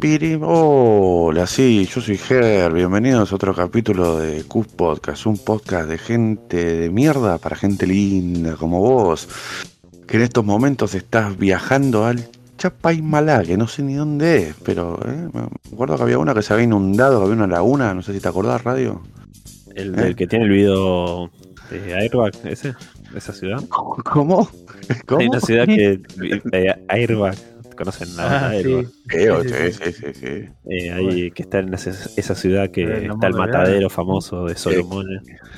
Piri. Hola, sí, yo soy Ger. Bienvenidos a otro capítulo de Q Podcast, un podcast de gente de mierda para gente linda como vos, que en estos momentos estás viajando al Chapaymalá, que no sé ni dónde es, pero eh, me acuerdo que había una que se había inundado, que había una laguna, no sé si te acordás, Radio. El, ¿Eh? el que tiene el video de Airbag, ese, esa ciudad. ¿Cómo? ¿Cómo? Hay una ciudad que. Airbag, ¿conocen la Ah, sí. Sí, sí, sí, sí, sí, sí. Eh, ahí, que está en esa, esa ciudad que está el matadero famoso de Solomon.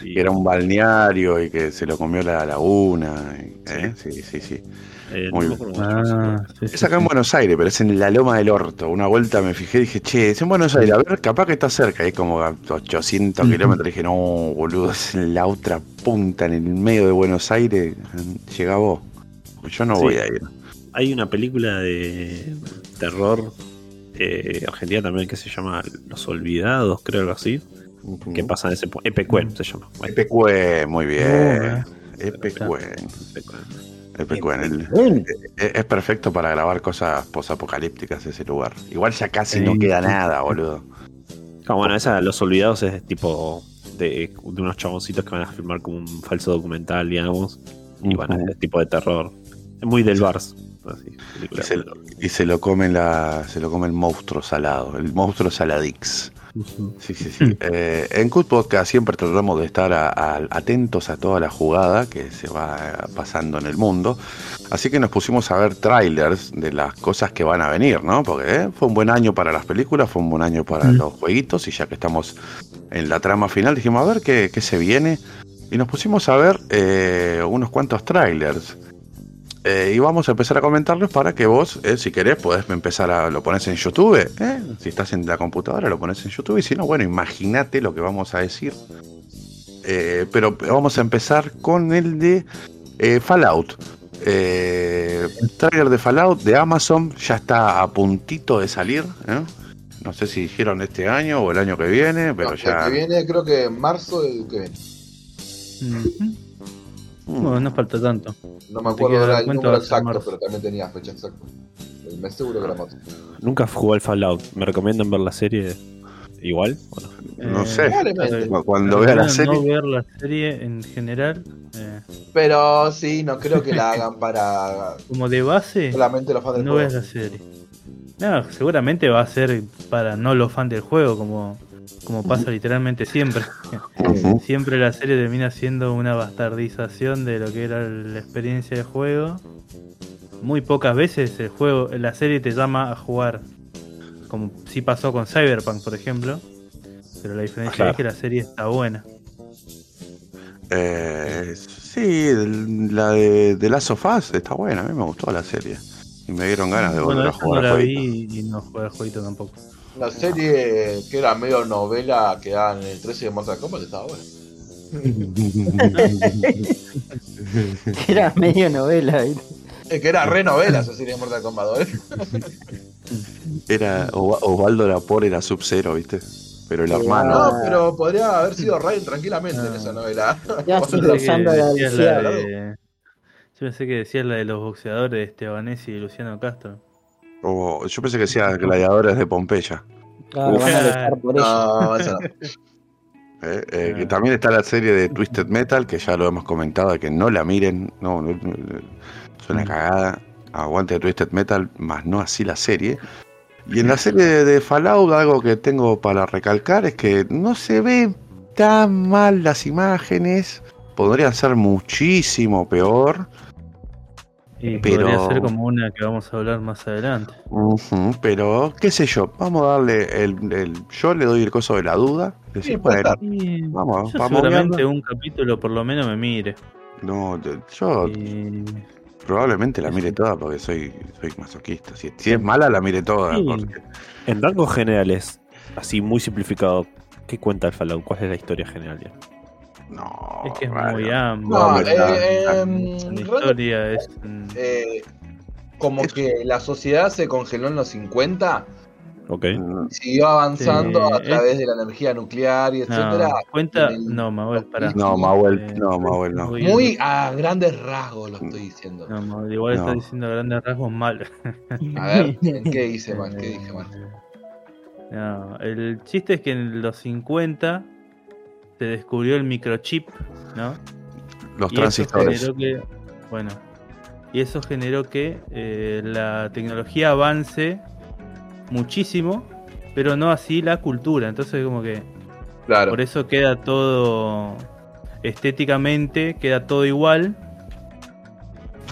Y, Que era un balneario y que se lo comió la laguna. ¿eh? Sí, sí, sí. eh, muy Ah, sí, sí, Es acá en. Buenos Aires, pero es en la Loma del Orto. Una vuelta me fijé y dije, che, es en Buenos Aires. A ver, capaz que está cerca. Y es como a 800 Ujú. kilómetros. dije, no, boludo, es en la otra punta, en el medio de Buenos Aires. Llega vos. Pues Yo no Sí. voy a ir. Hay una película de terror eh, argentina también que se llama Los Olvidados, creo algo así. Que pasa en ese punto. Epecuen se llama. Bueno, Epecue, muy bien. eh. Epecuen. Epecue. El- Bien. Es perfecto para grabar cosas posapocalípticas ese lugar. Igual ya casi Sí. no queda nada, boludo. Ah, bueno, esa Los Olvidados es tipo de, de unos chaboncitos que van a filmar como un falso documental, digamos. Y bueno, es tipo de terror. Es muy del Bars. Así, Y se, y se lo come la, se lo come el monstruo salado, el monstruo saladix. Sí, sí, sí. Eh, en Cut Podcast siempre tratamos de estar a- a- atentos a toda la jugada que se va pasando en el mundo. Así que nos pusimos a ver trailers de las cosas que van a venir, ¿no? Porque eh, fue un buen año para las películas, fue un buen año para Mm. los jueguitos y ya que estamos en la trama final dijimos a ver qué, qué se viene. Y nos pusimos a ver eh, unos cuantos trailers. Eh, y vamos a empezar a comentarlos para que vos, eh, si querés, podés empezar a lo pones en YouTube. ¿eh? Si estás en la computadora, lo pones en YouTube. Y si no, bueno, imagínate lo que vamos a decir. Eh, pero vamos a empezar con el de eh, Fallout. Eh, trailer de Fallout de Amazon ya está a puntito de salir. ¿eh? No sé si dijeron este año o el año que viene, pero No, ya. El que viene, creo que en marzo del que viene. Mm. No, no falta tanto. No me acuerdo quieres ahora dar el cuenta, número exacto, pero también tenía fecha exacta. El mes seguro que era marzo. Nunca jugué al Fallout. ¿Me recomiendan ver la serie igual? ¿O no? No sé. Cuando vea la serie. No ver la serie en general, eh, Pero sí, no creo que la hagan para como de base, solamente los fans del no juego. ves la serie. No, seguramente va a ser para no los fans del juego, como, como pasa literalmente siempre. Siempre la serie termina siendo una bastardización de lo que era la experiencia de juego. Muy pocas veces el juego, la serie te llama a jugar. Como sí pasó con Cyberpunk, por ejemplo. Pero la diferencia Claro. es que la serie está buena. Eh, sí, la de, de Last of Us está buena, a mí me gustó la serie. Y me dieron ganas de volver Bueno, a esa no jugar la vi y no jugué al jueguito tampoco. La serie que era medio novela que daban en el 13 de Mortal Kombat estaba buena. Era medio novela. Es que era re novela esa serie de Mortal Kombat. ¿eh? Era Owa- Osvaldo Lapor era Sub-Zero, ¿viste? Pero el hermano. No, pero podría haber sido Raiden tranquilamente en esa novela. Ya estoy Yo pensé rozando que la de- Yo pensé que decías la de los boxeadores Estebanesi y Luciano Castro. Yo pensé que decía gladiadores de Pompeya. Claro, van a luchar por eso. No, esa no. ¿eh? Eh, que Ah. también está la serie de Twisted Metal, que ya lo hemos comentado, que no la miren. No, no, no, es una Mm. cagada. Aguante Twisted Metal, más no así la serie. Y en la serie de, de Fallout, algo que tengo para recalcar es que no se ve tan mal las imágenes. Podrían ser muchísimo peor. Y Pero- podría ser como una que vamos a hablar más adelante. Pero, qué sé yo, vamos a darle el, el- Yo le doy el coso de la duda. Sí, Y vamos, yo vamos seguramente un capítulo por lo menos me mire. No, yo- Y- probablemente la mire toda porque soy, soy masoquista. Si, si es mala, la mire toda. Sí. porque- En rasgos generales, así muy simplificado, ¿qué cuenta el Fallout? ¿Cuál es la historia general? ya? No, es que es muy amplio. No, eh, em, La realmente, historia es. mm, eh, como que la sociedad se congeló en los 50 ¿Ok? Mm, y siguió avanzando Sí, a es- través de la energía nuclear y etcétera. no, cuenta. en el- No, Manuel, pará. No, Mauel, Eh, no, Mauel, no. muy- Muy a grandes rasgos lo estoy diciendo. No, Manuel, igual No. está diciendo grandes rasgos mal. A ver, ¿en qué hice mal? ¿Qué dije mal? No, el chiste es que en los 50 se descubrió el microchip, ¿no? Los Y eso transistores. generó que, bueno, y eso generó que eh, la tecnología avance muchísimo, pero no así la cultura. Entonces, como que Claro. por eso queda todo estéticamente, queda todo igual.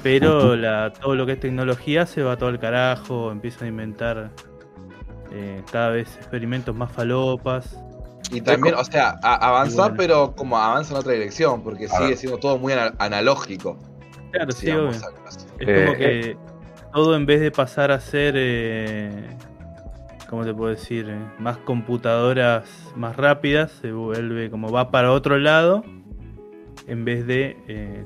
Pero la, todo lo que es tecnología se va todo al carajo, empiezan a inventar eh, cada vez experimentos más falopas. Y también, o sea, a- avanzar, pero como avanza en otra dirección, porque A sigue ver. siendo todo muy ana- analógico. Claro, sí, obvio. Es Eh, como que todo en vez de pasar a ser, eh, ¿cómo te puedo decir? Eh, más computadoras más rápidas, se vuelve como va para otro lado, en vez de... eh,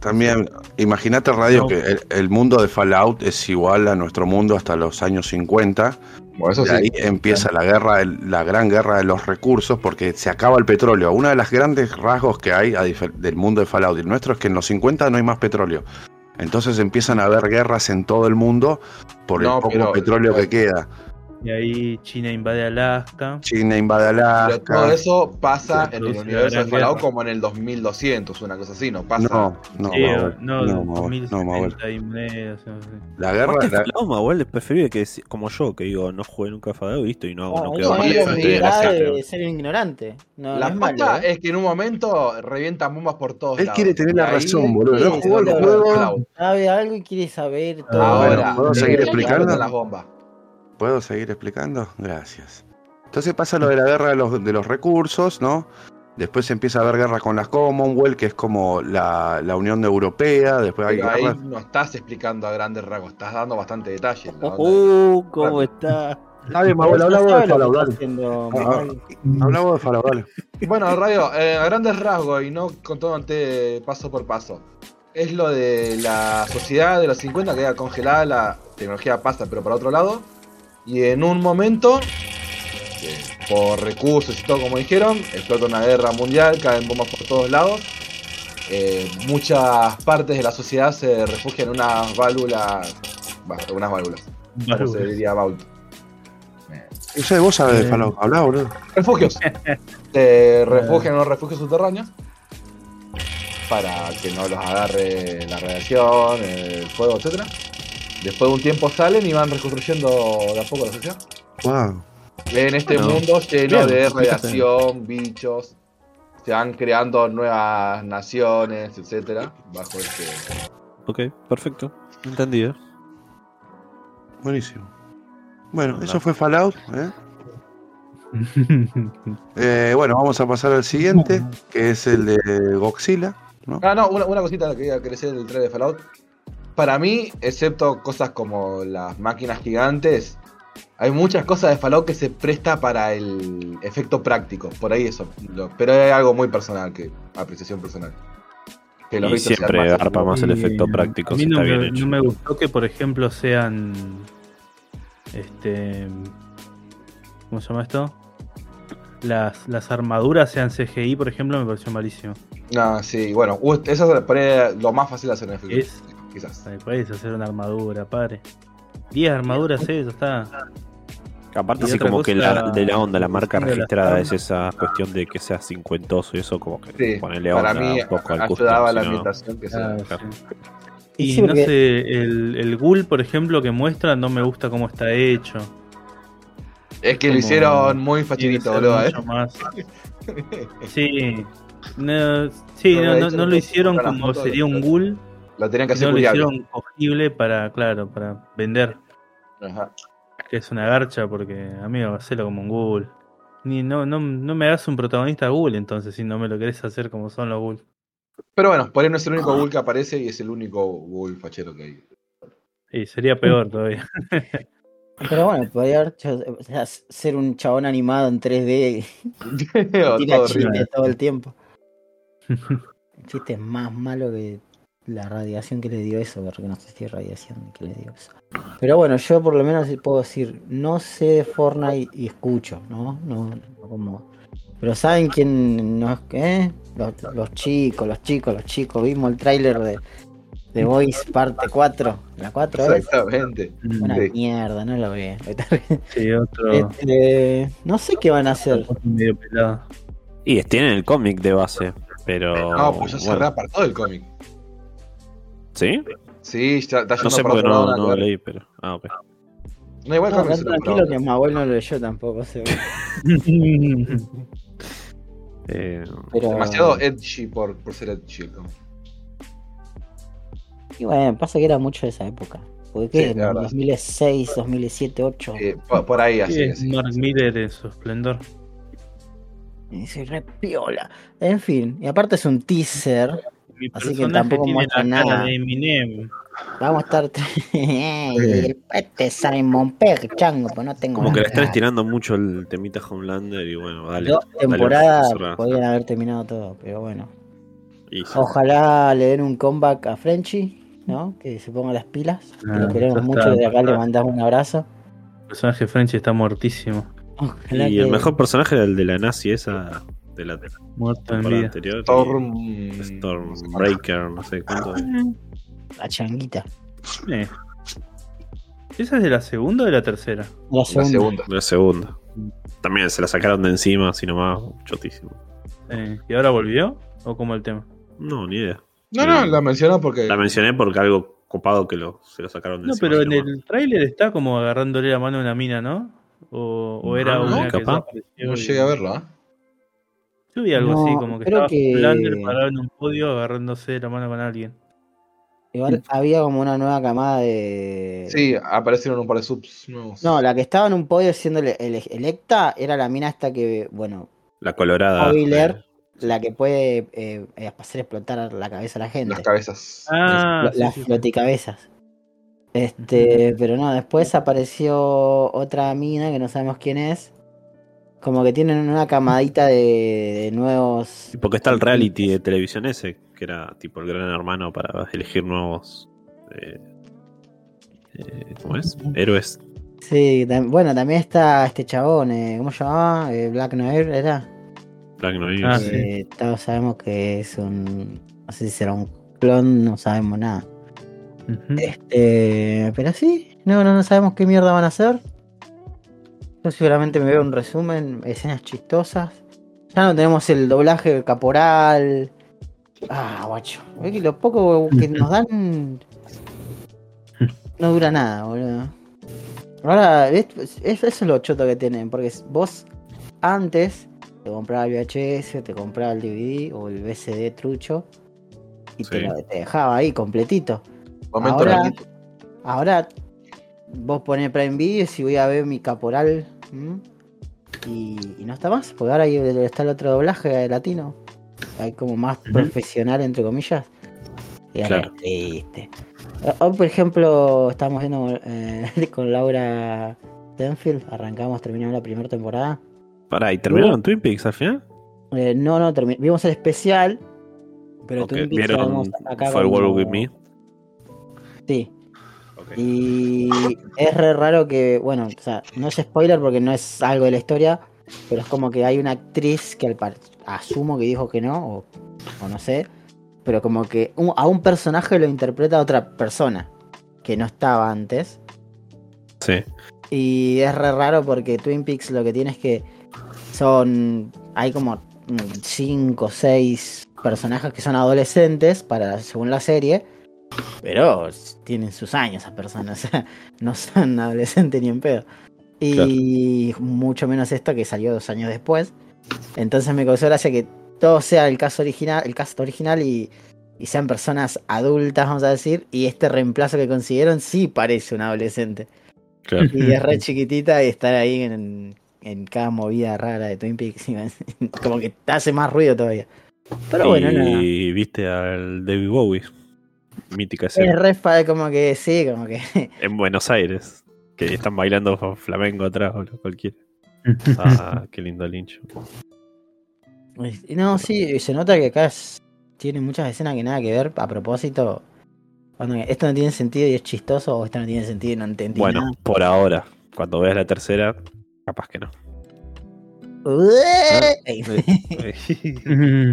También, imagínate, Radio, No. que el, el mundo de Fallout es igual a nuestro mundo hasta los años 50. Bueno, eso y sí. ahí empieza la guerra, la gran guerra de los recursos, porque se acaba el petróleo. Uno de los grandes rasgos que hay del mundo de Fallout y el nuestro es que en los 50 no hay más petróleo. Entonces empiezan a haber guerras en todo el mundo por No, el poco pero- petróleo que queda. Y ahí China invade Alaska. China invade Pero Alaska. todo eso pasa en el universo de Fallout como en el 2200, una cosa así, no pasa. No, no, Sí, no, no, no, Manuel. 2070 y medio, o sea, sí. La guerra, la- Fallout, Manuel, es preferible que como yo, que digo, no jugué nunca a Fallout, listo, y no, No, no eso quedo no mal de ser un ignorante. No, La no es ¿eh? es que en un momento revientan bombas por todos Él lados. quiere tener Y la razón, boludo. No jugó el juego. Sabe algo y quiere saber todo. Ahora, ¿puedo ¿de seguir explicando? las bombas? ¿Puedo seguir explicando? Gracias. Entonces pasa lo de la guerra de los, de los recursos, ¿no? Después empieza a haber guerra con las Commonwealth, que es como la, la Unión Europea. Después hay Pero ahí guerras. no estás explicando a grandes rasgos, estás dando bastante detalle. ¿no? Uh, ¿cómo está? Nadie, Vos Manuel, no habla vos de Ah. Bueno, Radio, eh, a grandes rasgos y no contándote paso por paso. Es lo de la sociedad de los 50 que queda congelada, la tecnología pasa pero para otro lado. Y en un momento, por recursos y todo como dijeron, explota una guerra mundial, caen bombas por todos lados. Eh, muchas partes de la sociedad se refugian en unas válvulas, bah, unas válvulas, ¿cómo se diría Vault? No sé, vos sabés de Eh. Fallout. Hablá, boludo. Refugios. Se refugian en unos refugios subterráneos para que no los agarre la radiación, el fuego, etcétera. Después de un tiempo salen y van reconstruyendo de a poco la sociedad. Wow. En este Bueno, mundo lleno bien, de fíjate. radiación, bichos, se van creando nuevas naciones, etcétera, bajo este. Ok, perfecto. Entendido. Buenísimo. Bueno, eso fue Fallout. ¿eh? Eh, bueno, vamos a pasar al siguiente, que es el de Godzilla. ¿no? Ah, no, una, una cosita que quería crecer del 3 de Fallout. Para mí, excepto cosas como las máquinas gigantes, hay muchas cosas de Fallout que se presta para el efecto práctico. Por ahí eso. lo- pero es algo muy personal, que apreciación personal. Que Y siempre más- garpa más el Y efecto práctico A si mí no está bien me, hecho. no me gustó que, por ejemplo, sean. Este. ¿Cómo se llama esto? Las, las armaduras sean CGI, por ejemplo, me pareció malísimo. No, sí, bueno, eso es lo más fácil de hacer en efecto. Es- Quizás. Puedes hacer una armadura, padre. 10 armaduras, eh, eso está. Aparte, así como que la, de la onda, la marca registrada es esa cuestión de que sea cincuentoso y eso, como que Sí, ponerle para onda mí un poco al ayudaba custom, la si no- ambientación que sea. Ah, claro. sí. Y sí, no porque- sé, el, el ghoul, por ejemplo, que muestra, no me gusta cómo está hecho. Es que lo hicieron muy ser boludo, eh. más. Sí. No, sí, No, no, lo hicieron como sería un ghoul, Lo tenían que hacer no lo culiable. hicieron cogible para, claro, para vender. Ajá. Que es una garcha, porque, amigo, hacelo como un ghoul. Ni, no, no, no me hagas un protagonista ghoul, entonces, si no me lo querés hacer como son los ghoul. Pero bueno, por ahí no es el único ghoul que aparece y es el único ghoul fachero que hay. Y sería peor todavía. Pero bueno, podría haber hecho- o sea, ser un chabón animado en 3D O y tira todo todo el tiempo. El chiste es más malo que la radiación que le dio eso, porque no sé si es radiación que le dio eso. Pero bueno, yo por lo menos puedo decir, no sé de Fortnite y escucho, ¿no? No, no como... Pero ¿saben quién no es qué? Los, los chicos, los chicos, los chicos. Vimos el tráiler de, The Voice parte 4. La 4 es Exactamente. una Sí. mierda, no lo veo. Sí, otro. Este, no sé qué van a hacer. otro medio pelado. Y tienen el cómic de base, pero. No, pues ya se bueno, reapartó el cómic. ¿Sí? Sí, ya está yendo No sé por lado, no, no leí, pero. Ah, ok. No, igual No, se tranquilo que mi abuelo no lo leyó tampoco. se ve. Eh, Pero, Demasiado edgy por, por ser edgy. Y bueno, pasa que era mucho de esa época. Porque Sí, ¿qué? verdad. 2006, 2007, 2008. Eh, por, por ahí, así. Sí, es así. Mark Miller en su esplendor. Y soy re piola. En fin, y aparte es un teaser. Mi Así que tampoco muestra nada. Vamos a estar. este Simon Pegg, chango, pues no tengo como que le están estirando mucho el temita Homelander y bueno, dale. Dos temporadas podrían haber terminado todo, pero bueno. Y. Ojalá le den un comeback a Frenchy, ¿no? Que se ponga las pilas. que Ah, lo queremos mucho, está, de acá le mandamos un abrazo. El personaje French está muertísimo. Ojalá Y que- el mejor personaje era el de la nazi esa de la Muerto en temporada vida. anterior. Storm. Stormbreaker, no sé cuánto. La changuita. Eh. ¿Esa es de la segunda o de la tercera? La La segunda. la segunda. También se la sacaron de encima, así nomás, chotísimo. Eh, ¿Y ahora volvió? ¿O como el tema? No, ni idea. No, no, la mencionó porque. La mencioné porque algo copado que lo, se lo sacaron de No, encima. pero en el tráiler está como agarrándole la mano a una mina, ¿no? O, o era Ah, una que capaz. desapareció No llegué a verlo, ¿eh? Yo vi algo No, así, como que estaba que- Flander parado en un podio agarrándose la mano con alguien. Igual había como una nueva camada de. Sí, aparecieron un par de subs nuevos. No, la que estaba en un podio siendo ele- ele- electa era la mina esta que, bueno, La colorada. Eh, la que puede eh, eh, hacer explotar la cabeza a la gente. Las cabezas. Ah, sí, las sí, sí. floticabezas. Este, pero no, después apareció otra mina que no sabemos quién es. Como que tienen una camadita de, de nuevos. y porque está el reality de televisión ese, que era tipo el gran hermano para elegir nuevos. eh, eh, ¿Cómo es? Héroes. Sí, tam- bueno, también está este chabón, eh, ¿cómo se llamaba? Eh, Black Noir, ¿era? Black Noir. Ah, sí. sí. Eh, todos sabemos que es un. No sé si será un clon, no sabemos nada. Este, pero sí, no, no, no sabemos qué mierda van a hacer. Yo seguramente me veo un resumen, escenas chistosas. Ya no tenemos el doblaje caporal. Ah, guacho. Es que lo poco que nos dan no dura nada, boludo. Ahora, es- es- eso es lo choto que tienen, porque vos antes te comprabas el VHS, te comprabas el DVD o el VCD trucho y te, Sí. lo- te dejaba ahí completito. Momento ahora-. Ahora vos ponés Prime Video y voy a ver mi caporal y, y no está más, porque ahora ahí está el otro doblaje latino, hay como más profesional entre comillas. Y Claro. triste. Hoy por ejemplo estamos viendo eh, con Laura Tenfield, arrancamos, terminamos la primera temporada. Pará, ¿y terminaron Twin Peaks al final? Eh, no, no, vimos el especial, pero Twin Peaks ¿Vieron acá Firewall como- With Me? Sí. Y es re raro que, bueno, o sea, no es spoiler porque no es algo de la historia, pero es como que hay una actriz que al par- asumo que dijo que no, o, o no sé, pero como que un- a un personaje lo interpreta otra persona que no estaba antes. Sí. Y es re raro porque Twin Peaks lo que tiene es que son. Hay como 5 o 6 personajes que son adolescentes para según la serie. Pero tienen sus años esas personas. O sea, no son adolescentes ni en pedo. Y mucho menos esta que salió dos años después. Entonces me causó gracia que todo sea el caso original, el caso original y, y sean personas adultas, vamos a decir. Y este reemplazo que consiguieron sí parece un adolescente. Claro. Y es re chiquitita y estar ahí en, en cada movida rara de Twin Peaks. Como que te hace más ruido todavía. Pero bueno, nada. y viste al David Bowie. Mítica Es escena. re fa- como que sí, como que. En Buenos Aires. Que están bailando flamenco atrás o cualquiera. Ah, qué lindo lincho. No, sí, se nota que acá es- tiene muchas escenas que nada que ver a propósito. Cuando esto no tiene sentido y es chistoso, o esto no tiene sentido y no entendí Bueno, nada. por ahora. Cuando veas la tercera, capaz que no.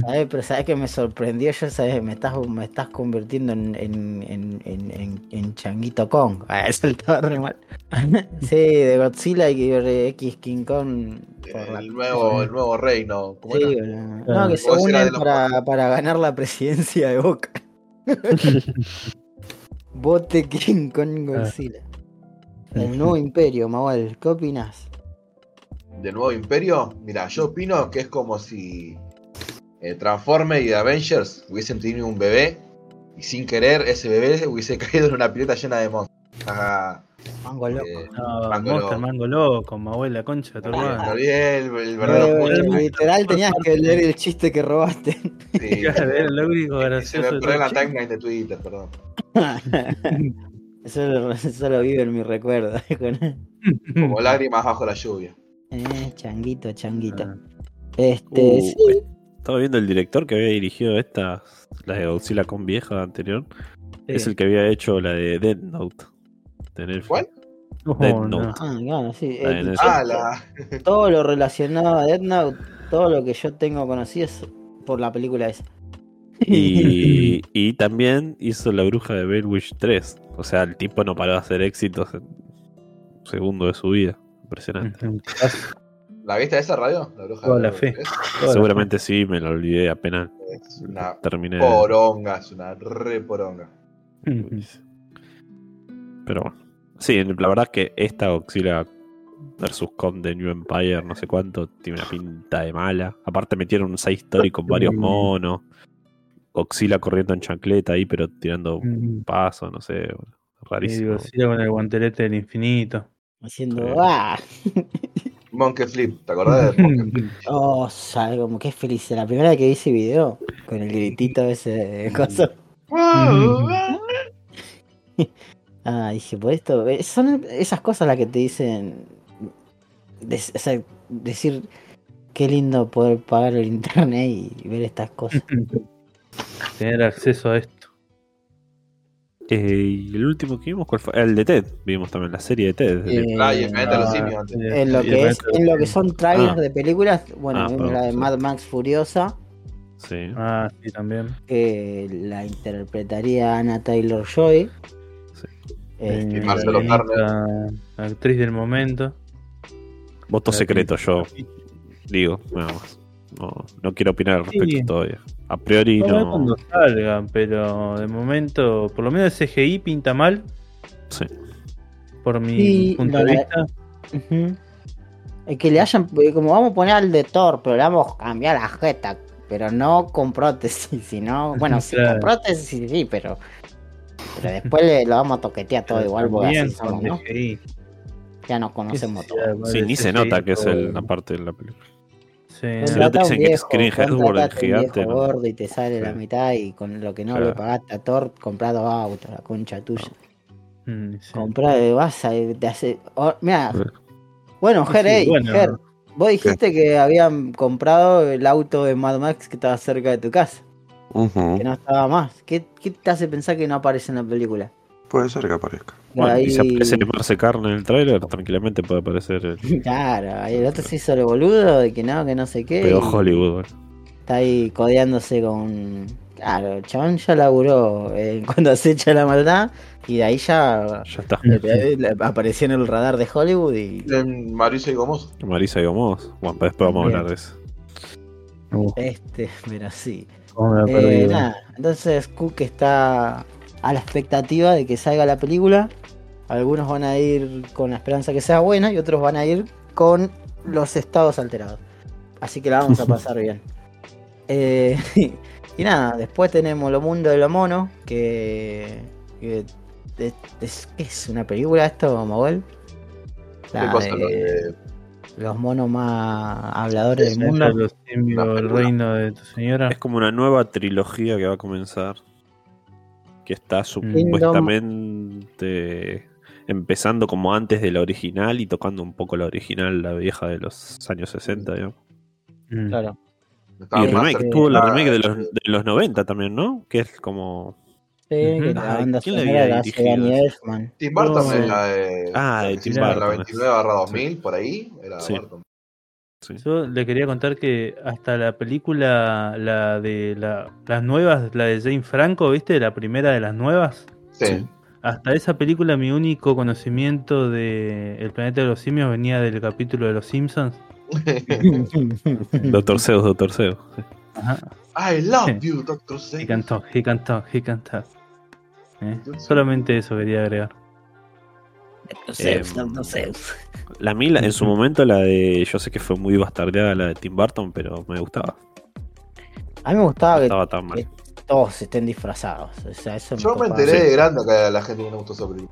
¿Sabes? Pero sabes que me sorprendió, yo sabes, me estás, me estás convirtiendo en, en, en, en, en- en Changuito Kong. Ah, eso estaba re mal. sí, de Godzilla y X King Kong. por la- El nuevo, el nuevo reino. ¿Cómo Sí, era? no, Ah. no, que se unen los para, para ganar la presidencia de Boca. Bote King con Godzilla. El nuevo imperio, Mawal, ¿qué opinas? ¿De nuevo imperio? Mira, yo opino que es como si eh, Transformers y Avengers hubiesen tenido un bebé y sin querer ese bebé hubiese caído en una pileta llena de monstruos. Ah, Mango loco. eh, No, Mango Monster loco. Mango loco, mi abuela concha me hermano. olvidé el, el verdadero Eh, juego. literal tenías que leer el chiste que robaste. Sí, Claro, era lo único se gracioso. me de perdió en la todo el timeline de Twitter, perdón. eso, lo- eso lo vive en mi recuerdo. Como lágrimas bajo la lluvia. Eh, changuito, changuito. Ah. Este, Uh, sí. Estaba viendo el director que había dirigido esta, la de Godzilla con vieja anterior. Es el que había hecho la de Dead Note. de. ¿Cuál? Oh, Dead no. Note. Ah, claro, sí. Ah, Eh. Ah, la. todo lo relacionado a Death Note, todo lo que yo tengo conocido es por la película esa. Y, y también hizo la bruja de Bale Witch 3. O sea, el tipo no paró de hacer éxitos en un segundo de su vida. Impresionante. ¿La viste esa radio? La bruja Toda de la fe. Seguramente sí, me lo olvidé apenas Es una terminé. poronga, es una re poronga. Pero bueno. Sí, la verdad es que esta Godzilla versus Kong de New Empire, no sé cuánto, tiene una pinta de mala. Aparte metieron un side story con varios monos. Godzilla corriendo en chancleta ahí, pero tirando un paso, no sé. Y Rarísimo. Godzilla con el guantelete del infinito. Haciendo, Sí. ¡ah! Monkey Flip, ¿te acordás de Monkey Flip? Oh, sabe, como que feliz. La primera vez que vi ese video, con el gritito ese de cosa. Ah, dije, por esto, eh, son esas cosas las que te dicen, des- o sea, decir, qué lindo poder pagar el internet y ver estas cosas. Tener acceso a esto. Eh, y el último que vimos, ¿cuál fue? El de Ted. Vimos también la serie de Ted. Eh, Ah, Ah, En lo que es, reto- en lo que son trailers Ah. de películas, bueno, Ah, vimos perdón, la de sí. Mad Max Furiosa, Sí. Ah, sí, también. que la interpretaría Anna Taylor Joy. Sí. Este, Y Marcelo guionista, Actriz del momento. Voto secreto, yo digo, nada más. No, no quiero opinar al respecto Sí. todavía. A priori ver no. cuando salga, pero de momento, por lo menos el CGI pinta mal, Sí. por mi Sí, punto de vista. Es que le hayan, eh, como vamos a poner al de Thor, pero le vamos a cambiar la jeta, pero no con prótesis, sino, bueno, sí, Claro. con prótesis sí, pero, pero después le, lo vamos a toquetear todo Pero igual, porque así somos, ¿no? CGI. Ya nos conocemos todos. sí, ni se nota que es el, la parte de la película. Sí, Contratá nota, a dicen un que es viejo, Chris Hemsworth, el gigante, viejo ¿no? gordo y te sale la Sí. mitad y con lo que no le Claro. pagaste a Thor, comprá dos autos, la concha tuya. Mm, sí. Comprá, vas a te hace. oh, mira, Sí. bueno, Ger, sí, ey, bueno. Ger, vos dijiste que habían comprado el auto de Mad Max que estaba cerca de tu casa, Ujú. que no estaba más. ¿Qué, qué te hace pensar que no aparece en la película? Puede ser que aparezca. Bueno, Ahí- y si aparece Marce Carne en el tráiler, tranquilamente puede aparecer el Claro, ahí el otro se hizo el boludo de que no, que no sé qué. pero y Hollywood. bueno. Está ahí codeándose con. Claro, el chabón ya laburó eh, cuando se echa la maldad y de ahí ya Ya está. le- apareció en el radar de Hollywood y En Marisa y Gomoso. Marisa y Gomos. Bueno, después vamos a hablar de eso. Uh, este, pero sí. Eh, perdido. nada, entonces Cook está a la expectativa de que salga la película. Algunos van a ir con la esperanza que sea buena y otros van a ir con los estados alterados. Así que la vamos a pasar bien. Eh, y nada, después tenemos Lo Mundo de lo Mono, que, que es, es- ¿qué es una película esto, Mogol? De- los monos más habladores del mundo. Los simios, La el reino de tu señora. Es como una nueva trilogía que va a comenzar. Que está Kingdom. supuestamente empezando como antes de la original y tocando un poco la original, la vieja de los años 60, digamos. Mm. Claro. Y el remake, cerca- tuvo la remake de los, de los 90 también, ¿no? Que es como. Sí, que la banda ¿quién le había dirigido. Tim Burton No. es la de. Ah, la de Tim llama La Burton. 29 barra 2000, por ahí. Era Sí. Burton. Sí. Yo le quería contar que hasta la película, la de la- las nuevas, la de Jane Franco, ¿viste? La primera de las nuevas. Sí. Hasta esa película mi único conocimiento de El planeta de los simios venía del capítulo de Los Simpsons. Doctor Zeus, Doctor Zeus. Ajá. I love you, Doctor He Seuss. can talk, he can talk, he can talk. ¿Eh? Solamente eso quería agregar. No sé, Eh, no sé. La Mila, en su momento, la de. Yo sé que fue muy bastardeada la de Tim Burton, pero me gustaba. A mí me gustaba No que estaba tan mal. todos estén disfrazados. O sea, eso Yo me enteré Sí. de grande que a la gente que no gustó esa película.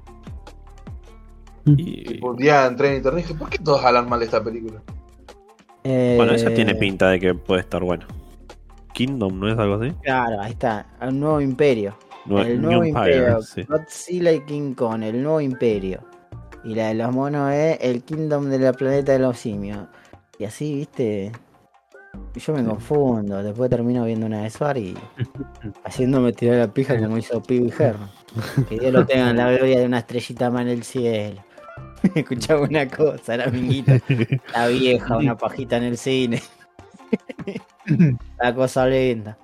Y, Un día entré en internet y dije, ¿por qué todos hablan mal de esta película? Eh, bueno, esa tiene pinta de que puede estar bueno. Kingdom, ¿no es algo así? Claro, ahí está. El nuevo imperio. No, el New nuevo Empire, imperio. sí. Godzilla y King Kong, el nuevo imperio. Y la de los monos es el Kingdom de la planeta de los simios. Y así, viste. Yo me confundo. Después termino viendo una de Suar y haciéndome tirar la pija como hizo Pee Herman. Que Dios lo tenga en la gloria de una estrellita más en el cielo. Escuchaba una cosa, era amiguito. La vieja, una pajita en el cine. La cosa linda.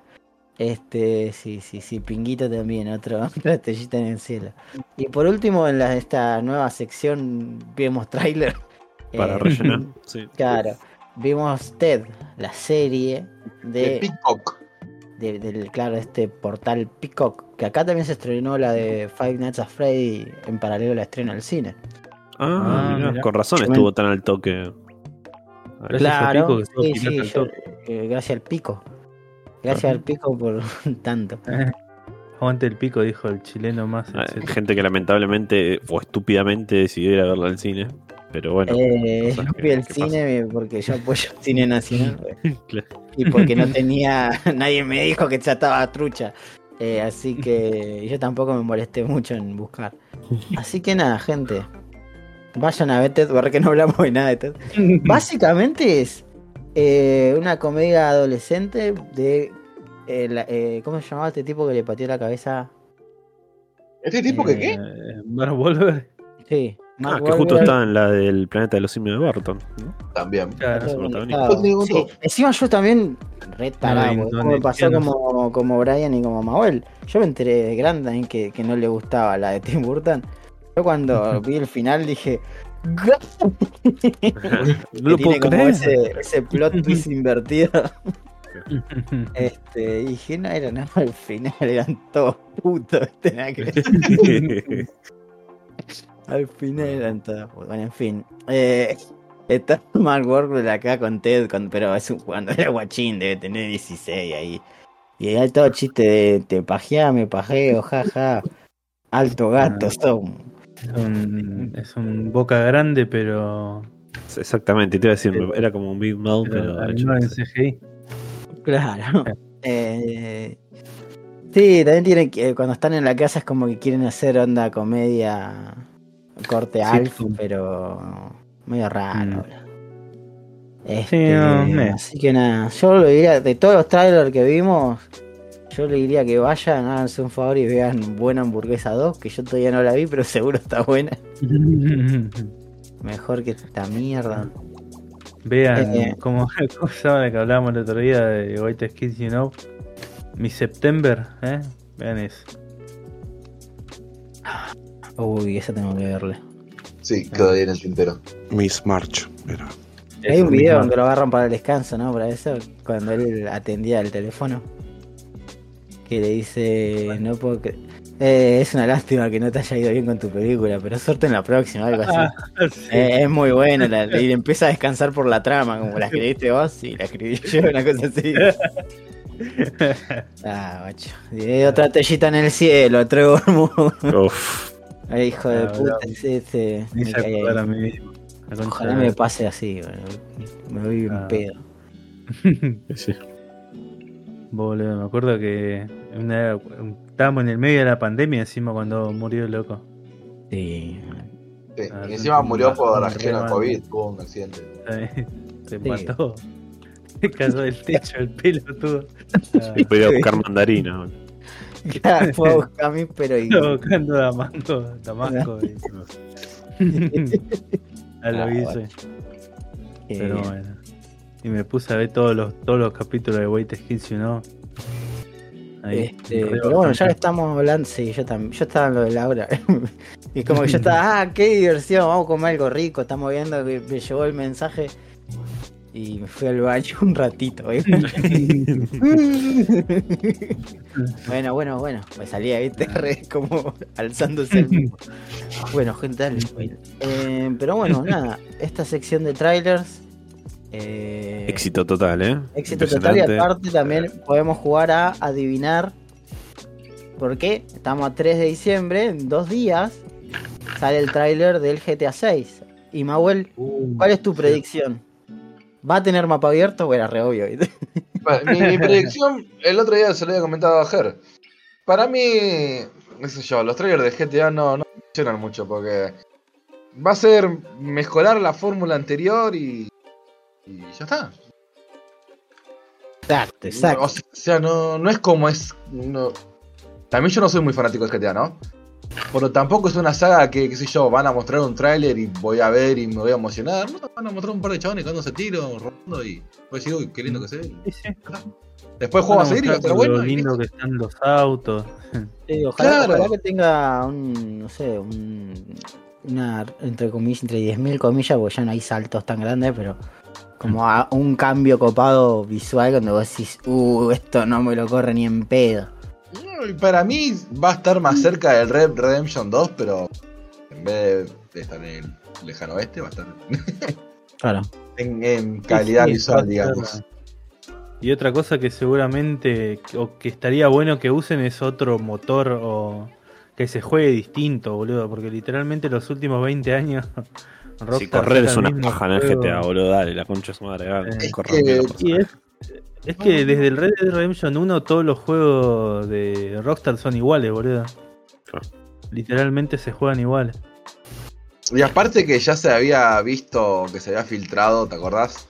Este, sí, sí, sí, Pinguito también, otro, otra estrellita en el cielo. Y por último, en la, esta nueva sección vimos tráiler. Para Eh, rellenar. Sí. Claro, vimos Ted, la serie De de, Peacock. de- del, claro, este portal Peacock, que acá también se estrenó la de Five Nights at Freddy en paralelo a la estreno al cine. Ah, Ah, mirá, mirá. con razón Yo me- estuvo tan al toque. Gracias a Pico, que estuvo sí, sí, yo- eh, gracias al Pico. Gracias al Pico por tanto. Aguante el pico, dijo el chileno más. Ah. Gente que lamentablemente o estupidamente decidió ir a verla al cine. Pero bueno. Eh, yo que- fui al que cine porque yo apoyo el cine nacional Claro. y porque no tenía, nadie me dijo que ya estaba trucha. Eh, así que yo tampoco me molesté mucho en buscar. Así que nada, gente. Vayan a ver Ted, porque no hablamos de nada de Ted. Básicamente es eh, una comedia adolescente de... eh, la- eh, ¿Cómo se llamaba este tipo que le pateó la cabeza? ¿Este tipo que qué? Eh, Mark Wahlberg. Sí. Ah, Mark que justo está en la del planeta de los simios de Barton. ¿no? También. Claro. su protagonista. Claro, No sí. Encima yo también re tarado, No, no, como me pasó como, como Brian y como Mauel. Yo me enteré de grande que, que no le gustaba la de Tim Burton. Yo cuando vi el final dije. No tiene como ese, ese plot twist invertido. Este, y dije, no era nada, al final eran todos putos. que. Al final eran todos putos. Bueno, en fin. Eh, está Mark Wahlberg acá con Ted, con- pero es un, cuando era guachín, debe tener 16 ahí. Y hay todo chiste de te pajea, me pajeo, jaja. Alto gato, Ah. son. Es un, es un boca grande, pero. Exactamente, te iba a decir, era como un Big Mouth, pero pero hecho animado en en- CGI. Claro. Eh, sí, también tienen que, cuando están en la casa es como que quieren hacer onda comedia corte Alf, Sitcom. pero medio raro. Mm. Este, no, me- así que nada, yo le diría, de todos los trailers que vimos, yo le diría que vayan, háganse un favor y vean Buena Hamburguesa 2, que yo todavía no la vi, pero seguro está buena. Mejor que esta mierda. Vean Eh. llama la que hablábamos el otro día de White Kids, you know. Mi September, ¿eh? Vean eso. Uy, esa tengo que verle. Sí, quedó ahí en el tintero. Miss March. Era. Hay un video donde lo agarran para el descanso, ¿no? Para eso, cuando él atendía el teléfono. Que le dice, no puedo eh, es una lástima que no te haya ido bien con tu película, pero suerte en la próxima, algo así. Ah, sí. Eh, es muy buena, la- y le empieza a descansar por la trama, como la escribiste vos y la escribí yo, una cosa así. Ah, macho. Y hay otra tellita en el cielo, Trevor. Uf, Ay, hijo de puta, ese, Me cae ahí. mí Ojalá me pase así, bueno, me voy bien Ah. pedo. sí. Boludo, me acuerdo que una- estábamos en el medio de la pandemia encima cuando murió el loco. Sí. Sí, Ah, y encima murió por sí, ajeno. COVID, tuvo un accidente. Se Sí. mató. Se cayó del techo el pelo todo. Ah, Voy a buscar mandarina. boludo. Claro, fue a buscar a mí, pero y- Estaba buscando Damasco. Damasco y- a lo Ah, hice. Pero eh, bueno. Y me puse a ver todos los, todos los capítulos de Wait Skills, you know. Ahí, Este, pero bueno, ya estamos hablando, sí, yo también, yo estaba en lo de Laura. y como que yo estaba, ah, qué diversión, vamos a comer algo rico, estamos viendo que me llegó el mensaje. Y me fui al baño un ratito, ¿eh? bueno, bueno, bueno, me salía, viste, re como alzándose el mismo. Bueno, gente, dale. Eh, pero bueno, nada, esta sección de trailers. Eh, Éxito total, ¿eh? Éxito total y aparte también podemos jugar a adivinar por qué. Estamos a 3 de diciembre, en dos días sale el tráiler del GTA 6. Y Mahuel, ¿cuál es tu predicción? ¿Va a tener mapa abierto? Bueno, re obvio. mi predicción, el otro día se lo había comentado a Ger. Para mí, no sé yo, los trailers de GTA no, no funcionan mucho porque va a ser mejorar la fórmula anterior y, y ya está. Exacto, exacto. O sea, no, no es como es. No. También yo no soy muy fanático de GTA, ¿no? Pero tampoco es una saga que, qué sé yo, van a mostrar un tráiler y voy a ver y me voy a emocionar. No, van a mostrar un par de chavales dándose tiro, robando y voy a decir, uy, qué lindo que se ve. Sí, sí. Después juego a seguir y va a estar lo bueno. y lindo que están los autos. Sí, ojalá, Claro. ojalá que tenga un, no sé, un, una, entre comillas, entre 10.000 comillas, porque ya no hay saltos tan grandes, pero como a- un cambio copado visual cuando vos decís, uh, esto no me lo corre ni en pedo. Y Para mí va a estar más cerca del Red Redemption 2, pero en vez de estar en el lejano oeste, va a estar Claro. en, en calidad Sí, sí, visual, digamos. Y otra cosa que seguramente o que estaría bueno que usen es otro motor o que se juegue distinto, boludo, porque literalmente los últimos 20 años Si correr es una paja en el. GTA, boludo, dale, la concha de su madre, dale, Eh, que- es, es que desde el Red Dead Redemption 1 todos los juegos de Rockstar son iguales, boludo. Claro. Literalmente se juegan iguales. Y aparte que ya se había visto, que se había filtrado, ¿te acordás?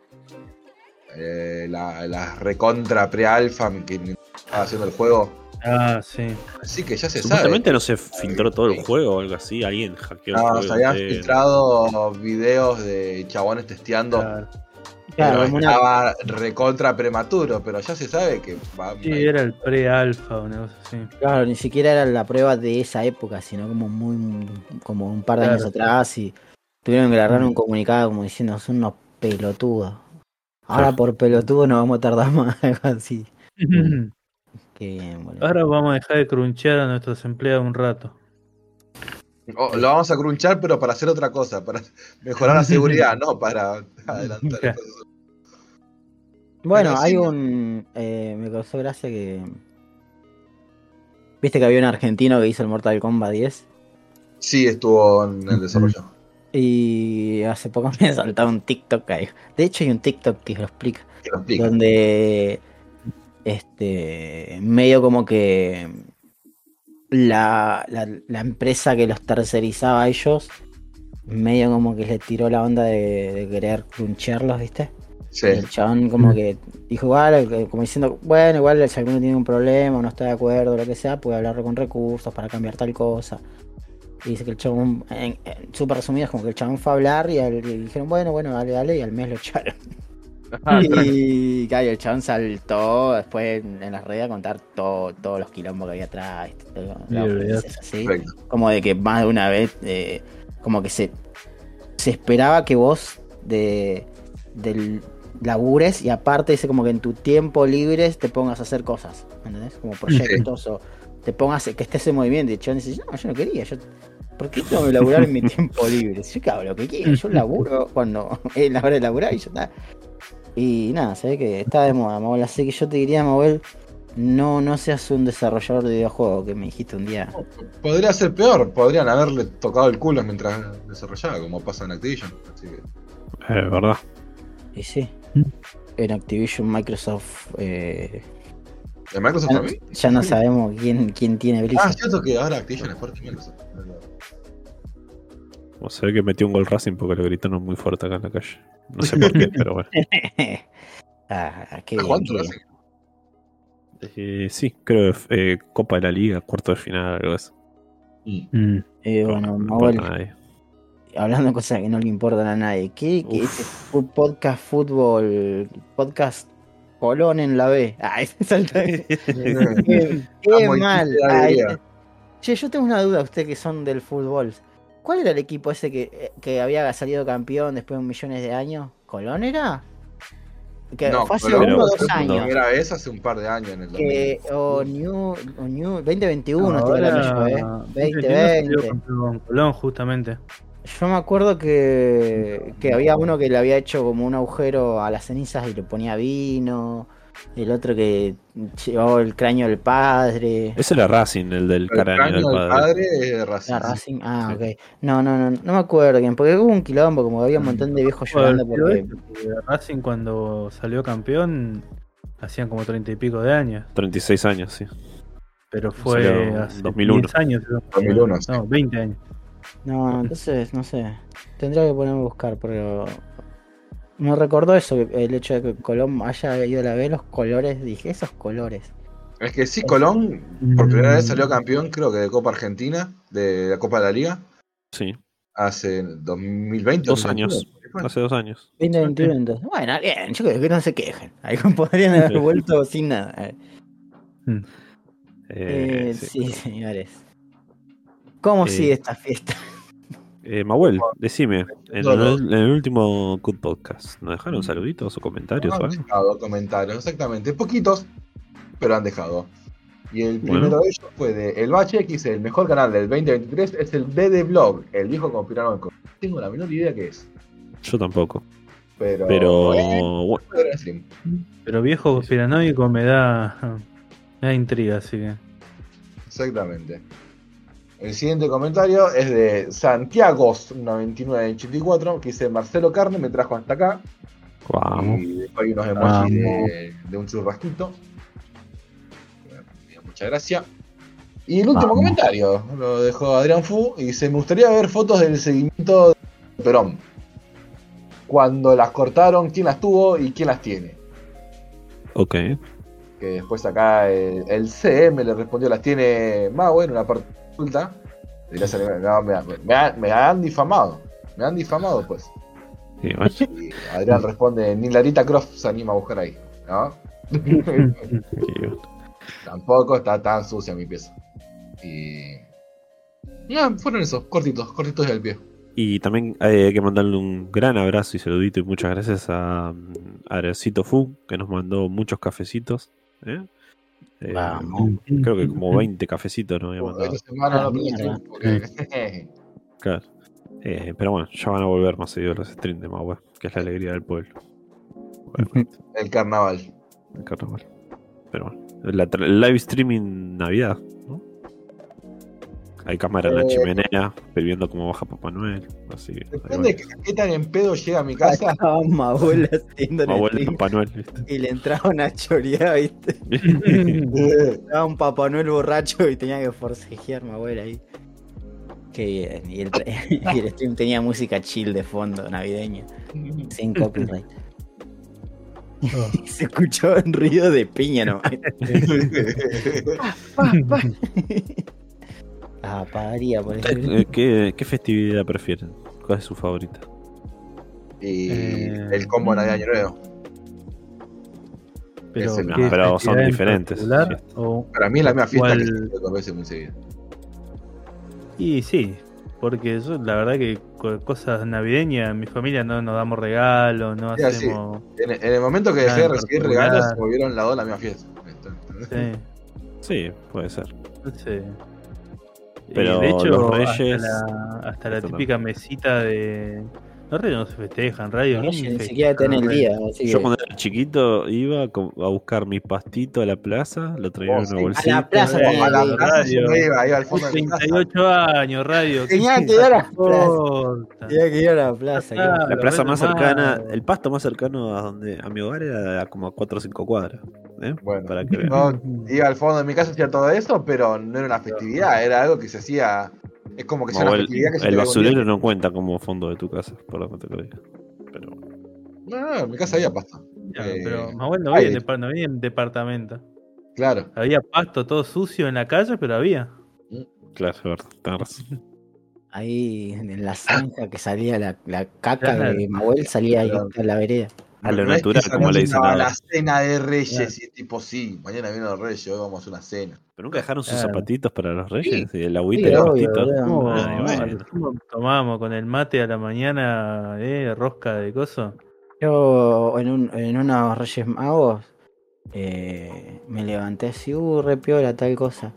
Eh, la, la recontra pre-alfa que estaba haciendo el juego. Ah, sí. Así que ya se sabe. Supuestamente no se filtró todo el juego o algo así, alguien hackeó el No, juego. se habían filtrado videos de chabones testeando. Claro. Claro, pero una- estaba recontra prematuro, pero ya se sabe que va Sí, era el pre-alfa o una cosa así. Claro, ni siquiera era la prueba de esa época, sino como muy como un par de Claro. años atrás y tuvieron que agarrar un comunicado como diciendo son unos pelotudos. Ahora por pelotudo no vamos a tardar más, algo así. Que bien, boludo. Ahora vamos a dejar de crunchear a nuestros empleados un rato. Lo vamos a crunchar, pero para hacer otra cosa, para mejorar la seguridad, no para adelantar. el Claro. proceso. Bueno, Pero hay sí. un. eh, me causó gracia que. Viste que había un argentino que hizo el Mortal Kombat 10. Sí, estuvo en el desarrollo. Y hace poco me saltaba un TikTok ahí. De hecho, hay un TikTok que lo explica. Que lo explica. donde este medio como que la, la, la empresa que los tercerizaba a ellos medio como que le tiró la onda de, de querer crunchearlos, ¿viste? Sí. El chabón como que dijo igual, como diciendo, bueno, igual si alguno tiene un problema o no está de acuerdo, lo que sea, puede hablar con recursos para cambiar tal cosa. Y dice que el chabón, en, en súper resumido, es como que el chabón fue a hablar y, al- y dijeron, bueno, bueno, dale, dale, y al mes lo echaron. Y claro, el chabón saltó después en, las redes a contar todo, todos los quilombos que había atrás. Todo, así. Como de que más de una vez, eh, como que se, se esperaba que vos de, del labures y aparte dice como que en tu tiempo libre te pongas a hacer cosas, ¿me ¿entendés? Como proyectos o te pongas, que estés en movimiento y el chabón dice, no, yo no quería, yo... ¿Por qué tengo que laburar en mi tiempo libre? Si yo hago lo que quiero, yo laburo cuando es la hora de laburar y ya está. Y nada, se ve que está de moda, Mabel. Así que yo te diría, Mabel, no, no seas un desarrollador de videojuegos que me dijiste un día. Podría ser peor, podrían haberle tocado el culo mientras desarrollaba, como pasa en Activision. Así que, Eh, verdad. Y sí, Mm. en Activision, Microsoft, eh, ¿En Microsoft ya, también? ya no sabemos quién, quién tiene Ah, Blizzard. es cierto que ahora Activision es de Microsoft. Como se ve que metió un gol Racing porque lo gritaron muy fuerte acá en la calle. No sé por qué, pero bueno. ah, qué ¿Está bien, jugando qué bien. Racing? Eh, sí, creo que eh, Copa de la Liga, cuarto de final, algo así. Mm. Eh, bueno, no Mabel, importa a nadie. hablando de cosas que no le importan a nadie, ¿qué, qué ese fu- podcast fútbol, podcast Colón en la B? Ah, ese salta. qué qué mal. Ay, che, yo tengo una duda, ustedes que son del fútbol. ¿Cuál era el equipo ese que, que había salido campeón después de millones de años? ¿Colón era? Que No, fue hace pero uno o dos años. Primera vez hace un par de años en el 2000. Que, o New, o New 2021, estoy Ahora, hablando yo, ¿eh? 2021 salió 2020. campeón Colón, justamente. Yo me acuerdo que, que había uno que le había hecho como un agujero a las cenizas y le ponía vino. El otro que llevaba el cráneo del padre. Ese era Racing, el del El cráneo del cráneo del padre. padre es de Racing. Ah, Racing. Ah, ok. No, no, no, no me acuerdo bien, porque hubo un quilombo, como había un montón de viejos llorando Bueno, porque. Racing cuando salió campeón hacían como treinta y pico de años. 36 años, sí. Pero fue Salió hace 2001. 10 años. creo. 2001, sí. No, 20 años. No, entonces, no sé. Tendría que ponerme a buscar, pero. Me recordó eso, el hecho de que Colón haya ido a la B, los colores. Dije, esos colores. Es que sí, Colón por primera vez salió campeón, creo que de Copa Argentina, de la Copa de la Liga, Sí, hace 2020. dos 2021. años. Hace dos años. 2021 entonces. Bueno, bien, yo creo que no se quejen. Ahí podrían haber vuelto sin nada. Eh, Eh, sí. sí. señores. ¿Cómo Eh, sigue esta fiesta? Eh, Mahuel, decime, en No, no. el, en el último Good Podcast, ¿nos dejaron saluditos o comentarios o Han dejado comentarios, exactamente. Poquitos, pero han dejado. Y el Bueno. primero de ellos fue de El Bache, que dice: el mejor canal del 2023 es el BD Blog, el viejo conspiranoico. No tengo la menor idea qué es. Yo tampoco. Pero. Pero Eh. Pero viejo conspiranoico me da, me da intriga, así que. Exactamente. El siguiente comentario es de Santiagos9984, que dice: Marcelo Carne me trajo hasta acá. vamos. Y después hay unos emojis de, un churrasquito. Muchas gracias. Y el último Vamos. comentario lo dejó Adrián Fu y dice: Me gustaría ver fotos del seguimiento de Perón. Cuando las cortaron, quién las tuvo y quién las tiene. Ok. Que después acá el, el CM le respondió: las tiene más bueno, una parte oculta. Y le sale, "No, me, me han- me han difamado. Me han difamado, pues. Sí. Y Adrián responde: Ni Larita Croft se anima a buscar ahí. ¿No? Tampoco está tan sucia mi pieza. Y. No, fueron esos, cortitos, cortitos del pie. Y también eh, hay que mandarle un gran abrazo y saludito y muchas gracias a mm, Adriancito Fu, que nos mandó muchos cafecitos. ¿eh? Eh, Vamos. creo que como 20 cafecitos nos había mandado. Semana Ah, no tengo porque- Claro. Eh, pero bueno, ya van a volver más seguido los streams de Mahue, que es la alegría del pueblo. Bueno, El carnaval. el carnaval. Pero bueno, la el live streaming Navidad, ¿no? Hay cámara en la Eh. chimenea, viendo cómo baja Papá Noel. Así Depende de qué, tan en pedo llega a mi casa. Estaba mi abuela haciendo Abuela Papá Noel, ¿viste? y le entraba una choreada, ¿viste? Estaba un Papá Noel borracho y tenía que forcejear mi abuela ahí. Qué bien. Y el, y el stream tenía música chill de fondo, navideña, sin copyright. Se escuchó un ruido de piña nomás. Ah, pagaría por eso. Eh, ¿Qué, ¿Qué festividad prefieren? ¿Cuál es su favorita? y Eh. el combo de Año Nuevo. Pero, Ese no, ¿qué pero son diferentes, sí. O- Para mí es la misma fiesta ¿Cuál? que se dos veces muy seguida. Y sí, porque yo la verdad que co- cosas navideñas, en mi familia no nos damos regalos, no Ya, sí. hacemos... En, en el momento que dejé de recibir regalos, se volvieron las dos la misma fiesta. Sí, Sí, puede ser. entonces... Pero de hecho, los Reyes- hasta la, hasta la típica mesita de... Los reyes no se festejan, radio. Reyes ni se siquiera están en el día. Así Yo que... cuando era chiquito iba a buscar mi pastito a la plaza, lo traía Oh, en sí. una A la bolsita. plaza Eh. A la radio. plaza iba, iba al fondo de mi casa. 38 años, radio. ¿qué Tenía te que ir a la plaza. Tenía que ir a la plaza. Ah, La plaza más cercana, mal. el pasto más cercano a donde a mi hogar era como a 4 o 5 cuadras. ¿eh? Bueno, Para que no, iba al fondo de mi casa hacía todo eso, pero no era una festividad, era algo que se hacía. Es como que sea Como una el, que se el basurero no cuenta como fondo de tu casa, por lo que te lo diga. Pero No, no, en mi casa había pasta. Ya, Eh, pero bueno no había, no había en departamento. Claro. Había pasto todo sucio en la calle, pero había. claro, tenés razón. Ahí en la zanja que salía la, la caca Claro. de Mahuel salía ahí Claro. en la vereda. A lo No es que natural, como le dicen ahora. la cena de Reyes y tipo, sí, mañana vienen los Reyes, hoy vamos a hacer una cena. Pero nunca dejaron sus Claro. zapatitos para los reyes y el Sí, agüita y obvio. ¿Cómo, Ay, bueno. cómo tomamos con el mate a la mañana, eh, rosca de coso? Yo en, un, en unos Reyes Magos eh, me levanté así, uh, re piola, tal cosa.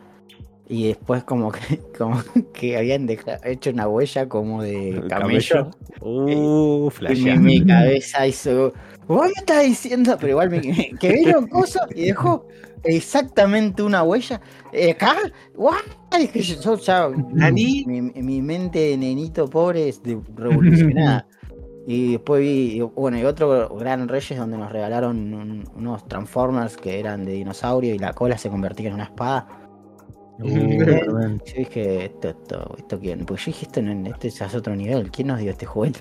Y después como que, como que habían deja- hecho una huella como de ¿El camello. Uh, Y mi, mi cabeza hizo. ¿Vos me estás diciendo? Pero igual me, que vieron cosas y dejó exactamente una huella. Eh, ¿Acá? ¿What? Dije yo, yo ya. ¿Nani? Mi, mi mente de nenito pobre es de revolucionada. Y después vi, bueno, y otro Gran Reyes donde nos regalaron un- unos Transformers que eran de dinosaurio y la cola se convertía en una espada. Uh, Yo dije, esto, esto, esto quién, porque yo dije, esto, no, este es otro nivel, ¿quién nos dio este juguete?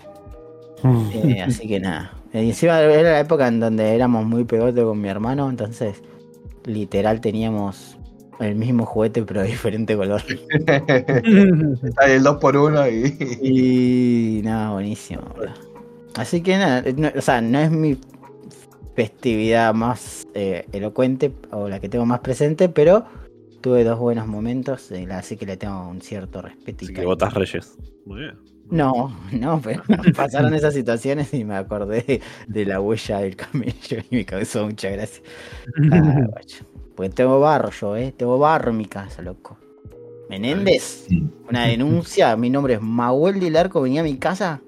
Eh, así que nada. Eh, Y encima era la época en donde éramos muy pegotes con mi hermano, entonces literal teníamos el mismo juguete pero de diferente color. Está el 2 por 1 y. Y nada, buenísimo. Así que nada, eh, no- o sea, no es mi festividad más eh, elocuente o la que tengo más presente, pero tuve dos buenos momentos, eh, así que le tengo un cierto respeto y Así que votas reyes. Muy bien. No, no, pero pasaron esas situaciones y me acordé de, la huella del camello y me causó mucha gracia. Ah. Porque tengo barro yo, ¿eh? Tengo barro en mi casa, loco. Menéndez, una denuncia. Mi nombre es Mahuel del Arco. Venía a mi casa.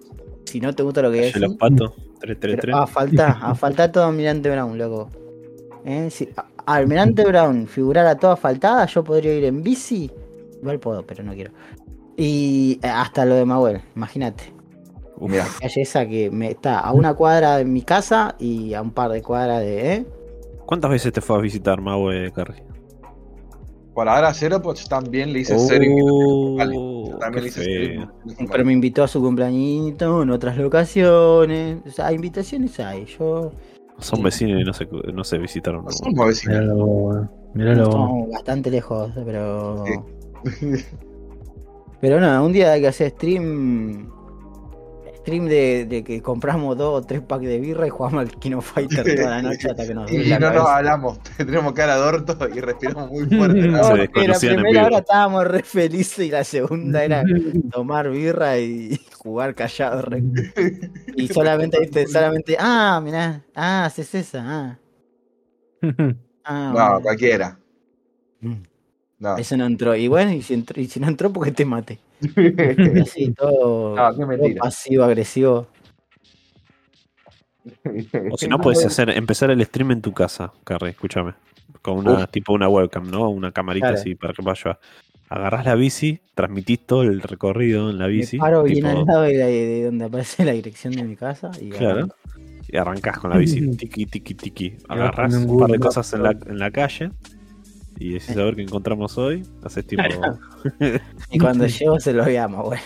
Si no te gusta lo que decís. los patos. 333. Pero a falta, a falta todo Almirante Brown, loco. ¿Eh? Si a- Almirante Brown figurara toda faltada, yo podría ir en bici. Igual puedo, pero no quiero. Y eh, hasta lo de Mahuel, imagínate. La calle esa que me está a una cuadra de mi casa y a un par de cuadras de. ¿eh? ¿Cuántas veces te fue a visitar Maue Carri? por ahora cero, pues también le hice cero. Yo también le hice cero. Pero me invitó a su cumpleañito en otras locaciones. O sea, invitaciones hay. Yo. Son vecinos y no se, no se visitaron. No somos vecinos. Míralo. Míralo. Estamos bastante lejos, pero. Sí. Pero no, un día hay que hacer stream. Stream de, de que compramos dos o tres packs de birra y jugamos al Kino Fighter toda la noche hasta que nos Y no nos hablamos, tenemos cara de orto y respiramos muy fuerte. Se No, porque la primera hora estábamos re felices y la segunda era tomar birra y jugar callado. re- Y solamente, viste, solamente, ah, mirá, ah, haces esa, ah. ah No, bueno. cualquiera. Mm, No. Eso no entró. Y bueno, y si, entró, y si no entró, porque te mate. Así, todo, No, todo pasivo, agresivo. O si no, puedes hacer, empezar el stream en tu casa, Carri, escúchame. Con una, Uf. tipo una webcam, ¿no? Una camarita Claro. así para que vaya. Agarrás la bici, transmitís todo el recorrido en la bici. Me paro bien al lado de, la- de donde aparece la dirección de mi casa. Y Claro. Y arrancás con la bici, tiki, tiki, tiki. Agarrás un par de cosas en la, en la calle y decís a ver qué encontramos hoy. Haces tipo. Y cuando llego se lo llamo, güey.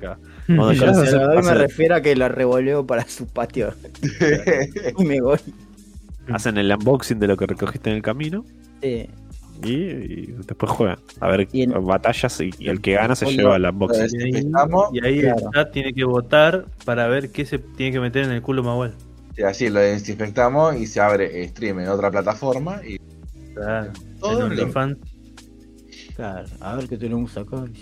Cuando haces- se lo doy me refiero a que lo revoleo para su patio. y me voy. hacen el unboxing de lo que recogiste en el camino Sí. y, y después juegan. A ver, Y en- batallas y, y el que gana se lleva el unboxing. Y ahí, Estamos. y ahí Claro. el chat tiene que votar para ver qué se tiene que meter en el culo Mahuel. Y así lo desinfectamos y se abre stream en otra plataforma y Claro. todo en. Claro, a ver qué tenemos acá.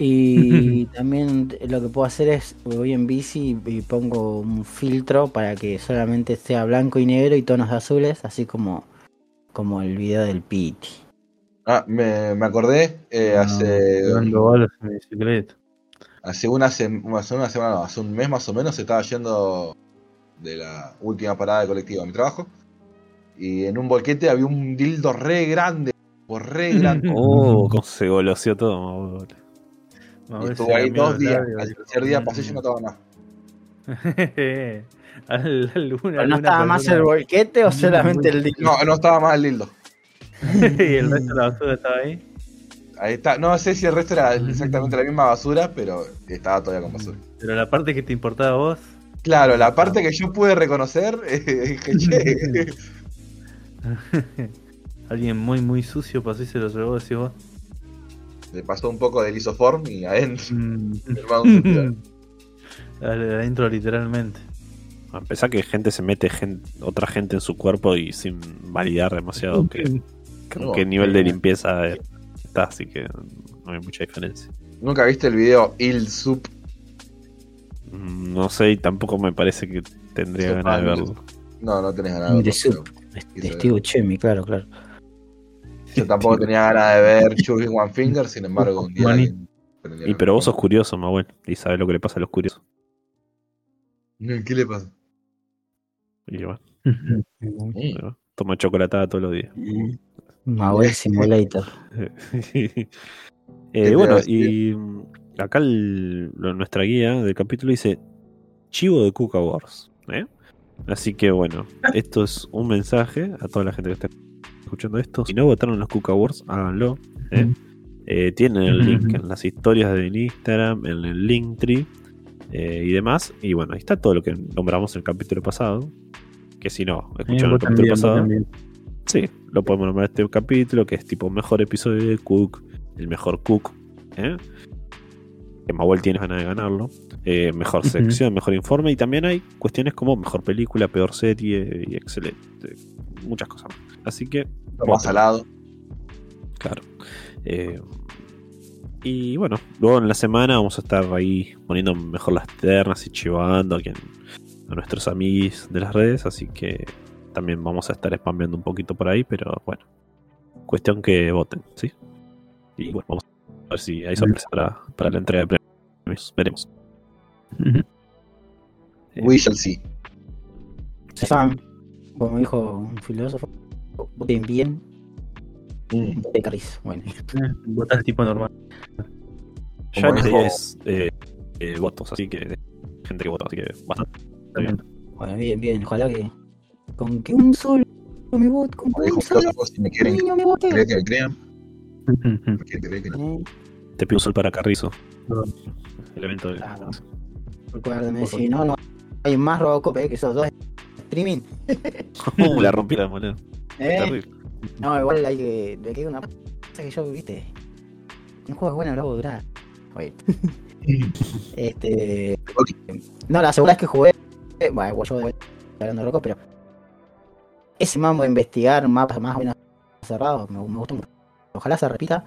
Y también lo que puedo hacer es, voy en bici y pongo un filtro para que solamente sea blanco y negro y tonos azules, así como, como el video del Piti. Ah, me, me acordé, eh, hace, en hace, una sem- hace una semana, no, hace un mes más o menos, estaba yendo de la última parada de colectivo a mi trabajo. Y en un bolquete había un dildo re grande, re grande. Oh, cómo se goloseó todo. y Mahuel estuvo ahí dos días. Al tercer día pasé y no estaba más. Al- al- una- ¿Pero no estaba más el bolquete o solamente el dildo? No, no estaba más el dildo. y el resto de la basura estaba ahí. Ahí está. No sé si el resto era exactamente la misma basura, pero estaba todavía con basura. Pero la parte que te importaba a vos. Claro, la parte que yo pude reconocer, eh, dije, che, Alguien muy muy sucio pasó y se lo llevó, decís vos. Le pasó un poco del isoform y adentro. Mm. Adentro literalmente. A pesar que gente se mete otra gente en su cuerpo y sin validar demasiado que, que- No, qué nivel de eh. limpieza está, así que no hay mucha diferencia. ¿Nunca viste el video Il Sup? Mm, No sé y tampoco me parece que tendría ganas de verlo. No, no tenés ganas de verlo, De Steve Buscemi, claro, claro. Yo tampoco tenía ganas de ver Chubby One Finger, sin embargo, un día. Alguien Y pero vos sos curioso, Manuel, y sabes lo que le pasa a los curiosos. ¿Qué le pasa? Y bueno, Mm. bueno, toma chocolatada todos los días. Mabel Simulator. Eh, te bueno, y mm, acá el- nuestra guía del capítulo dice Chivo de Cuca Wars. ¿eh? Así que bueno, esto es un mensaje a toda la gente que está escuchando esto. Si no votaron los Cuca Wars, háganlo. ¿eh? Eh, tienen el link en las historias del Instagram, en el Linktree eh, y demás. Y bueno, ahí está todo lo que nombramos en el capítulo pasado. Que si no, escucharon el capítulo también, pasado. Sí, lo podemos nombrar este capítulo, que es tipo mejor episodio de Cook, el mejor Cook, ¿eh? que Mawel tiene ganas de ganarlo, eh, mejor sección, mejor informe, y también hay cuestiones como mejor película, peor serie y excelente, muchas cosas más. Así que, Lo más salado. claro. eh, y bueno, luego en la semana vamos a estar ahí poniendo mejor las ternas y chivando a, quien, a nuestros amigos de las redes, así que también vamos a estar spameando un poquito por ahí, pero bueno, cuestión que voten, ¿sí? Y bueno, vamos a ver si hay sorpresa para, para la entrega de premios, veremos. We shall see. Sam, como dijo un filósofo, voten bien, Mm. Bueno, Eh, Votás tipo normal. ya es eh, eh, votos, así que gente que vota, así que bastante. Está bien. bueno, bien, bien. Ojalá que con que un solo me vote, con que un solo filósofo, si me quieren niño me vote. creer que me crean, Ujú. me quieren creer que no. Eh, Te pido un sol para Carrizo. No. El evento del. Claro. Recuérdame, si no, no hay más Robocop eh, que esos dos streaming. Uh, la rompí la moneda. Eh, no, igual hay que. Queda una cosa que yo, viste. Un juego es bueno, lo durar. Oye. este. No, la segunda vez que jugué. Bueno, yo voy hablando loco, pero. Ese mambo de investigar mapas más o menos cerrados me, me gustó mucho. Ojalá se repita.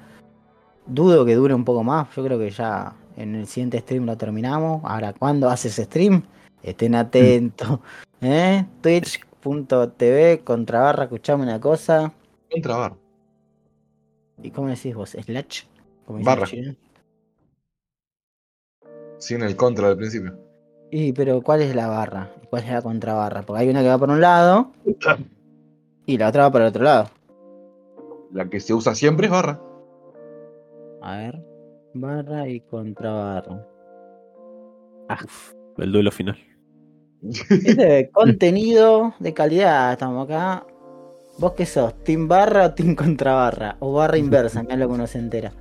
Dudo que dure un poco más. Yo creo que ya en el siguiente stream lo terminamos. Ahora, ¿cuándo haces stream? Estén atentos. ¿Eh? Twitch.tv contra barra, escuchame una cosa. Contra bar. ¿Y cómo decís vos? ¿Slash? ¿Cómo Barra. Sin el contra del principio. Y, pero ¿cuál es la barra? ¿Y ¿Cuál es la contrabarra? Porque hay una que va por un lado y la otra va por el otro lado. La que se usa siempre es barra. A ver. Barra y contrabarra. El duelo final. Este contenido de calidad, estamos acá. ¿Vos qué sos? ¿Team barra o team contrabarra? O barra inversa, mirá lo que uno se entera.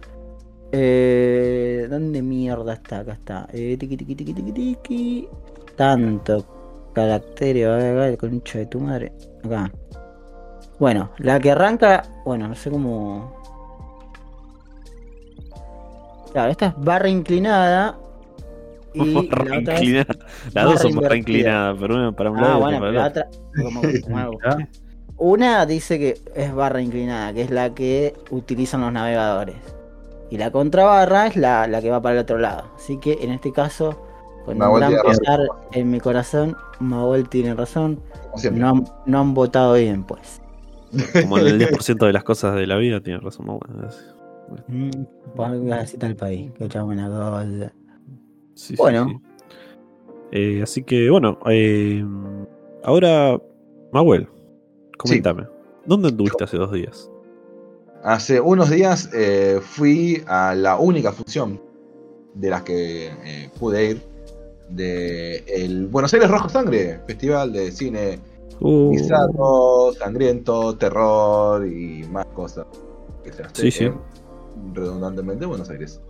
Eh, ¿Dónde mierda está? Acá está. Eh, tiqui, tiqui, tiqui, tiqui, tiqui. Tanto ver, acá, el concho de tu madre. Acá. Bueno, la que arranca, bueno, no sé cómo. Claro, esta es barra inclinada. Y Barra la otra es inclinada. Las dos son barra inclinada, pero una para un Ah, lado y bueno, otra para la otra. como- Una dice que es barra inclinada, que es la que utilizan los navegadores. Y la contrabarra es la, la que va para el otro lado. Así que en este caso, con un gran pesar en mi corazón, Mahuel tiene razón. No han, no han votado bien, pues. Como en el 10% de las cosas de la vida, tiene razón. muy bueno. Mm, Ponga así está el país, que echamos una cosa. Sí, Bueno. sí. Eh, así que bueno, eh, ahora, Manuel, coméntame. ¿Dónde anduviste hace dos días? Hace unos días eh, fui a la única función de las que eh, pude ir de el Buenos Aires Rojo Sangre, festival de cine Uh, bizarro, sangriento, terror y más cosas que se hacen Sí, sí. Redundantemente en Buenos Aires.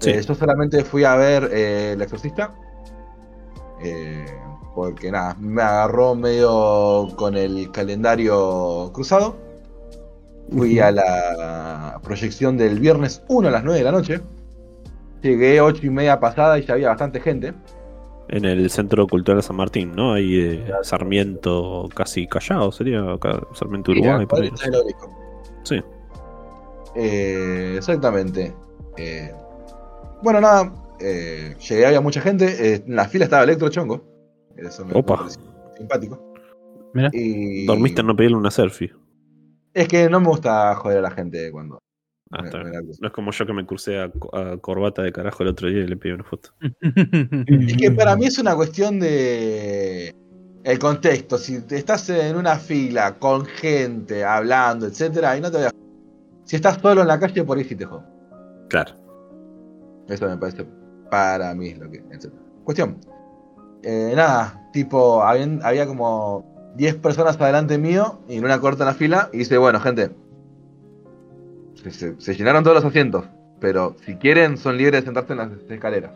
Sí. Eh, yo solamente fui a ver eh, El Exorcista. eh, porque nada, me agarró medio con el calendario cruzado. Fui a la proyección del viernes 1 a las 9 de la noche. Llegué 8 y media pasada y ya había bastante gente. En el Centro Cultural San Martín, ¿no? Ahí eh, Sarmiento casi Callao, sería Sarmiento Uruguay. Por ahí. Sí. Eh, exactamente. Eh, bueno, nada. eh, llegué, había mucha gente. eh, en la fila estaba Electro Chongo. Eso me Opa. simpático. Mira. Y Dormiste en no pedirle una selfie. Es que no me gusta joder a la gente cuando. Ah, me- me. No es como yo que me crucé a, co- a corbata de carajo el otro día y le pedí una foto. Es que para mí es una cuestión de. El contexto. Si te estás en una fila con gente hablando, etcétera, y no te voy a. Si estás solo en la calle, por ahí sí te jodo. Claro. Eso me parece para mí es lo que. Cuestión. Eh, nada, tipo, había como 10 personas adelante mío y en una corta en la fila. Y dice, bueno, gente. Se, se- se llenaron todos los asientos. Pero si quieren, son libres de sentarse en las escaleras.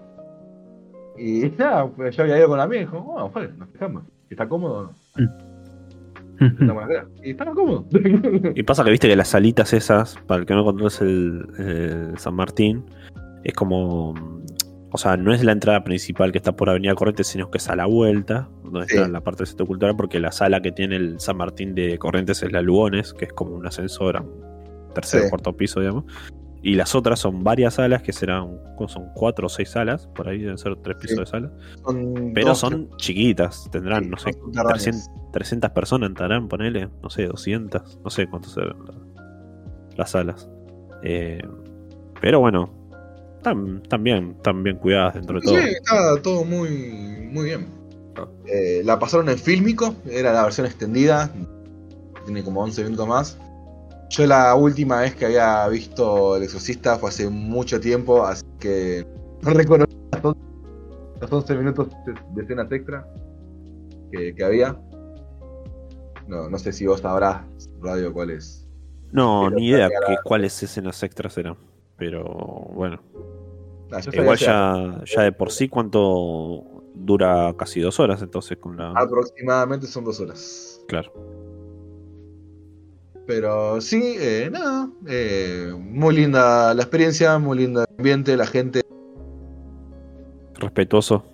Y nada, pues yo había ido con la mía y dijo, oh, joder, nos fijamos. ¿Está cómodo o no? Y estaba cómodo. Y pasa que viste que las salitas esas, para el que no conoce el, el San Martín, es como. O sea, no es la entrada principal que está por Avenida Corrientes, sino que es a la vuelta, donde Sí. está la parte del centro cultural, porque la sala que tiene el San Martín de Corrientes es la Lugones, que es como un ascensor a un tercer o Sí. cuarto piso, digamos. Y las otras son varias salas, que serán son cuatro o seis salas, por ahí deben ser tres pisos Sí. de sala. Son Pero dos, son chiquitas, tendrán, Sí, no sé, son subterráneas. 300, 300 personas entrarán, ponele, no sé, 200, no sé cuántos serán la- las salas. Eh, pero bueno, están, bien, están bien cuidadas dentro de todo. Sí, está todo muy, muy bien. Eh, la pasaron en fílmico, era la versión extendida, tiene como 11 minutos más. Yo la última vez que había visto El Exorcista fue hace mucho tiempo, así que no reconozco los 11 minutos de, escenas extra que, que había. No, no sé si vos sabrás, Radio, cuál es. No, Pero ni idea que, cuáles escenas extras eran. Pero bueno, Ah, igual ya, ya de por sí cuánto dura casi dos horas entonces con la... Aproximadamente son dos horas. Claro. Pero sí, eh, nada. eh, muy linda la experiencia, muy linda el ambiente, la gente. Respetuoso.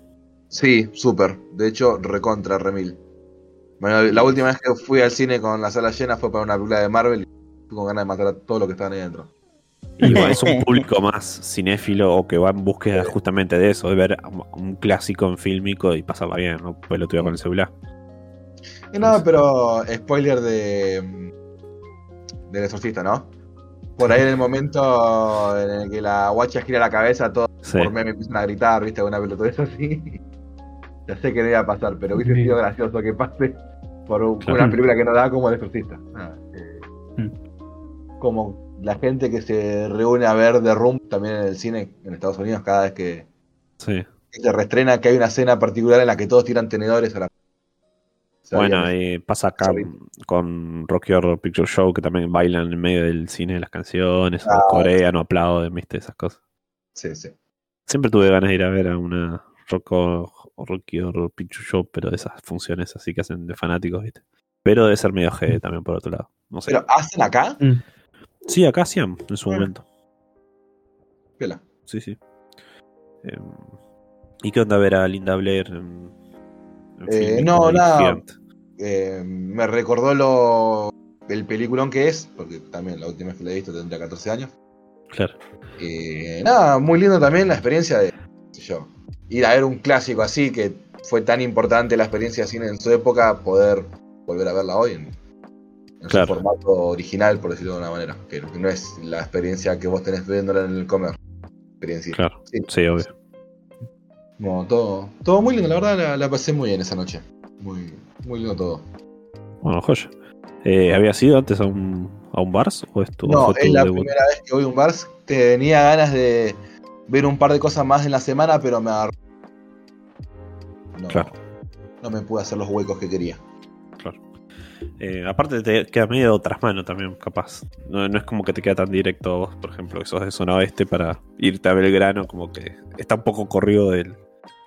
Sí, súper. De hecho, recontra, remil. Bueno, la última vez que fui al cine con la sala llena fue para una película de Marvel y fui con ganas de matar a todos los que estaban ahí dentro. Igual es un público más cinéfilo o que va en búsqueda justamente de eso, de ver un clásico en fílmico y pasarla bien, no pelotudear con el celular. Y nada, pero spoiler de. Del exorcista, ¿no? Por ahí en el momento en el que la guacha gira la cabeza, todos Sí. por meme empiezan a gritar, ¿viste? Una pelotudez así. ya sé que no iba a pasar, pero hubiese Sí. sido gracioso que pase por un- Claro. una película que no da como el exorcista. Nada, eh, Mm. como la gente que se reúne a ver The Room también en el cine en Estados Unidos cada vez que, Sí. que se reestrena, que hay una escena particular en la que todos tiran tenedores a la. Bueno, eh, pasa acá Sorry. con Rocky Horror Picture Show, que también bailan en medio del cine las canciones, o Ah. coreano, aplauden, viste, esas cosas. Sí, sí. Siempre tuve ganas de ir a ver a una Rocco- Rocky Horror Picture Show, pero de esas funciones así que hacen de fanáticos, viste. Pero debe ser medio G también por otro lado. No sé. Pero ¿hacen acá? Sí, acá hacían en su Bueno. momento. Piola. Sí, sí. Em, ¿Y qué onda ver a Linda Blair en Eh, no, nada. Eh, me recordó lo el peliculón que es, porque también la última vez que la he visto tendría 14 años. Claro. Eh, nada, muy lindo también la experiencia de, yo, ir a ver un clásico así, que fue tan importante la experiencia de cine en su época, poder volver a verla hoy en, en Claro. su formato original, por decirlo de alguna manera. Que, que no es la experiencia que vos tenés viéndola en el comer. Experiencia. Claro. Sí. Sí, obvio. No, todo, todo muy lindo, la verdad la, la pasé muy bien esa noche. Muy, muy lindo todo. Bueno, joya. Eh, ¿Habías ido antes a un, a un Bars o esto No, es la debut? primera vez que voy a un bar. Tenía ganas de ver un par de cosas más en la semana, pero me agarró. No, Claro. no me pude hacer los huecos que quería. Eh, aparte te queda medio tras mano también, capaz. No, no es como que te queda tan directo a vos, por ejemplo, que sos de zona oeste para irte a Belgrano, como que está un poco corrido del...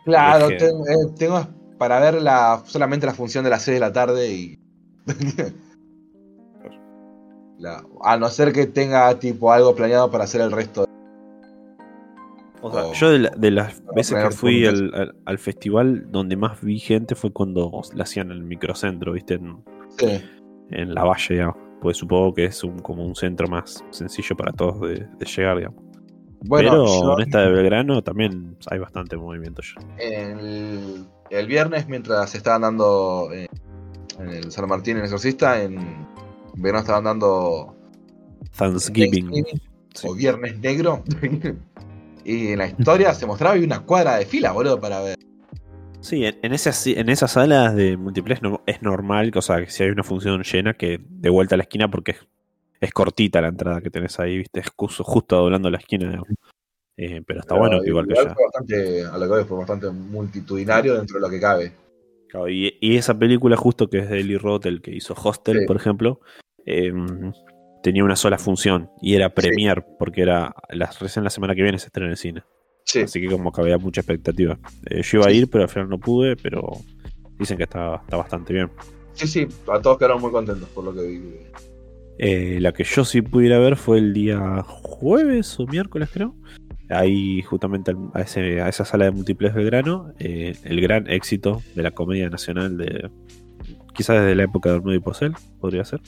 Claro, que- tengo, eh, tengo para ver la, solamente la función de las 6 de la tarde y. La- a no ser que tenga tipo algo planeado para hacer el resto. O sea, O- yo de, la- de las veces que fui al- al festival, donde más vi gente fue cuando la hacían en el microcentro, ¿viste? En, Sí. en la valle, digamos. Pues supongo que es un, como un centro más sencillo para todos de, de llegar, digamos. Bueno, Pero yo en esta de Belgrano también hay bastante movimiento ya. el, el viernes, mientras estaban dando eh, en el San Martín en Exorcista, en verano estaban dando Thanksgiving. Thanksgiving, Sí. o Viernes Negro. y en la historia se mostraba y una cuadra de fila, boludo, para ver. Sí, en, en esas, en esas salas de multiplex no- es normal, o sea, que si hay una función llena, que de vuelta a la esquina, porque es, es cortita la entrada que tenés ahí, ¿viste? Es justo, justo doblando la esquina. Eh, pero está bueno igual que ya. fue bastante, a lo que fue bastante multitudinario dentro de lo que cabe. Claro, y, y esa película, justo que es de Eli Roth, el que hizo Hostel, Sí. por ejemplo, eh, tenía una sola función y era premier, porque era las, recién la semana que viene se estrena en el cine. Sí, Así que como que había mucha expectativa. Eh, yo iba a ir, pero al final no pude, pero dicen que está, está bastante bien. sí, sí, a todos quedaron muy contentos por lo que vi. Eh, la que yo sí pudiera ver fue el día jueves o miércoles, creo. Ahí, justamente a, ese- a esa sala de múltiples Belgrano, eh, el gran éxito de la comedia nacional de. Quizás desde la época de Olmedo y Posel, podría ser.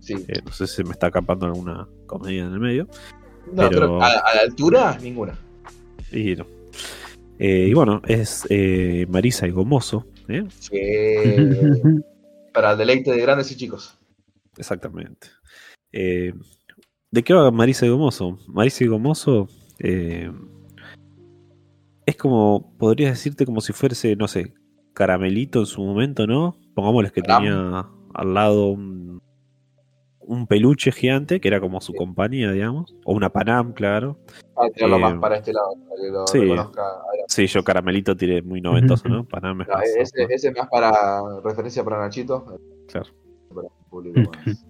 Sí. Eh, no sé si se me está escapando alguna comedia en el medio. No, pero- a, a la altura, ninguna. Y no. Eh, y bueno, es Marisa y Gomoso. Sí. para el deleite de grandes y chicos. Exactamente. Eh, ¿De qué va Marisa y Gomoso? Marisa y Gomoso eh, es como, podrías decirte como si fuese, no sé, Caramelito en su momento, ¿no? Pongámosles que tenía al lado un, un peluche gigante que era como su compañía, digamos. O una Panam, claro. Hay que tirarlo Eh, más para este lado, para que lo sí. reconozca. Sí, yo Caramelito tiré muy noventoso, ¿no? Panam es No, más- ese, ese es más para referencia para Nachito. Claro. Para el público más.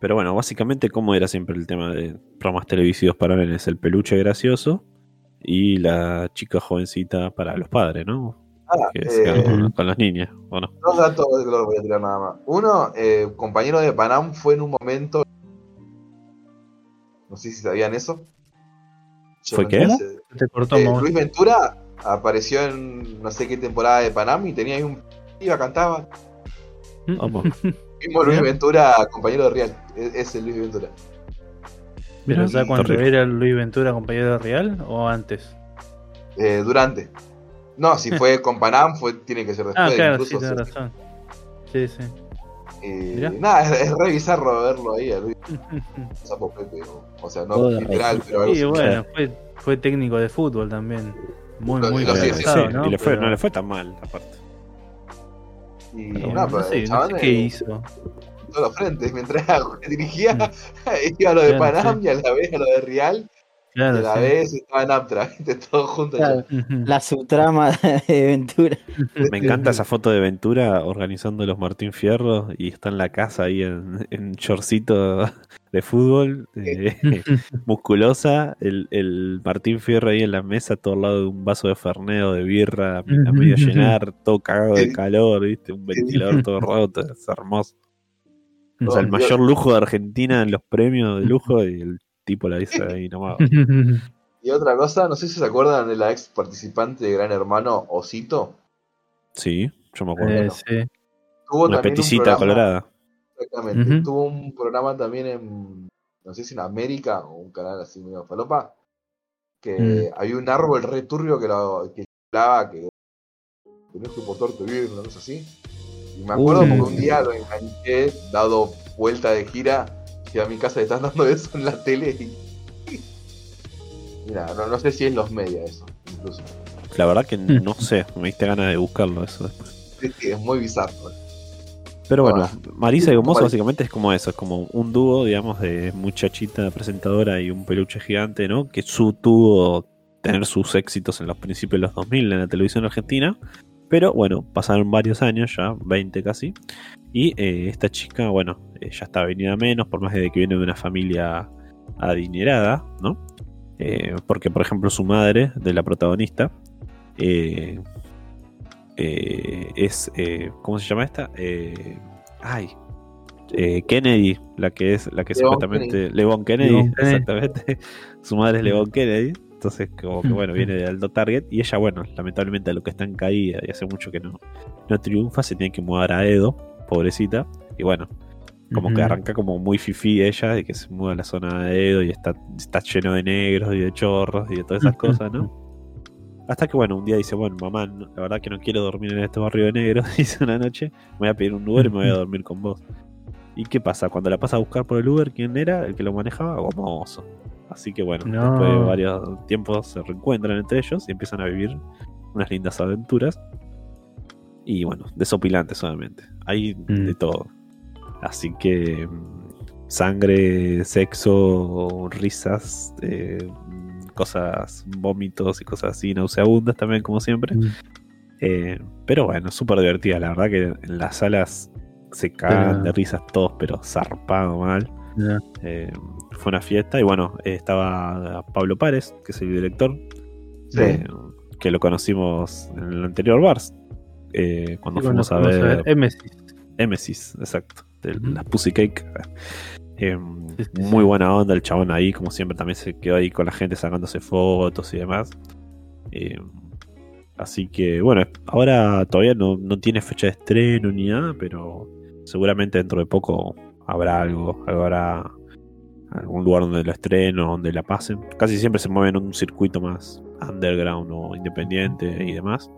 Pero bueno, básicamente, ¿cómo era siempre el tema de programas televisivos para nenes? El peluche gracioso y la chica jovencita para los padres, ¿no? Ah, Que se quedan eh, con, con las niñas, ¿o no? Dos datos que lo voy a tirar nada más. Uno, eh, compañero de Panam fue en un momento. No sé si sabían eso. Yo ¿Fue no qué? Te cortó, Eh. Luis Ventura apareció en no sé qué temporada de Panam y tenía ahí un. iba, cantaba. Vamos. Mismo Luis. Ventura, compañero de Real. Es, es el Luis Ventura. ¿Pero ya cuando era Luis Ventura compañero de Real o antes? Eh, durante. No, si fue con Panam, fue, tiene que ser después. Ah, claro, sí, incluso, tienes sí. razón. Sí, sí. Eh, nada, es, es re bizarro verlo ahí a Luis. O, sea, no literal, pero algo así. bueno, fue, fue técnico de fútbol también. Muy, Lo- muy lo Sí, y le fue, Pero- no le fue tan mal, aparte. Y pero nada, no sé, no sé qué hizo. todos los frentes. Mientras dirigía, iba a lo de Claro, Panam sí. y a la vez a lo de Real. Claro, la sí. vez estaba en Amtrak. ¿viste? Todo junto. Claro, la subtrama de Ventura. Me encanta esa foto de Ventura organizando los Martín Fierro y está en la casa ahí en, en shortcito de fútbol, eh, musculosa, el, el Martín Fierro ahí en la mesa, todo al lado de un vaso de ferneo de birra a medio llenar, todo cagado de calor, ¿viste? un ventilador todo roto, es hermoso. O sea, el Dios. mayor lujo de Argentina en los premios de lujo y el tipo la hizo ahí nomás. Y otra cosa, no sé si se acuerdan de la ex participante de Gran Hermano, Osito. Sí, yo me acuerdo. Eh, sí. Tuvo Una también un peticita programa- colorada. Exactamente. Tuvo un programa también en, no sé si en América o un canal así medio falopa, que había un árbol re turbio que lo que hablaba que tenés que portarte bien, una cosa así. Y me acuerdo Uy. porque un día lo enganché, dado vuelta de gira, que a mi casa le están dando eso en la tele y... Mira, no, no sé si es los medios eso, incluso. La verdad que no sé, me diste ganas de buscarlo eso después. Es, que es muy bizarro. Pero bueno, Ah. Marisa y Gomoso básicamente es como eso, es como un dúo, digamos, de muchachita presentadora y un peluche gigante, ¿no? Que su tuvo tener sus éxitos en los principios de los 2000 en la televisión argentina. Pero bueno, pasaron varios años, ya 20 casi. Y eh, esta chica, bueno, eh, ya está venida menos, por más de que viene de una familia adinerada, ¿no? Eh, porque, por ejemplo, su madre, de la protagonista, eh, eh, es. eh, ¿Cómo se llama esta? Eh, ay. eh, Kennedy, la que es la que Levon supuestamente Levon Kennedy, Levon Kennedy. exactamente. Su madre es Levon Kennedy. Entonces, como que bueno, viene de alto target. Y ella, bueno, lamentablemente a lo que está en caída y hace mucho que no, no triunfa, se tiene que mudar a Edo, pobrecita. Y bueno, como que arranca como muy fifi ella, de que se muda a la zona de Edo y está, está lleno de negros y de chorros y de todas esas cosas, ¿no? Hasta que bueno, un día dice, bueno, mamá, la verdad que no quiero dormir en este barrio de negros, dice una noche, me voy a pedir un Uber y me voy a dormir con vos. ¿Y qué pasa? Cuando la pasa a buscar por el Uber, ¿quién era? El que lo manejaba, Gomoso. Así que bueno, No. después de varios tiempos se reencuentran entre ellos y empiezan a vivir unas lindas aventuras. Y bueno, desopilantes solamente. Hay de Mm. todo. Así que mm, sangre, sexo, risas, eh, cosas, vómitos y cosas así nauseabundas también, como siempre. Mm. Eh, pero bueno, súper divertida. La verdad que en las salas se cagan Pero- de risas todos, pero zarpado mal. Eh, fue una fiesta y bueno, estaba Pablo Párez, que es el director, Sí. eh, que lo conocimos en el anterior Bars, eh, cuando bueno, fuimos a ver Emesis. Emesis, exacto, de Ujú. las Pussy Cake. Eh, Sí, sí, muy buena onda el chabón ahí, como siempre, también se quedó ahí con la gente sacándose fotos y demás. Eh, así que bueno, ahora todavía no, no tiene fecha de estreno ni nada, pero seguramente dentro de poco habrá algo, habrá algún lugar donde lo estreno, donde la pasen. Casi siempre se mueven en un circuito más underground o independiente y demás.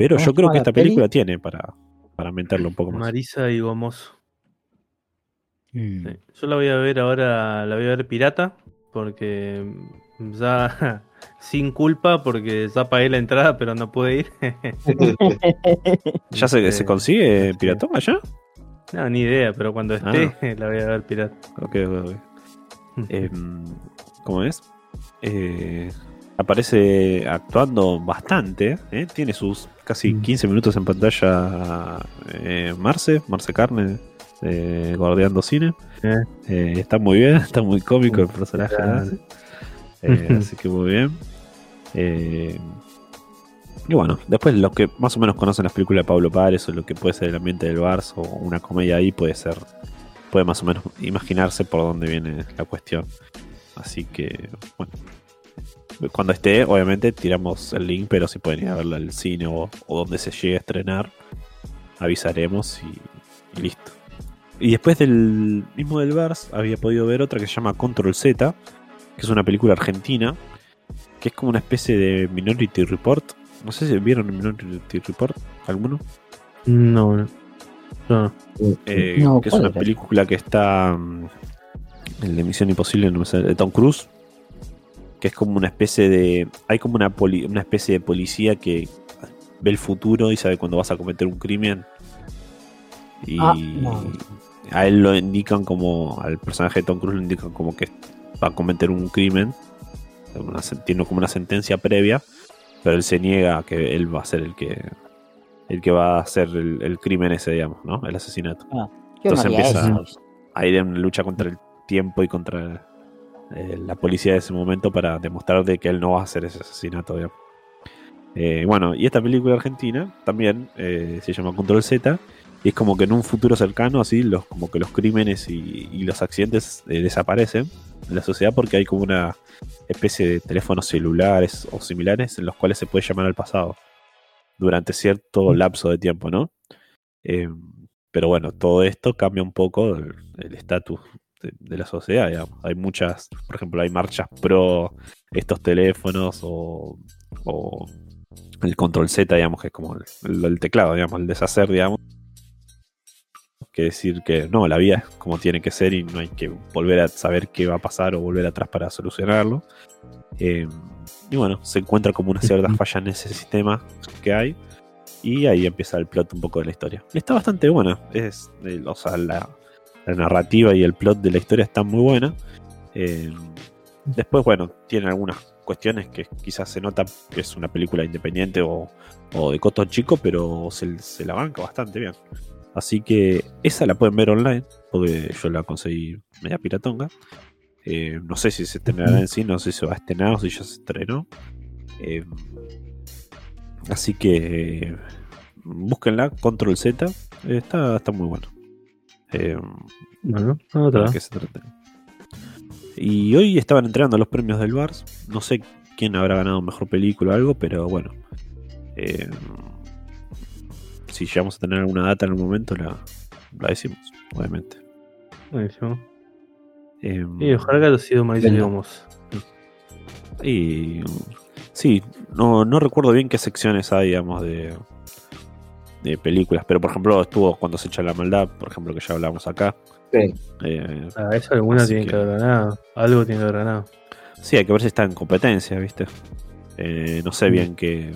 Pero ¿Cómo yo creo que esta peli? película tiene para, para meterlo un poco más. Marisa y Gomoso. Mm. Sí. Yo la voy a ver ahora, la voy a ver pirata, porque ya sin culpa, porque ya pagué la entrada, pero no pude ir. ¿Ya se, se consigue sí. piratón allá? No, ni idea, pero cuando esté la voy a ver pirata. Ok, ok, ok. Em, ¿Cómo es? Eh, aparece actuando bastante. ¿eh? Tiene sus casi Mm. 15 minutos en pantalla eh, Marce, Marce Carne, eh, Guardiando Cine. Eh. Eh, está muy bien, está muy cómico el personaje. así que muy bien. Y bueno, después los que más o menos conocen las películas de Pablo Párez o lo que puede ser el ambiente del Bars o una comedia ahí puede ser, puede más o menos imaginarse por dónde viene la cuestión. Así que, bueno, cuando esté, obviamente tiramos el link, pero si pueden ir a verla al cine o, o donde se llegue a estrenar, avisaremos y, y listo. Y después del mismo del Bars, había podido ver otra que se llama Control Z, que es una película argentina, que es como una especie de Minority Report. No sé si vieron Minority Report, ¿alguno? No, no. No. Eh, No, que es ¿cuál una película que está mm, en la Misión Imposible no me sale, de Tom Cruise que es como una especie de hay como una poli- una especie de policía que ve el futuro y sabe cuándo vas a cometer un crimen y Ah, no. a él lo indican como al personaje de Tom Cruise lo indican como que va a cometer un crimen una tiene como una sentencia previa pero él se niega a que él va a ser el que el que va a hacer el, el crimen ese digamos no el asesinato no Entonces empieza- eso. a ir en una lucha contra el tiempo y contra eh, la policía de ese momento para demostrar de que él no va a hacer ese asesinato. Eh, bueno, y esta película argentina también eh, se llama Control Z y es como que en un futuro cercano así los como que los crímenes y, y los accidentes desaparecen en la sociedad porque hay como una especie de teléfonos celulares o similares en los cuales se puede llamar al pasado durante cierto lapso de tiempo, ¿no? Eh, pero bueno, todo esto cambia un poco el estatus de, de la sociedad, digamos. Hay muchas, por ejemplo, hay marchas pro estos teléfonos o, o el control Z, digamos, que es como el, teclado, digamos, el deshacer, digamos. Que decir que no, la vida es como tiene que ser y no hay que volver a saber qué va a pasar o volver atrás para solucionarlo. Eh, y bueno, se encuentra como una cierta falla en ese sistema que hay. Y ahí empieza el plot un poco de la historia. Y está bastante buena. Es, eh, o sea, la, la narrativa y el plot de la historia están muy buena. Eh, después, bueno, tiene algunas cuestiones que quizás se nota que es una película independiente o, o de costo chico, pero se, la banca bastante bien. Así que esa la pueden ver online, porque yo la conseguí media piratonga. Eh, no sé si se estrenará en sí, no sé si se va a estrenar o si ya se estrenó. Eh, así que búsquenla, Control Z, está, está muy bueno. Eh, Bueno, otra. ¿De qué se trata? Y hoy estaban entregando los premios del Bars. No sé quién habrá ganado mejor película o algo, pero bueno. Eh, si llegamos a tener alguna data en algún momento, la, la decimos, obviamente. Buenísimo. Eh, Y ojalá que haya sido Venga. Gomos. y sí, no, no recuerdo bien qué secciones hay, digamos, de, de películas. Pero por ejemplo, estuvo cuando se echa la maldad, por ejemplo, que ya hablamos acá. Sí. Eh, Ah, eso alguna tiene que- que haber ganado. Algo tiene que haber ganado. Sí, hay que ver si está en competencia, ¿viste? Eh, no sé Mm. bien qué,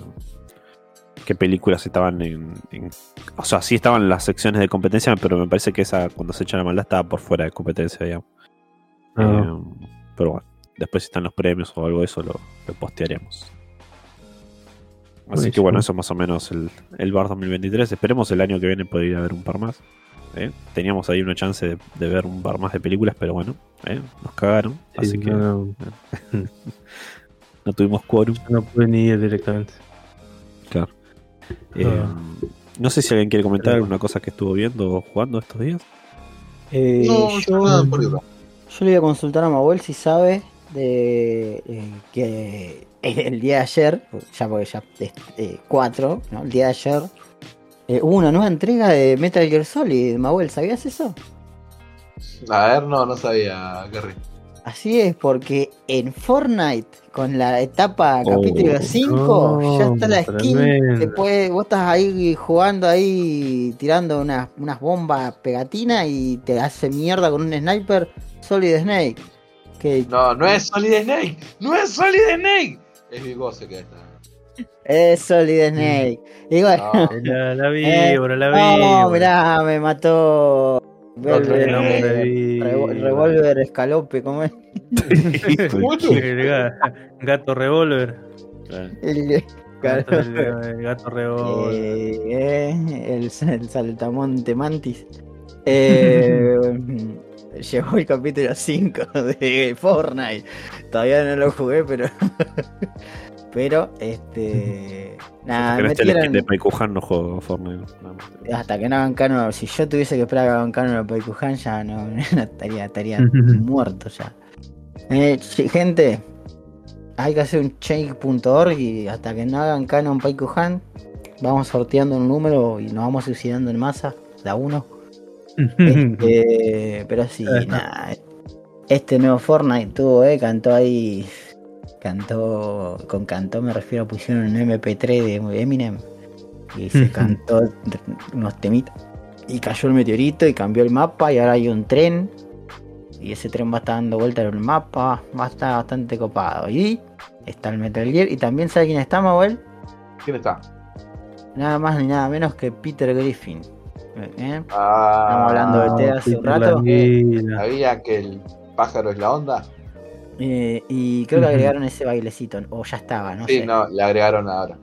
qué películas estaban en, en- O sea, sí estaban en las secciones de competencia, pero me parece que esa, cuando se echa la maldad, estaba por fuera de competencia, digamos. Ah. Eh, pero bueno, después si están los premios o algo de eso, lo, lo postearemos. Así que bueno, eso es más o menos el, el Bar 2023. Esperemos el año que viene poder ir a ver un par más. ¿eh? Teníamos ahí una chance de, de ver un par más de películas, pero bueno, ¿eh? nos cagaron. así Sí, que no, no tuvimos quórum. no pude ni ir directamente. Claro. Eh, Ah. no sé si alguien quiere comentar Pero- alguna cosa que estuvo viendo o jugando estos días. Eh, No, yo, nada por ir. yo le voy a consultar a Mabuel si sabe de eh, que el día de ayer, ya porque ya es 4, ¿no? el día de ayer, eh, hubo una nueva entrega de Metal Gear Solid. Mabuel, ¿sabías eso? A ver, no, no sabía, Gary. Así es, porque en Fortnite, con la etapa Oh, capítulo 5, ya está la skin. Después vos estás ahí jugando ahí, tirando unas, unas bombas pegatinas y te hace mierda con un sniper Solid Snake. Que No, no es Solid Snake. No es Solid Snake. Es Bigose que está. es Solid Snake. Y bueno, No, La, la Eh, víbora, la no, víbora. mirá, me mató. Velvet, nombre de revo- víbora. Revólver escalope, ¿cómo es? Gato revólver. El, Gato, el, el gato revólver. Eh, eh, el, el saltamonte mantis. Eh, llegó el capítulo 5 de Fortnite. Todavía no lo jugué, pero. pero, este. Nada, el metieron- de Paikuhan no juego Fortnite. hasta que no hagan canon. Si yo tuviese que esperar a que hagan canon a Paikuhan, ya no, no estaría, estaría muerto ya. Eh, gente, hay que hacer un change.org y hasta que no hagan canon Paikuhan, vamos sorteando un número y nos vamos suicidando en masa, de a uno. Este, pero sí, nada. Este nuevo Fortnite tuvo, eh, cantó ahí. Cantó, con cantó me refiero, pusieron un MP3 de Eminem y se cantó unos temitas. Y cayó el meteorito y cambió el mapa y ahora hay un tren. Y ese tren va a estar dando vueltas en el mapa, va a estar bastante copado. Y está el Metal Gear. Y también sabe quién está, Mabel. ¿Quién está? Nada más ni nada menos que Peter Griffin. ¿Eh? Ah, Estamos hablando de Ted hace un rato. ¿Sabía que el pájaro es la onda? Eh, y creo que agregaron ese bailecito, o ya estaba, no sí, sé. no, le agregaron ahora.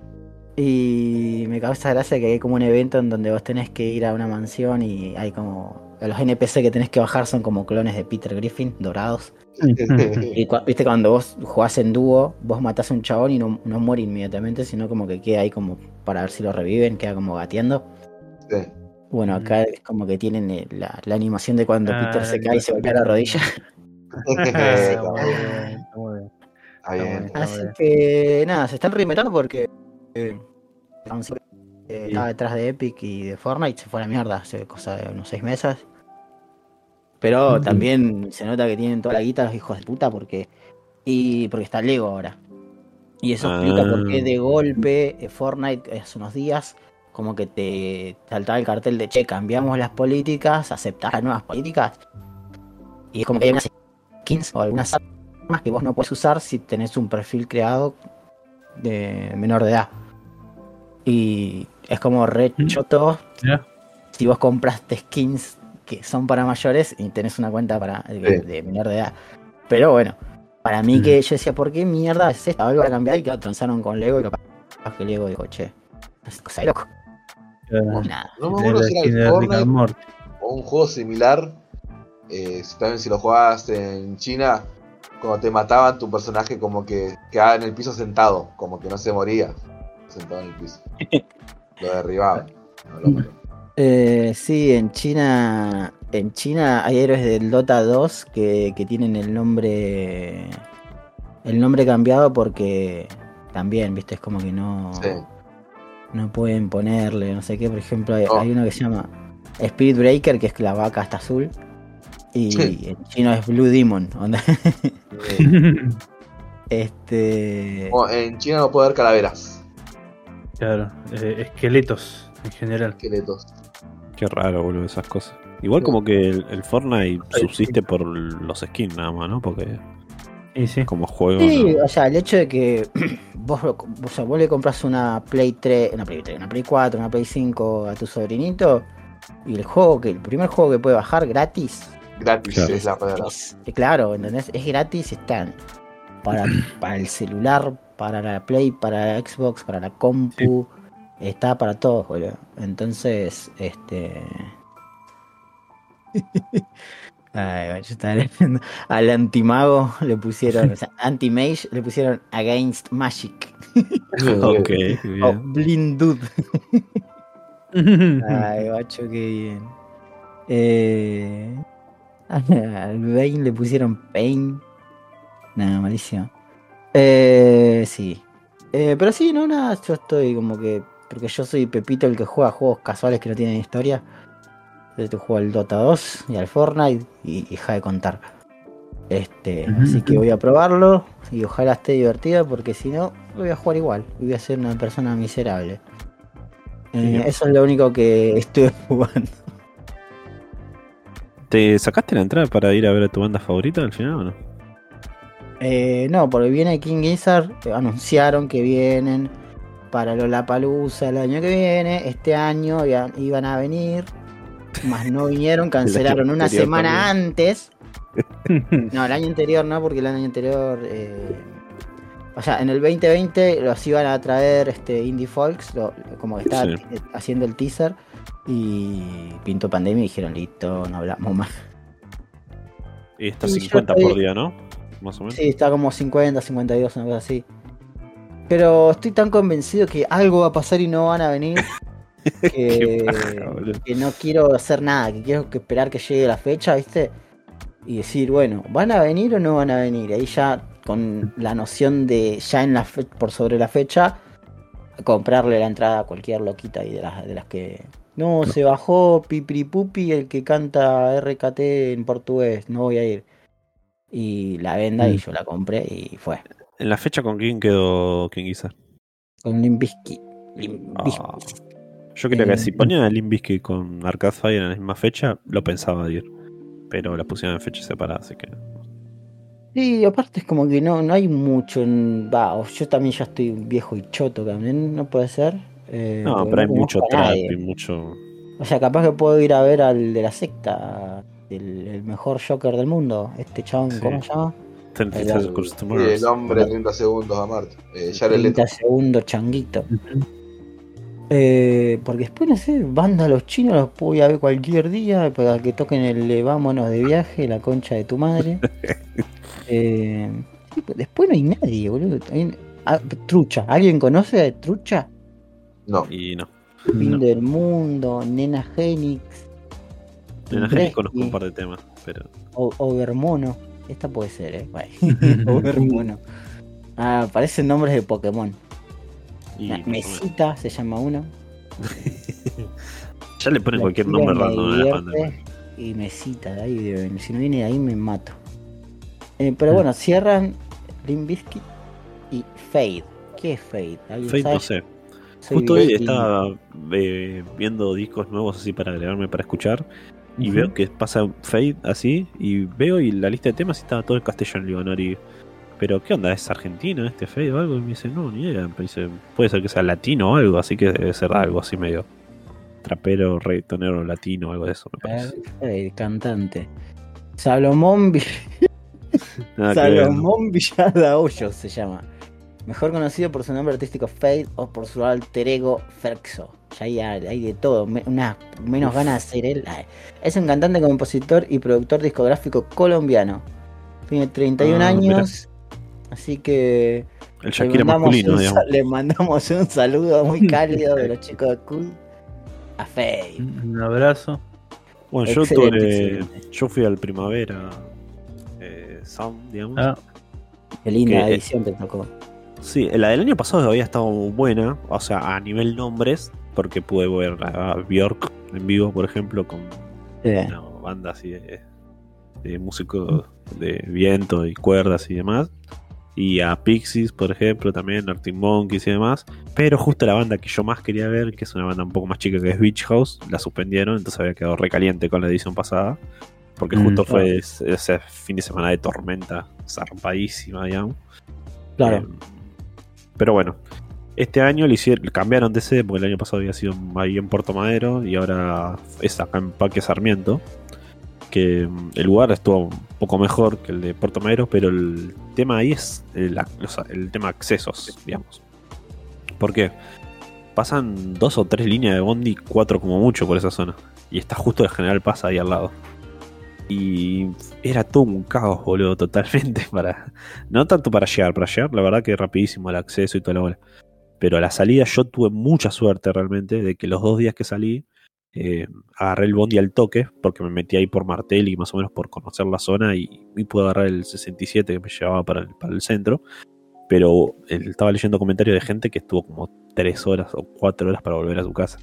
Y me causa gracia que hay como un evento en donde vos tenés que ir a una mansión y hay como. Los NPC que tenés que bajar son como clones de Peter Griffin, dorados. Y viste cuando vos jugás en dúo, vos matás a un chabón y no, no muere inmediatamente, sino como que queda ahí como para ver si lo reviven, queda como gateando. Sí. Bueno, acá es como que tienen eh, la, la animación de cuando Ah, Peter se la cae y se golpea la rodilla. Así que nada, se están reinventando porque eh, eh, Sí. estaba detrás de Epic y de Fortnite, se fue a la mierda hace cosa de unos seis meses. Pero también se nota que tienen toda la guita los hijos de puta porque y porque está Lego ahora. Y eso explica por qué Ah. de golpe eh, Fortnite hace unos días como que te saltaba el cartel de che, cambiamos las políticas, aceptar las nuevas políticas. Y es como que hay unas skins o algunas armas que vos no puedes usar si tenés un perfil creado de menor de edad. Y es como re Mm. choto si vos compraste skins que son para mayores y tenés una cuenta para de, menor de edad. Pero bueno, para mí Mm. que yo decía, ¿por qué mierda es esta? Algo a cambiar y que lo transaron con Lego y lo que Lego dijo, che, es cosa de loco. Nada. No me acuerdo si era el Fortnite o un juego similar. eh, si también si lo jugabas en China, cuando te mataban, tu personaje como que quedaba en el piso sentado, como que no se moría. Sentado en el piso. Lo derribaban. No, lo mataban. Eh, sí, en China en China hay héroes del Dota 2 que, que tienen el nombre. El nombre cambiado porque también, viste, es como que no. Sí. No pueden ponerle, no sé qué. Por ejemplo, hay, Oh. hay uno que se llama Spirit Breaker, que es que la vaca está azul. Y Sí. en chino es Blue Demon. onda. Este. en China no puede haber calaveras, claro, eh, esqueletos en general. esqueletos. Qué raro, boludo, esas cosas. Igual como que el, el Fortnite subsiste por los skins nada más, ¿no? Porque Sí. como juego. Sí, no. o sea, el hecho de que vos, o sea, vos le compras una Play 3, una Play 3, una Play 4, una Play 5 a tu sobrinito y el juego que el primer juego que puede bajar gratis, Gratis Claro. es la palabra. es, claro, ¿entendés? Es gratis, están para, para el celular, para la Play, para la Xbox, para la compu, está para todos, boludo. Entonces, este Ay, yo estaba leyendo. Al antimago le pusieron, o sea, anti-mage le pusieron against magic. ok, O bien. blind dude. Ay, macho, qué bien. Eh, al Bane le pusieron pain. Nada, malísimo. Eh, sí. Eh, pero sí, no, nada, yo estoy como que. Porque yo soy Pepito el que juega juegos casuales que no tienen historia. Yo te juego al Dota 2 y al Fortnite y, y deja de contar. Este, así que voy a probarlo y ojalá esté divertido porque si no, voy a jugar igual. Voy a ser una persona miserable. Eh, eso es lo único que estuve jugando. ¿Te sacaste la entrada para ir a ver a tu banda favorita al final o no? Eh, no, porque viene King Gizzard, anunciaron que vienen para Lollapalooza el año que viene, este año iban a venir, más no vinieron, cancelaron una semana también. antes. No, el año anterior no, porque el año anterior, eh, o sea, en el 2020 los iban a traer este Indie Folks, lo- como que estaba Sí. eh, haciendo el teaser y pintó pandemia y dijeron listo, no hablamos más. Y está Y yo 50 por día, ¿no? Más o menos. Sí, está como 50, 52, una cosa así. Pero estoy tan convencido que algo va a pasar y no van a venir. Que, paja, boludo. que no quiero hacer nada, que quiero que esperar que llegue la fecha, ¿viste? Y decir, bueno, ¿van a venir o no van a venir? Ahí ya con la noción de ya en la fe- por sobre la fecha, comprarle la entrada a cualquier loquita y de las, de las que. No, se bajó Pipri Pupi, el que canta RKT en portugués, no voy a ir. Y la venda y Mm. yo la compré y fue. En la fecha con quién quedó King Gizzard? Con Limbisky. Limp Ah. Yo creía que Eh, si ponían a Limp Bizkit con Arcade Fire en la misma fecha, lo pensaba ir. Pero la pusieron en fechas separadas, así que. Sí, aparte es como que no, no hay mucho en. Va, o yo también ya estoy viejo y choto también, no puede ser. Eh, No, pero hay mucho trap y mucho. O sea, capaz que puedo ir a ver al de la secta, el, el mejor Joker del mundo. Este chabón, Sí. ¿cómo se llama? 30 Ahí va. Customers. Y el hombre 30 segundos a Marte. Eh, Jared Leto. 30 segundos changuito. Eh, porque después, no sé, banda los chinos los voy a ver cualquier día para que toquen el vámonos de viaje, la concha de tu madre. Eh, pues después no hay nadie, boludo. Hay- ah, trucha, ¿alguien conoce a Trucha? No. Y no. Fin No. del mundo, Nena Genix, gente Rescue, conozco un par de temas, pero. O- Overmono. Esta puede ser, eh. Overmono. Ah, parecen nombres de Pokémon. Y. Mesita se llama uno. ya le ponen cualquier nombre random. Y mesita, de ahí si no viene de ahí me mato. Eh, Mm. pero bueno, cierran Limp Bizkit y Fade. ¿Qué es Fade? ¿Alguien Fate, sabe? no sé. Soy Justo hoy estaba eh, viendo discos nuevos así para agregarme para escuchar. Y veo que pasa Fade así. Y veo y la lista de temas estaba todo en castellano. Digo Nori, ¿pero qué onda? ¿Es argentino este Fade o algo? Y me dice, no, ni idea. Me dice, puede ser que sea latino o algo. Así que debe ser algo así medio trapero, reggaetonero latino, algo de eso, me parece. Fade, cantante. Salomón. Salomón Villada Hoyos se llama. Mejor conocido por su nombre artístico Fade o por su alter ego Ferxo. Ya hay, hay de todo, me- una, menos ganas de ser él. Es un cantante, compositor y productor discográfico colombiano. Tiene 31 Ah, años, así que El le Shakira mandamos, masculino, un, digamos. le mandamos un saludo muy cálido de los chicos de Cool a Fade. Un abrazo. Bueno, yo, tuve- excelente. yo fui al Primavera eh, Sound, digamos. Ah, Qué linda que- edición te tocó. Sí, la del año pasado había estado buena, o sea, a nivel nombres, porque pude ver a Bjork en vivo, por ejemplo, con Sí. una banda así de, de músicos de viento y cuerdas y demás. Y a Pixies, por ejemplo, también, Arctic Monkeys y demás. Pero justo la banda que yo más quería ver, que es una banda un poco más chica que es Beach House, la suspendieron, entonces había quedado recaliente con la edición pasada. Porque Mm, justo fue ese, ese fin de semana de tormenta zarpadísima, digamos. Claro. Eh, pero bueno, este año le hicieron, cambiaron de sede porque el año pasado había sido ahí en Puerto Madero y ahora es acá en Parque Sarmiento. Que el lugar estuvo un poco mejor que el de Puerto Madero, pero el tema ahí es el tema accesos, digamos. ¿Por qué? Pasan dos o tres líneas de bondi, cuatro como mucho por esa zona. Y está justo el General Paz ahí al lado. Y era todo un caos, boludo, totalmente para, no tanto para llegar, para llegar, la verdad que rapidísimo el acceso y toda la bola. Pero a la salida yo tuve mucha suerte realmente de que los dos días que salí eh, agarré el bondi al toque porque me metí ahí por Martel y más o menos por conocer la zona y, y pude agarrar el 67 que me llevaba para el, para el centro. Pero eh, estaba leyendo comentarios de gente que estuvo como tres horas o cuatro horas para volver a su casa.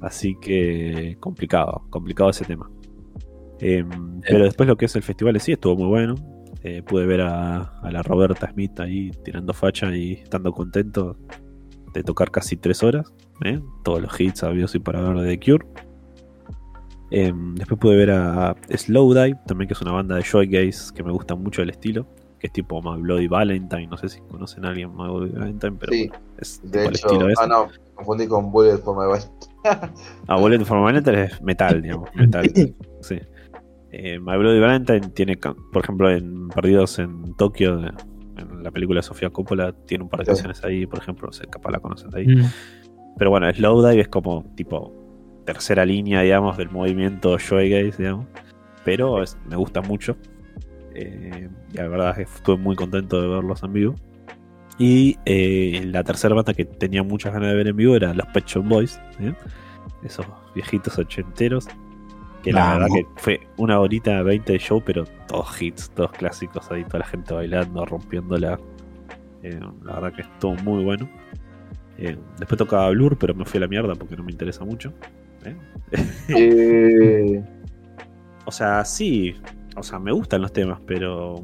Así que complicado, complicado ese tema. Eh, pero después lo que es el festival sí estuvo muy bueno. Eh, pude ver a, a la Roberta Smith ahí tirando facha y estando contento de tocar casi tres horas. ¿eh? Todos los hits habidos y para ver de The Cure. Eh, después pude ver a Slowdive, también que es una banda de Joygaze que me gusta mucho el estilo. Que es tipo My Bloody Valentine. No sé si conocen a alguien My Bloody Valentine, pero Sí, bueno, es de tipo el hecho. estilo ese. Ah, no, confundí con Bullet for My West. Ah, Bullet for Valentine es metal, digamos. Metal. sí. Eh, My Bloody Valentine tiene, por ejemplo, en Perdidos en Tokio, la película de Sofía Coppola, tiene un par de Sí. canciones ahí, por ejemplo, no sé, capaz la conocen de ahí. mm, Pero bueno, Slowdive es como tipo tercera línea, digamos, del movimiento Shoegaze, digamos. Pero es- me gusta mucho. Eh, y la verdad es que estuve muy contento de verlos en vivo. Y eh, la tercera banda que tenía muchas ganas de ver en vivo era los Pet Shop Boys. Esos viejitos ochenteros. Que la Vamos. verdad que fue una horita 20 de show, pero todos hits, todos clásicos ahí, toda la gente bailando, rompiéndola. Eh, la verdad que estuvo muy bueno. Eh, después tocaba Blur, pero me fui a la mierda porque no me interesa mucho. ¿eh? Eh, O sea, sí, o sea, me gustan los temas, pero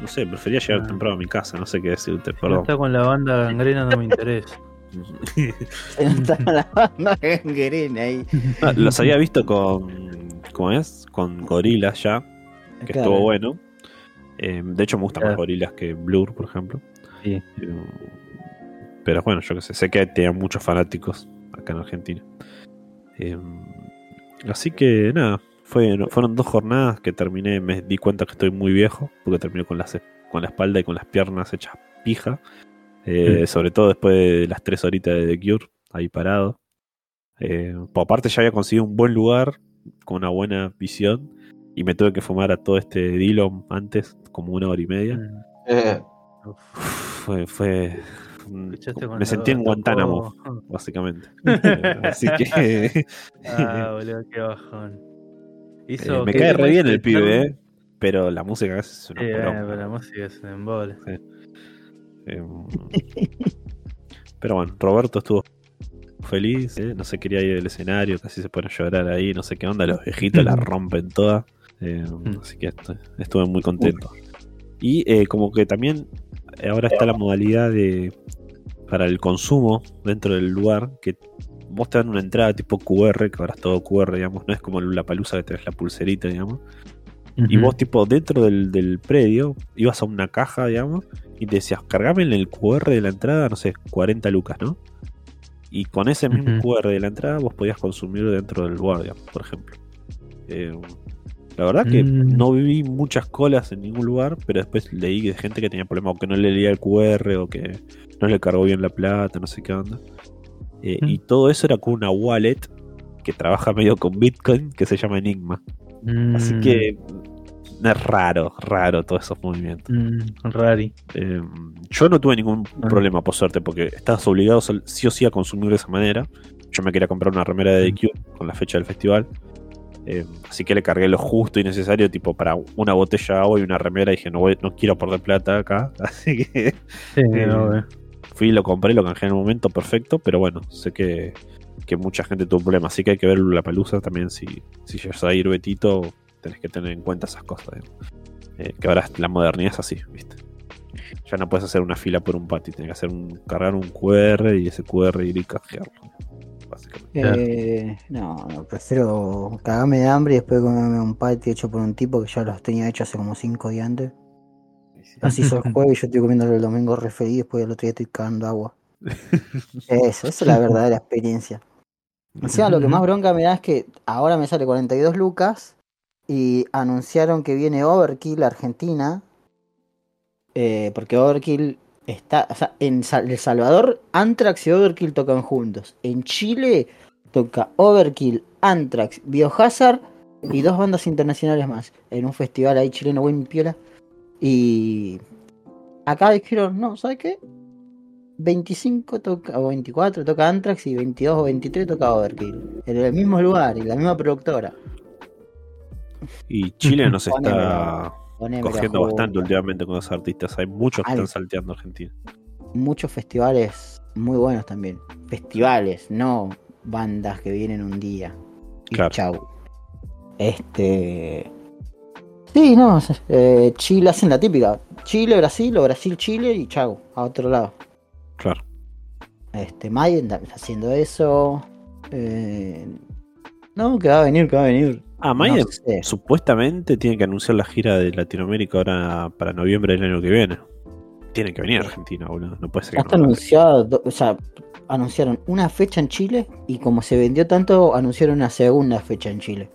no sé, prefería llegar Ah. temprano a mi casa, no sé qué decirte, no perdón. está con la banda gangrena, no me interesa. Gangrena ahí. Ah, los había visto con, ¿cómo es? Con gorilas ya, que Claro. estuvo bueno. Eh, de hecho, me gustan más gorilas que Blur, por ejemplo. Sí. Pero, pero bueno, yo que sé, sé que tenía muchos fanáticos acá en Argentina. Eh, así que nada, fue, fueron dos jornadas que terminé, me di cuenta que estoy muy viejo, porque terminé con, las, con la espalda y con las piernas hechas pija. Eh, Mm. Sobre todo después de las tres horitas de The Cure, ahí parado. Eh, por aparte ya había conseguido un buen lugar, con una buena visión, y me tuve que fumar a todo este Dillon antes, como una hora y media. Mm, eh, Fue, fue mm, me sentí en Guantánamo, básicamente. Eh, Así que Ah, boludo, qué bajón. eh, me ¿qué cae re bien el pibe, Clown? eh, pero la música es una pero la música es un embole. Eh, pero bueno, Roberto estuvo feliz, eh, no se quería ir del escenario, casi se pone a llorar ahí, no sé qué onda, los viejitos la rompen toda. eh, así que estu- estuve muy contento. Y eh, como que también ahora está la modalidad de para el consumo dentro del lugar que vos te dan una entrada tipo QR, que ahora es todo QR, digamos, no es como la palusa que tenés la pulserita, digamos. Y vos, tipo, dentro del, del predio, ibas a una caja, digamos, y te decías, cargame en el QR de la entrada, no sé, 40 lucas, ¿no? Y con ese mismo Ujú. QR de la entrada, vos podías consumir dentro del lugar, digamos, por ejemplo. Eh, la verdad que Mm. no vi muchas colas en ningún lugar, pero después leí de gente que tenía problemas, o que no le leía el QR, o que no le cargó bien la plata, no sé qué onda. Eh, Mm. Y todo eso era con una wallet que trabaja medio con Bitcoin, que se llama Enigma. Así Mm, que es raro, raro todos esos movimientos. mm, rari. Eh, yo no tuve ningún Ah. problema, por suerte, porque estás obligado sí o sí a consumir de esa manera. Yo me quería comprar una remera de Mm. Cure con la fecha del festival. Eh, así que le cargué lo justo y necesario, tipo para una botella de agua y una remera. Y dije, no, voy, no quiero perder plata acá. Así que Sí, Eh, no, eh. fui, lo compré, lo canjeé en un momento perfecto. Pero bueno, sé que, que mucha gente tuvo problemas. Así que hay que ver la pelusa también. Si, si llegas a ir Betito, tenés que tener en cuenta esas cosas. Eh, que ahora la modernidad es así, ¿viste? Ya no puedes hacer una fila por un patio, tienes que hacer un, cargar un QR y ese QR ir y canjearlo. Eh, no, no, prefiero cagarme de hambre y después comerme un patty hecho por un tipo que ya los tenía hechos hace como 5 días antes. Así hizo el jueves y yo estoy comiéndolo el domingo re feliz, después el otro día estoy cagando agua. Eso, esa es la verdadera experiencia. O sea, lo que más bronca me da es que ahora me sale 42 lucas y anunciaron que viene Overkill Argentina. eh, porque Overkill está. O sea, en El Salvador, Anthrax y Overkill tocan juntos. En Chile toca Overkill, Anthrax, Biohazard y dos bandas internacionales más. En un festival ahí chileno, buen piola. Y acá dijeron, no, ¿sabes qué? 25 toca, o 24 toca Anthrax y 22 o 23 toca Overkill. En el mismo lugar y la misma productora. Y Chile nos está cogiendo bastante últimamente con los artistas. Hay muchos que Al- están salteando Argentina. Muchos festivales muy buenos también. Festivales, no bandas que vienen un día. Y Claro. chau. Este. Sí, no, eh, Chile hacen la típica. Chile, Brasil o Brasil, Chile y chau, a otro lado. Claro. Este, Mayen haciendo eso. Eh, no, que va a venir, que va a venir. Ah, Maiden No sé. supuestamente tiene que anunciar la gira de Latinoamérica ahora para noviembre del año que viene. Tiene que venir a Argentina, boludo. No puede ser Ya que está no. anunciado, do- o sea, anunciaron una fecha en Chile y como se vendió tanto, anunciaron una segunda fecha en Chile.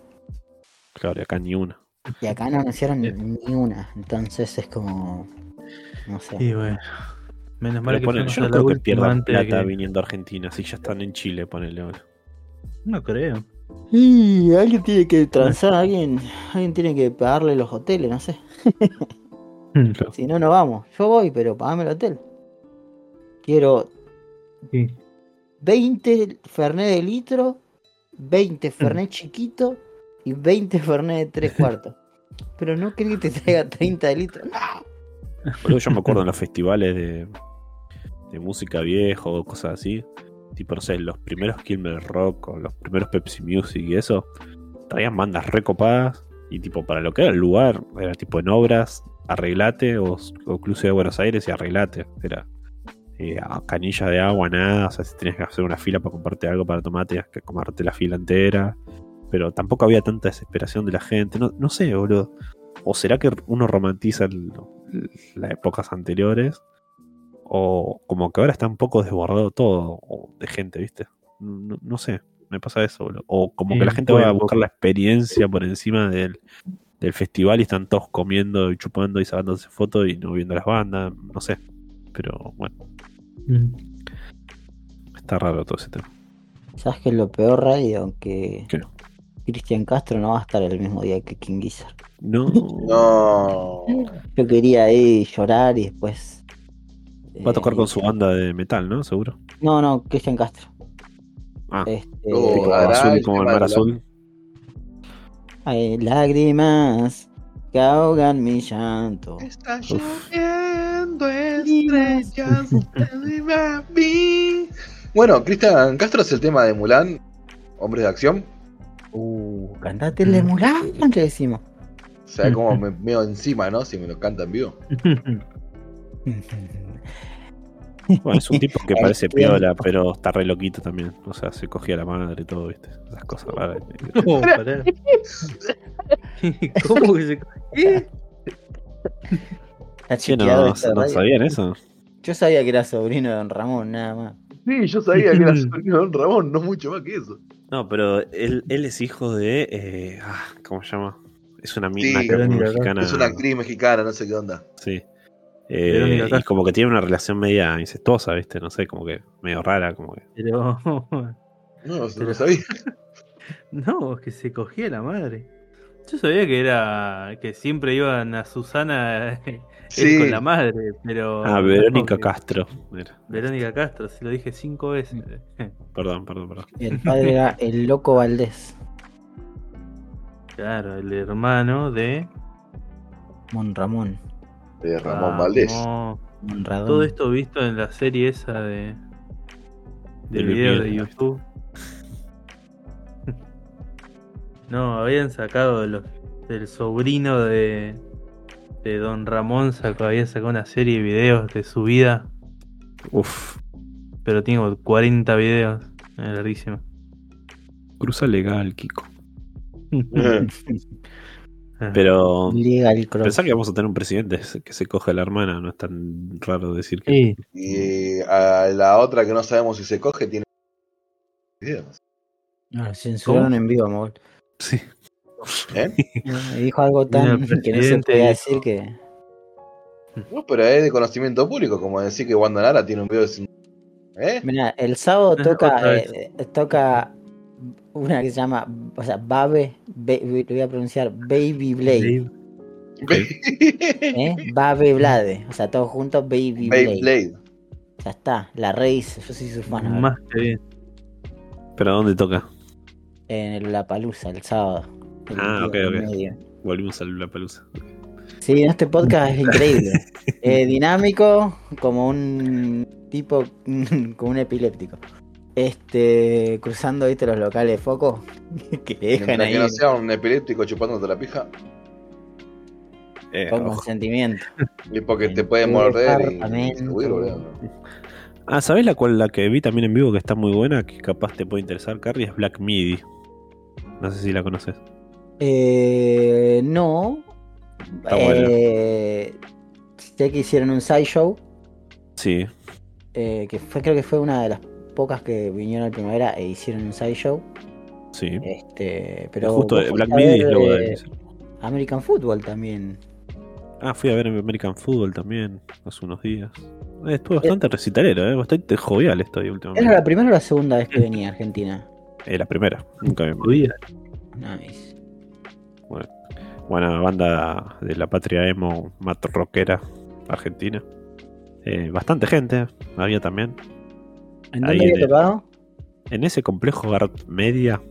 Claro, y acá ni una. Y acá no anunciaron Sí. ni una. Entonces es como. No sé. Y bueno. Menos mal que fuimos yo a no creo que pierdan plata que- viniendo a Argentina si ya están en Chile, ponele ahora. No creo. Y alguien tiene que transar, alguien, alguien tiene que pagarle los hoteles, no sé. Si no, no vamos. Yo voy, pero pagame el hotel. Quiero Sí. 20 Fernet de litro, 20 Fernet chiquito y 20 Fernet de 3 cuartos. Pero no querés que te traiga 30 de litro. No. Yo me acuerdo en los festivales de, de música viejo o cosas así. Tipo, no sé, los primeros Kilmer Rock o los primeros Pepsi Music y eso. Traían bandas recopadas. Y tipo, para lo que era el lugar, era tipo en obras, arreglate o, o Cruce de Buenos Aires y arreglate. Era eh, canilla de agua, nada. O sea, si tenías que hacer una fila para comprarte algo para tomar, tenías que comerte la fila entera. Pero tampoco había tanta desesperación de la gente. No, no sé, boludo. ¿O será que uno romantiza las épocas anteriores? O como que ahora está un poco desbordado todo de gente, ¿viste? No, no sé, me pasa eso, boludo. O como Sí, que la gente va a buscar la experiencia por encima del, del festival y están todos comiendo y chupando y sacándose fotos y no viendo las bandas, no sé. Pero bueno, Mm. está raro todo ese tema. ¿Sabes qué es lo peor, Radio? Que ¿Qué? Cristian Castro no va a estar el mismo día que King Gizzard. No, No. Yo quería ir llorar y después. Va a tocar eh, con su banda de metal, ¿no? Seguro. No, no, Cristian Castro. Ah, Este, Oh, azul como el mar azul. Hay lágrimas que ahogan mi llanto. Está Uf. lloviendo estrellas de. Bueno, Cristian Castro es el tema de Mulan, Hombres de Acción. Uh, cantate el de Mulan, le decimos. O sea, como me meo encima, ¿no? Si me lo canta en vivo. Bueno, es un tipo que parece piola, pero está re loquito también. O sea, se cogía la madre y todo, ¿viste? Esas cosas raras. No, pará. ¿Cómo que se.? ¿Qué? Está Sí, no, no, sabían eso. Yo sabía que era sobrino de Don Ramón, nada más. Sí, yo sabía que era sobrino de Don Ramón, no mucho más que eso. No, pero él, él es hijo de. eh, ah, ¿Cómo se llama? Es una Sí, mina Verónica mexicana. Es una actriz mexicana, no sé qué onda. Sí. Eh, y como que tiene una relación media incestuosa, ¿viste? No sé, como que medio rara, como que. Pero. No, no Pero- sabía. No, es que se cogía la madre. Yo sabía que era. que siempre iban a Susana Sí, con la madre, pero. Ah, Verónica no, Castro. Mira, Verónica Castro, si lo dije cinco veces. perdón, perdón, perdón. El padre era el loco Valdés. Claro, el hermano de Mon Ramón. De Ramón Ah, Valdés. no. Monradón. Todo esto visto en la serie esa de. de Del video de. YouTube. No, habían sacado de los, del sobrino de. de Don Ramón, sacó, había sacado una serie de videos de su vida. Uf, Pero tiene como 40 videos. Es larguísimo. cruza legal, Kiko. Ah, Pero Legal Cross. pensar que vamos a tener un presidente que se coge a la hermana no es tan raro decir que. Sí, Y a la otra que no sabemos si se coge tiene. Ah, censuraron en vivo, amor. Sí. ¿Eh? Dijo algo tan que no se podía decir que. No, pero es de conocimiento público, como decir que Wanda Nara tiene un video sin... ¿Eh? Mira, el sábado toca, eh, eh, toca una que se llama, o sea, Babe, Ba- lo voy a pronunciar Baby Blade, ¿eh? Babe Blade, o sea, todos juntos Baby Blade. Ya está, la raíz, yo soy su fan. más que bien. Pero ¿a dónde toca? En la palusa, el sábado. el Ah, 22 ok, ok. medio. Volvimos a la palusa. Sí, en este podcast es increíble. Eh, dinámico, como un tipo, como un epiléptico. Este, cruzando, viste, los locales de foco que le dejan Mientras ahí que no sea un epiléptico chupándote la pija. Eh, con consentimiento. Y porque te puede morder y. Ah, ¿sabés la cual la que vi también en vivo que está muy buena? Que capaz te puede interesar, Carrie, es Black Midi. No sé si la conoces. Eh, no. Está bueno. Eh, sé que hicieron un sideshow, Sí, eh, que fue, creo que fue una de las pocas que vinieron al primavera e hicieron un sideshow. sí. Este, pero Justo eh, Black Midi es luego de eh, American Football también. Ah, fui a ver American Football también hace unos días. Eh, estuvo bastante recitalero, eh, bastante jovial estoy últimamente. ¿Era la primera o la segunda vez que venía a Argentina? Eh, la primera, nunca vi. Judía. Nice. Buena banda de la patria emo, mat rockera argentina. Eh, bastante gente había también. ¿En dónde en había el- tocado? En ese complejo Gart Media,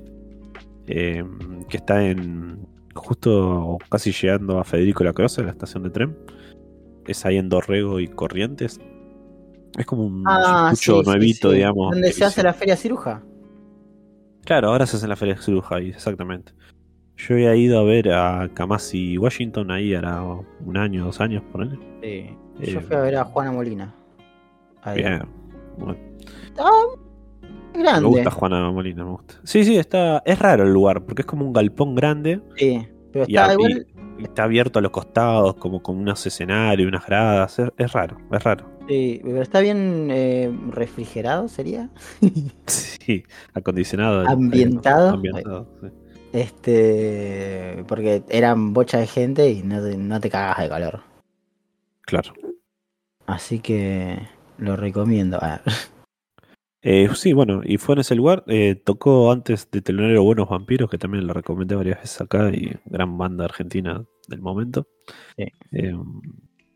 eh, que está en justo casi llegando a Federico Lacroze, la estación de tren. Es ahí en Dorrego y Corrientes. Es como un Ah, sí, nuevito, sí. digamos. ¿Dónde que se hace la feria ciruja? Claro, ahora se hace la Feria Ciruja ahí, exactamente. Yo había ido a ver a Kamasi Washington ahí era un año, dos años, por él. Sí. Eh, Yo fui a ver a Juana Molina. Ahí. Bien. Bueno, Grande. me gusta Juana Molina, me gusta. Sí, sí, está. Es raro el lugar, porque es como un galpón grande Sí. Pero está a- y- igual. y está abierto a los costados, como con unos escenarios, unas gradas. Es, es raro, es raro. Sí, pero está bien eh, refrigerado, sería. Sí, acondicionado. Ambientado. Ambientado, sí. Este. Porque eran bocha de gente y no te, no te cagas de calor. Claro. Así que lo recomiendo. Ah, Eh, sí, bueno, y fue en ese lugar. eh, tocó antes de Telonero Buenos Vampiros, que también lo recomendé varias veces acá, y gran banda argentina del momento. Sí. Eh,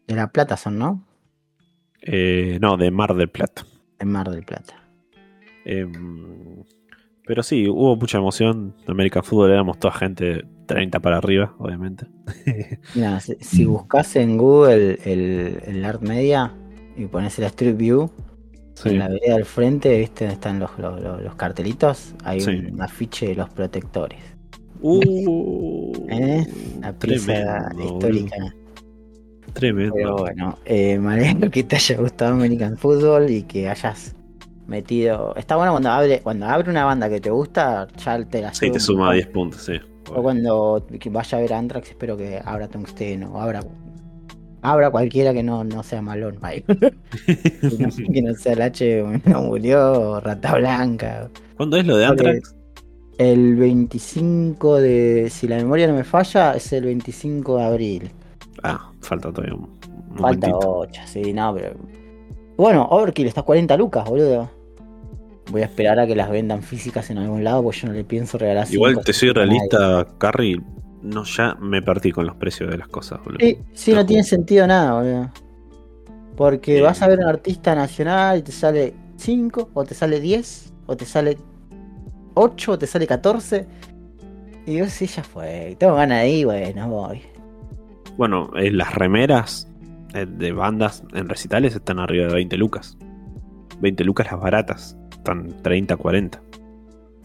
de La Plata son, ¿no? eh, no, de Mar del Plata. En Mar del Plata. Eh, pero sí, hubo mucha emoción. American Football éramos toda gente 30 para arriba, obviamente. Mira, si, si buscas en Google el, el Art Media y pones el Street View, Sí. en la vereda al frente, ¿viste? Donde están los, los, los- cartelitos. Hay Sí. un afiche de los protectores. Uh, ¿Eh? La pieza tremendo, histórica. Tremendo. Pero bueno, eh, me alegro que te haya gustado American Football y que hayas metido. Está bueno cuando abre, cuando abre una banda que te gusta, ya te la sí, sube te suma poco. 10 puntos, sí. O cuando vaya a ver Anthrax, espero que abra Tungsteno, o abra, abra cualquiera que no, no sea malón. que, no, que no sea el H no murió, o Rata Blanca. ¿Cuándo es lo de Anthrax? El 25 de. Si la memoria no me falla, es el 25 de abril. Ah, falta todavía un, un Falta momentito. 8, sí, no, pero. Bueno, Overkill está a 40 lucas, boludo. Voy a esperar a que las vendan físicas en algún lado, porque yo no le pienso regalar Igual te soy realista, Carrie. No, ya me partí con los precios de las cosas, boludo. Sí, sí, no tiene sentido nada, boludo. Porque Eh. vas a ver un artista nacional y te sale 5, o te sale 10, o te sale 8, o te sale 14. Y yo sí, ya fue. Tengo ganas de ir, bueno, voy. Bueno, eh, las remeras eh, de bandas en recitales están arriba de 20 lucas. 20 lucas las baratas. Están 30, 40.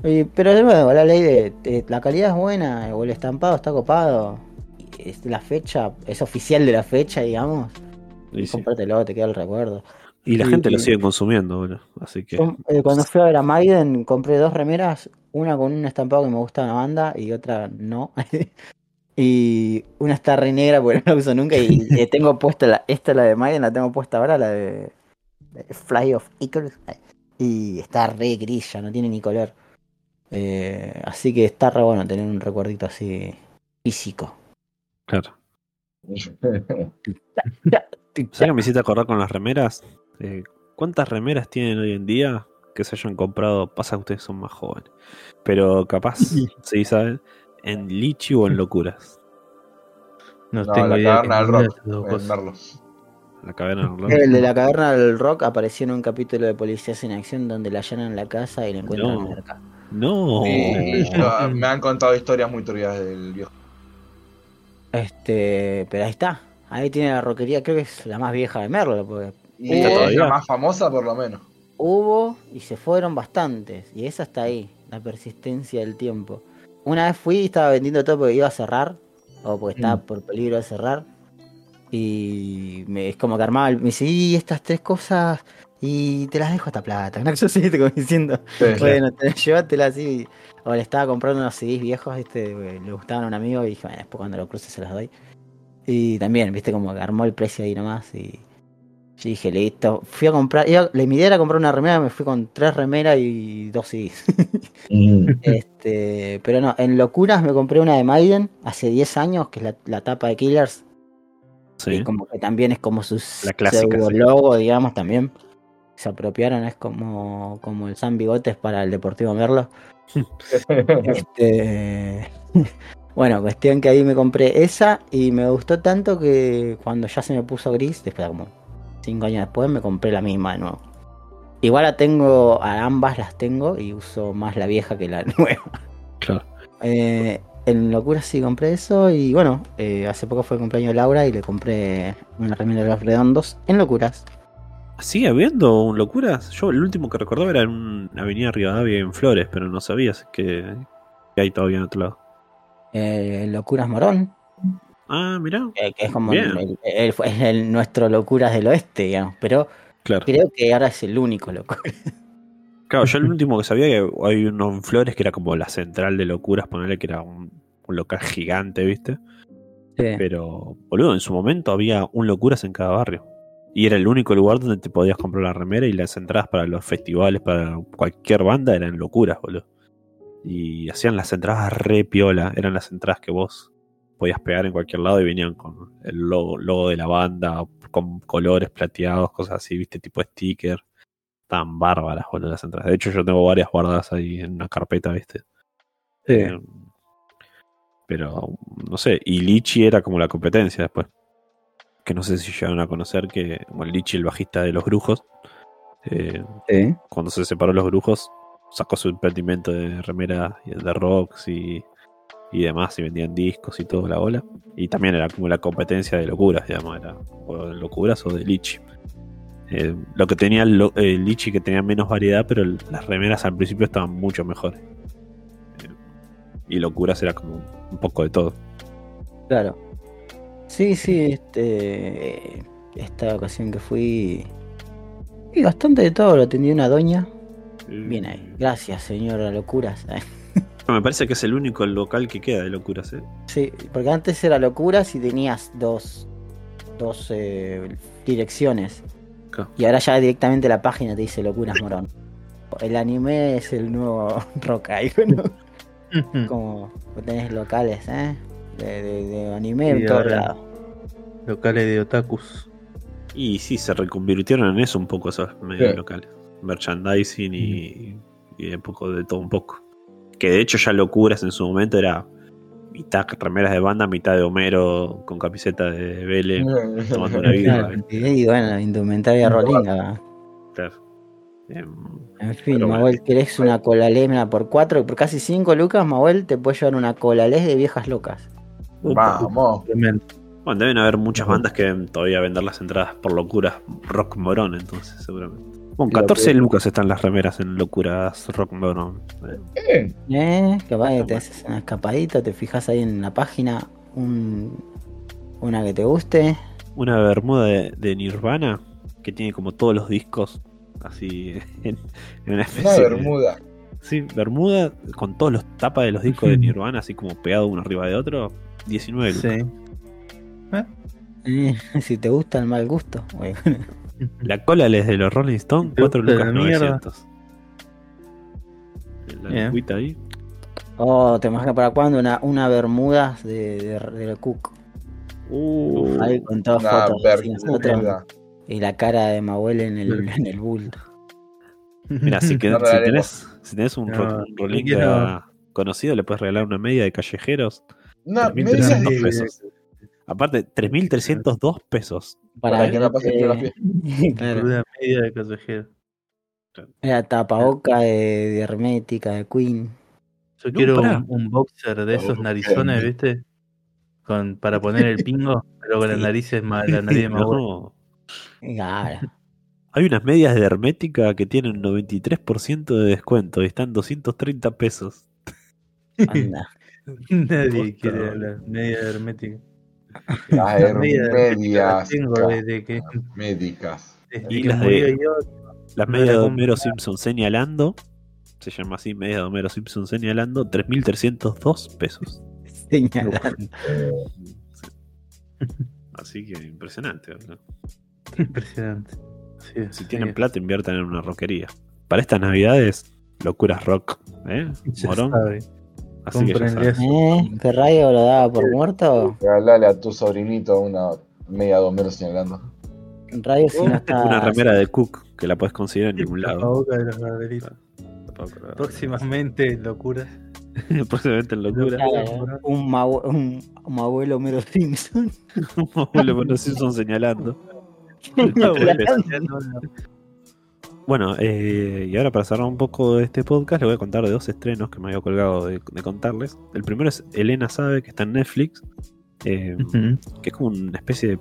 Y- pero de nuevo, la ley de, de- la calidad es buena, o el estampado está copado. Es la fecha, es oficial de la fecha, digamos. Y, sí. Te queda el recuerdo. Y la y- gente lo sigue consumiendo, boludo. Así que. Yo, eh, cuando fui a ver a Maiden, compré dos remeras, una con un estampado que me gusta de la banda y otra no. y una está re negra porque no la uso nunca y eh, tengo puesta la, esta la de Maiden, la tengo puesta ahora, la de, de Fly of Icarus. Y está re gris, ya no tiene ni color. Eh, así que está re bueno tener un recuerdito así físico. Claro. ¿Sabes que me hiciste acordar con las remeras? Eh, ¿Cuántas remeras tienen hoy en día que se hayan comprado? Pasa que ustedes son más jóvenes. Pero capaz, sí, ¿saben? En Lichi o en Locuras. No, No, tengo la idea. caverna que del rock. La caverna del El de la caverna del rock apareció en un capítulo de Policías en Acción donde la allanan la casa y le encuentran No. merca. No. Sí, me han contado historias muy turbias del viejo. Este, pero ahí está. Ahí tiene la roquería, creo que es la más vieja de Merlo, porque Y ¿Está es todavía? la más famosa por lo menos. hubo y se fueron bastantes. Y esa está ahí, la persistencia del tiempo. Una vez fui y estaba vendiendo todo porque iba a cerrar, o porque estaba Mm. por peligro de cerrar. Y me, es como que armaba, el- me dice, y estas tres cosas, y te las dejo esta plata. ¿no? Yo sí, como diciendo, Sí, bueno, te, llévatela así. O le estaba comprando unos CDs viejos, ¿viste? Le gustaban a un amigo y dije, bueno, después cuando lo cruce se los doy. Y también, ¿viste? Como que armó el precio ahí nomás y yo dije, listo. Fui a comprar, iba- la mi idea era comprar una remera, me fui con tres remeras y dos CDs. este, pero no, en locuras me compré una de Maiden hace 10 años, que es la, la tapa de Killers. Sí. Y como que también es como su La clásica, sí. logo, digamos, también. Se apropiaron, es como, como el San Bigotes para el Deportivo Merlo. Este, bueno, cuestión que ahí me compré esa y me gustó tanto que cuando ya se me puso gris, después de como 5 años después, me compré la misma de nuevo. Igual la tengo, a ambas las tengo y uso más la vieja que la nueva. Claro. Eh, en locura sí compré eso y bueno, eh, hace poco fue el cumpleaños de Laura y le compré una remera de los redondos en locuras. ¿Sigue habiendo un locuras? Yo el último que recordaba era en una avenida Rivadavia en Flores, pero no sabía así que, que hay todavía en otro lado. Eh, locuras Morón, Ah, mirá. eh, que es como el, el- es el- nuestro locuras del oeste, digamos, pero Claro. creo que ahora es el único locura. Claro, yo el último que sabía que hay uno en Flores que era como la central de locuras, ponerle que era un, un local gigante, ¿viste? Pero, boludo, en su momento había un locuras en cada barrio. Y era el único lugar donde te podías comprar la remera y las entradas para los festivales, para cualquier banda, eran locuras, boludo. Y hacían las entradas re piola, eran las entradas que vos podías pegar en cualquier lado y venían con el logo, logo de la banda, con colores plateados, cosas así, viste, tipo sticker. Tan bárbaras, boludo, las entradas. De hecho, yo tengo varias guardadas ahí en una carpeta, viste. Eh, pero, no sé, y Lichi era como la competencia después. Que no sé si llegaron a conocer que, bueno, Lichi, el bajista de los brujos, eh, cuando se separó los brujos, sacó su emprendimiento de remera y de rocks y, y demás, y vendían discos y todo la bola. Y también era como la competencia de locuras, digamos, era o de locuras o de Lichi. Eh, lo que tenía el, el Lichi que tenía menos variedad, pero el- las remeras al principio estaban mucho mejores. Eh, y locuras era como un poco de todo. Claro. Sí, sí, este, esta ocasión que fui, y bastante de todo, lo atendió una doña. Bien ahí. Gracias, señora Locuras. Me parece que es el único local que queda de locuras, ¿eh? Sí, porque antes era Locuras y tenías dos, dos eh, direcciones. Y ahora ya directamente la página te dice Locuras Morón. El anime es el nuevo rock ahí, ¿no? Como tenés locales, ¿eh? De, de- de anime Y en todos lados. Locales de otakus. Y sí, se reconvirtieron en eso un poco esos medios Sí. locales. Merchandising y, y un poco de todo un poco. Que de hecho ya locuras en su momento era mitad remeras de banda, mitad de Homero con camiseta de Vélez tomando una vida. Claro, y bueno, indumentaria rolinga. Claro. Em, En fin, Pero bueno. Mahuel, querés una colalés, mira, por cuatro, por casi cinco lucas, Mahuel te puede llevar una colalés de viejas locas. Vamos. Tremendo. bueno, deben haber muchas bandas que deben todavía vender las entradas por locuras rock morón, entonces, seguramente. Bueno, Y lo 14 que- lucas están las remeras en locuras rock morón. Eh. Eh, capaz que te haces una escapadita, te fijas ahí en la página un, una que te guste. Una bermuda de, de Nirvana que tiene como todos los discos así en, en una especie Una de- bermuda. Sí, bermuda con todos los tapas de los discos de Nirvana así como pegado uno arriba de otro. 19 lucas. Sí. Eh, si te gusta el mal gusto. bueno. La cola les de los Rolling Stones, ¿Te 4 gusta lucas la mierda? 900. La Bien. ahí. Oh, te imaginas para cuándo una, una bermuda de, de, de Cook. Uh, Ahí con todas fotos. nosotros, y la cara de Mahuel en el, en el bull. Mira, si, que- No si tenés, si tenés un, No, ro- un rolling no conocido, le puedes regalar una media de callejeros. Una 3.300 media Sí, pesos. Aparte, 3.302 pesos. Para, Para que no pase geografía. claro. Una media de consejero. Era tapaboca de, de hermética, de Queen. Yo No, quiero un, un boxer de esos narizones, bien. ¿viste? Con, para poner el pingo, pero con las Sí. narices más, la nariz más. No. Claro. Hay unas medias de hermética que tienen 93% de descuento y están 230 pesos. Anda. Nadie quiere la media hermética. Las La media hermética la medias tengo desde que, médicas. Y las de-. Las medias de. Homero Simpson señalando, se llama así, medias de Homero Simpson señalando, 3.302 pesos. Señalando. Así que impresionante. ¿verdad? Impresionante. Sí, Si sí. tienen plata, inviertan en una rockería. Para estas navidades, locuras rock. ¿eh? Ya Morón. Así que ya. ¿Eh? ¿Ferrayo lo daba por muerto? Regalale a tu sobrinito una media de Homero señalando. Rayo si no está. Una remera de Cook que la puedes conseguir en ningún lado. Tapabocas de los barberitos. Próximamente, locura. Próximamente en locura. Claro, un, mau- un, un abuelo Homero Simpson. Abuelo Homero Simpson señalando. Bueno, eh, y ahora para cerrar un poco de este podcast, les voy a contar de dos estrenos que me había colgado de, de contarles. El primero es Elena Sabe, que está en Netflix, eh, que es como una especie de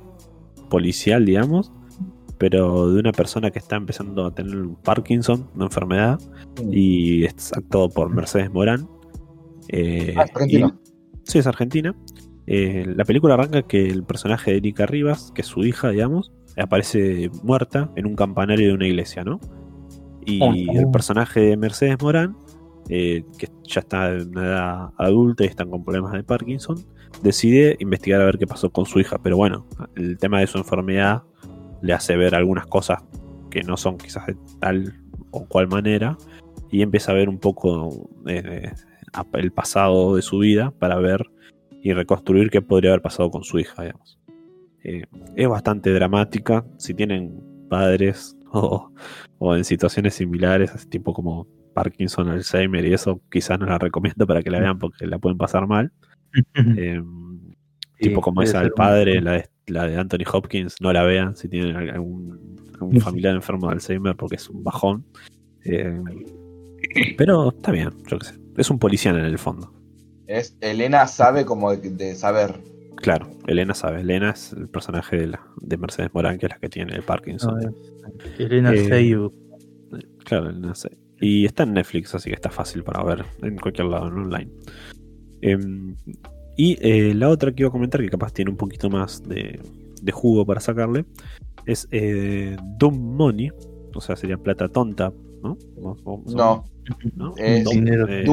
policial, digamos, pero de una persona que está empezando a tener Parkinson, una enfermedad, y es actuado por Mercedes Morán. Eh, Ah, argentino. y- sí, es argentina. Eh, la película arranca que el personaje de Erika Rivas, que es su hija, digamos, aparece muerta en un campanario de una iglesia, ¿no? Y Ah. el personaje de Mercedes Morán, eh, que ya está en una edad adulta y están con problemas de Parkinson, decide investigar a ver qué pasó con su hija. Pero bueno, el tema de su enfermedad le hace ver algunas cosas que no son quizás de tal o cual manera y empieza a ver un poco eh, el pasado de su vida para ver y reconstruir qué podría haber pasado con su hija, digamos. Eh, es bastante dramática. Si tienen padres o, o en situaciones similares, tipo como Parkinson, Alzheimer y eso, quizás no la recomiendo para que la vean porque la pueden pasar mal. Eh, Sí, tipo como esa del padre, la de, la de Anthony Hopkins, no la vean si tienen algún, algún familiar enfermo de Alzheimer porque es un bajón. Eh, pero está bien, yo qué sé. Es un policía en el fondo. Es Elena sabe como de, de saber. Claro, Elena sabe. Elena es el personaje de, la, de Mercedes Morán, que es la que tiene el Parkinson. Es- Elena Eh, Seybook. Claro, Elena sabe. Y está en Netflix, así que está fácil para ver en cualquier lado, en online. Em, y eh, la otra que iba a comentar, que capaz tiene un poquito más de, de jugo para sacarle, es eh, Dumb Money, o sea, sería plata tonta, ¿no? O- o- No, ¿no? es Dumb, dinero. eh,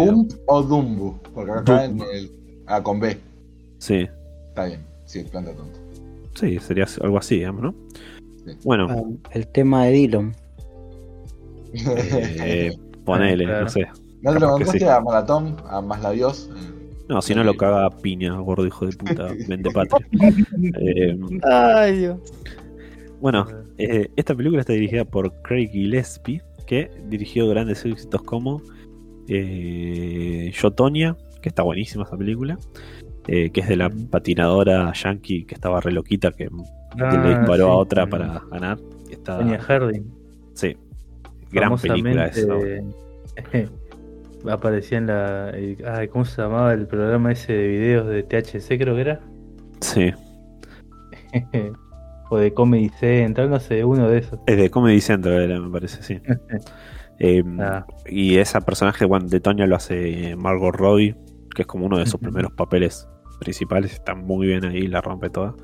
o Dumbu. Porque acá Dumb. en el. Ah, con B. Sí, Está bien. Sí, planta tonta. sí, sería algo así, digamos, ¿no? Sí. Bueno, Ah, El tema de Dillon. eh, ponele, Claro. no sé. ¿No te lo sí. a Malatón? A Más Labios. No, si no lo caga a piña, gordo hijo de puta, vende patria. Eh, Ay, Dios. bueno, eh, esta película está dirigida por Craig Gillespie, que dirigió grandes éxitos como eh, Yo, Tonya, que está buenísima esa película, eh, que es de la patinadora yankee que estaba re loquita, que Ah, le disparó sí, a otra para ganar. está- Tonya Harding. Sí. Gran película esa. aparecía en la. ay, ¿Cómo se llamaba el programa ese de videos de THC, creo que era? Sí, o de Comedy Central, no sé, uno de esos. es de Comedy Central, era, me parece, sí. Eh, Ah, Y ese personaje bueno, de Tonya lo hace Margot Robbie, que es como uno de sus primeros papeles principales. Está muy bien ahí, la rompe toda.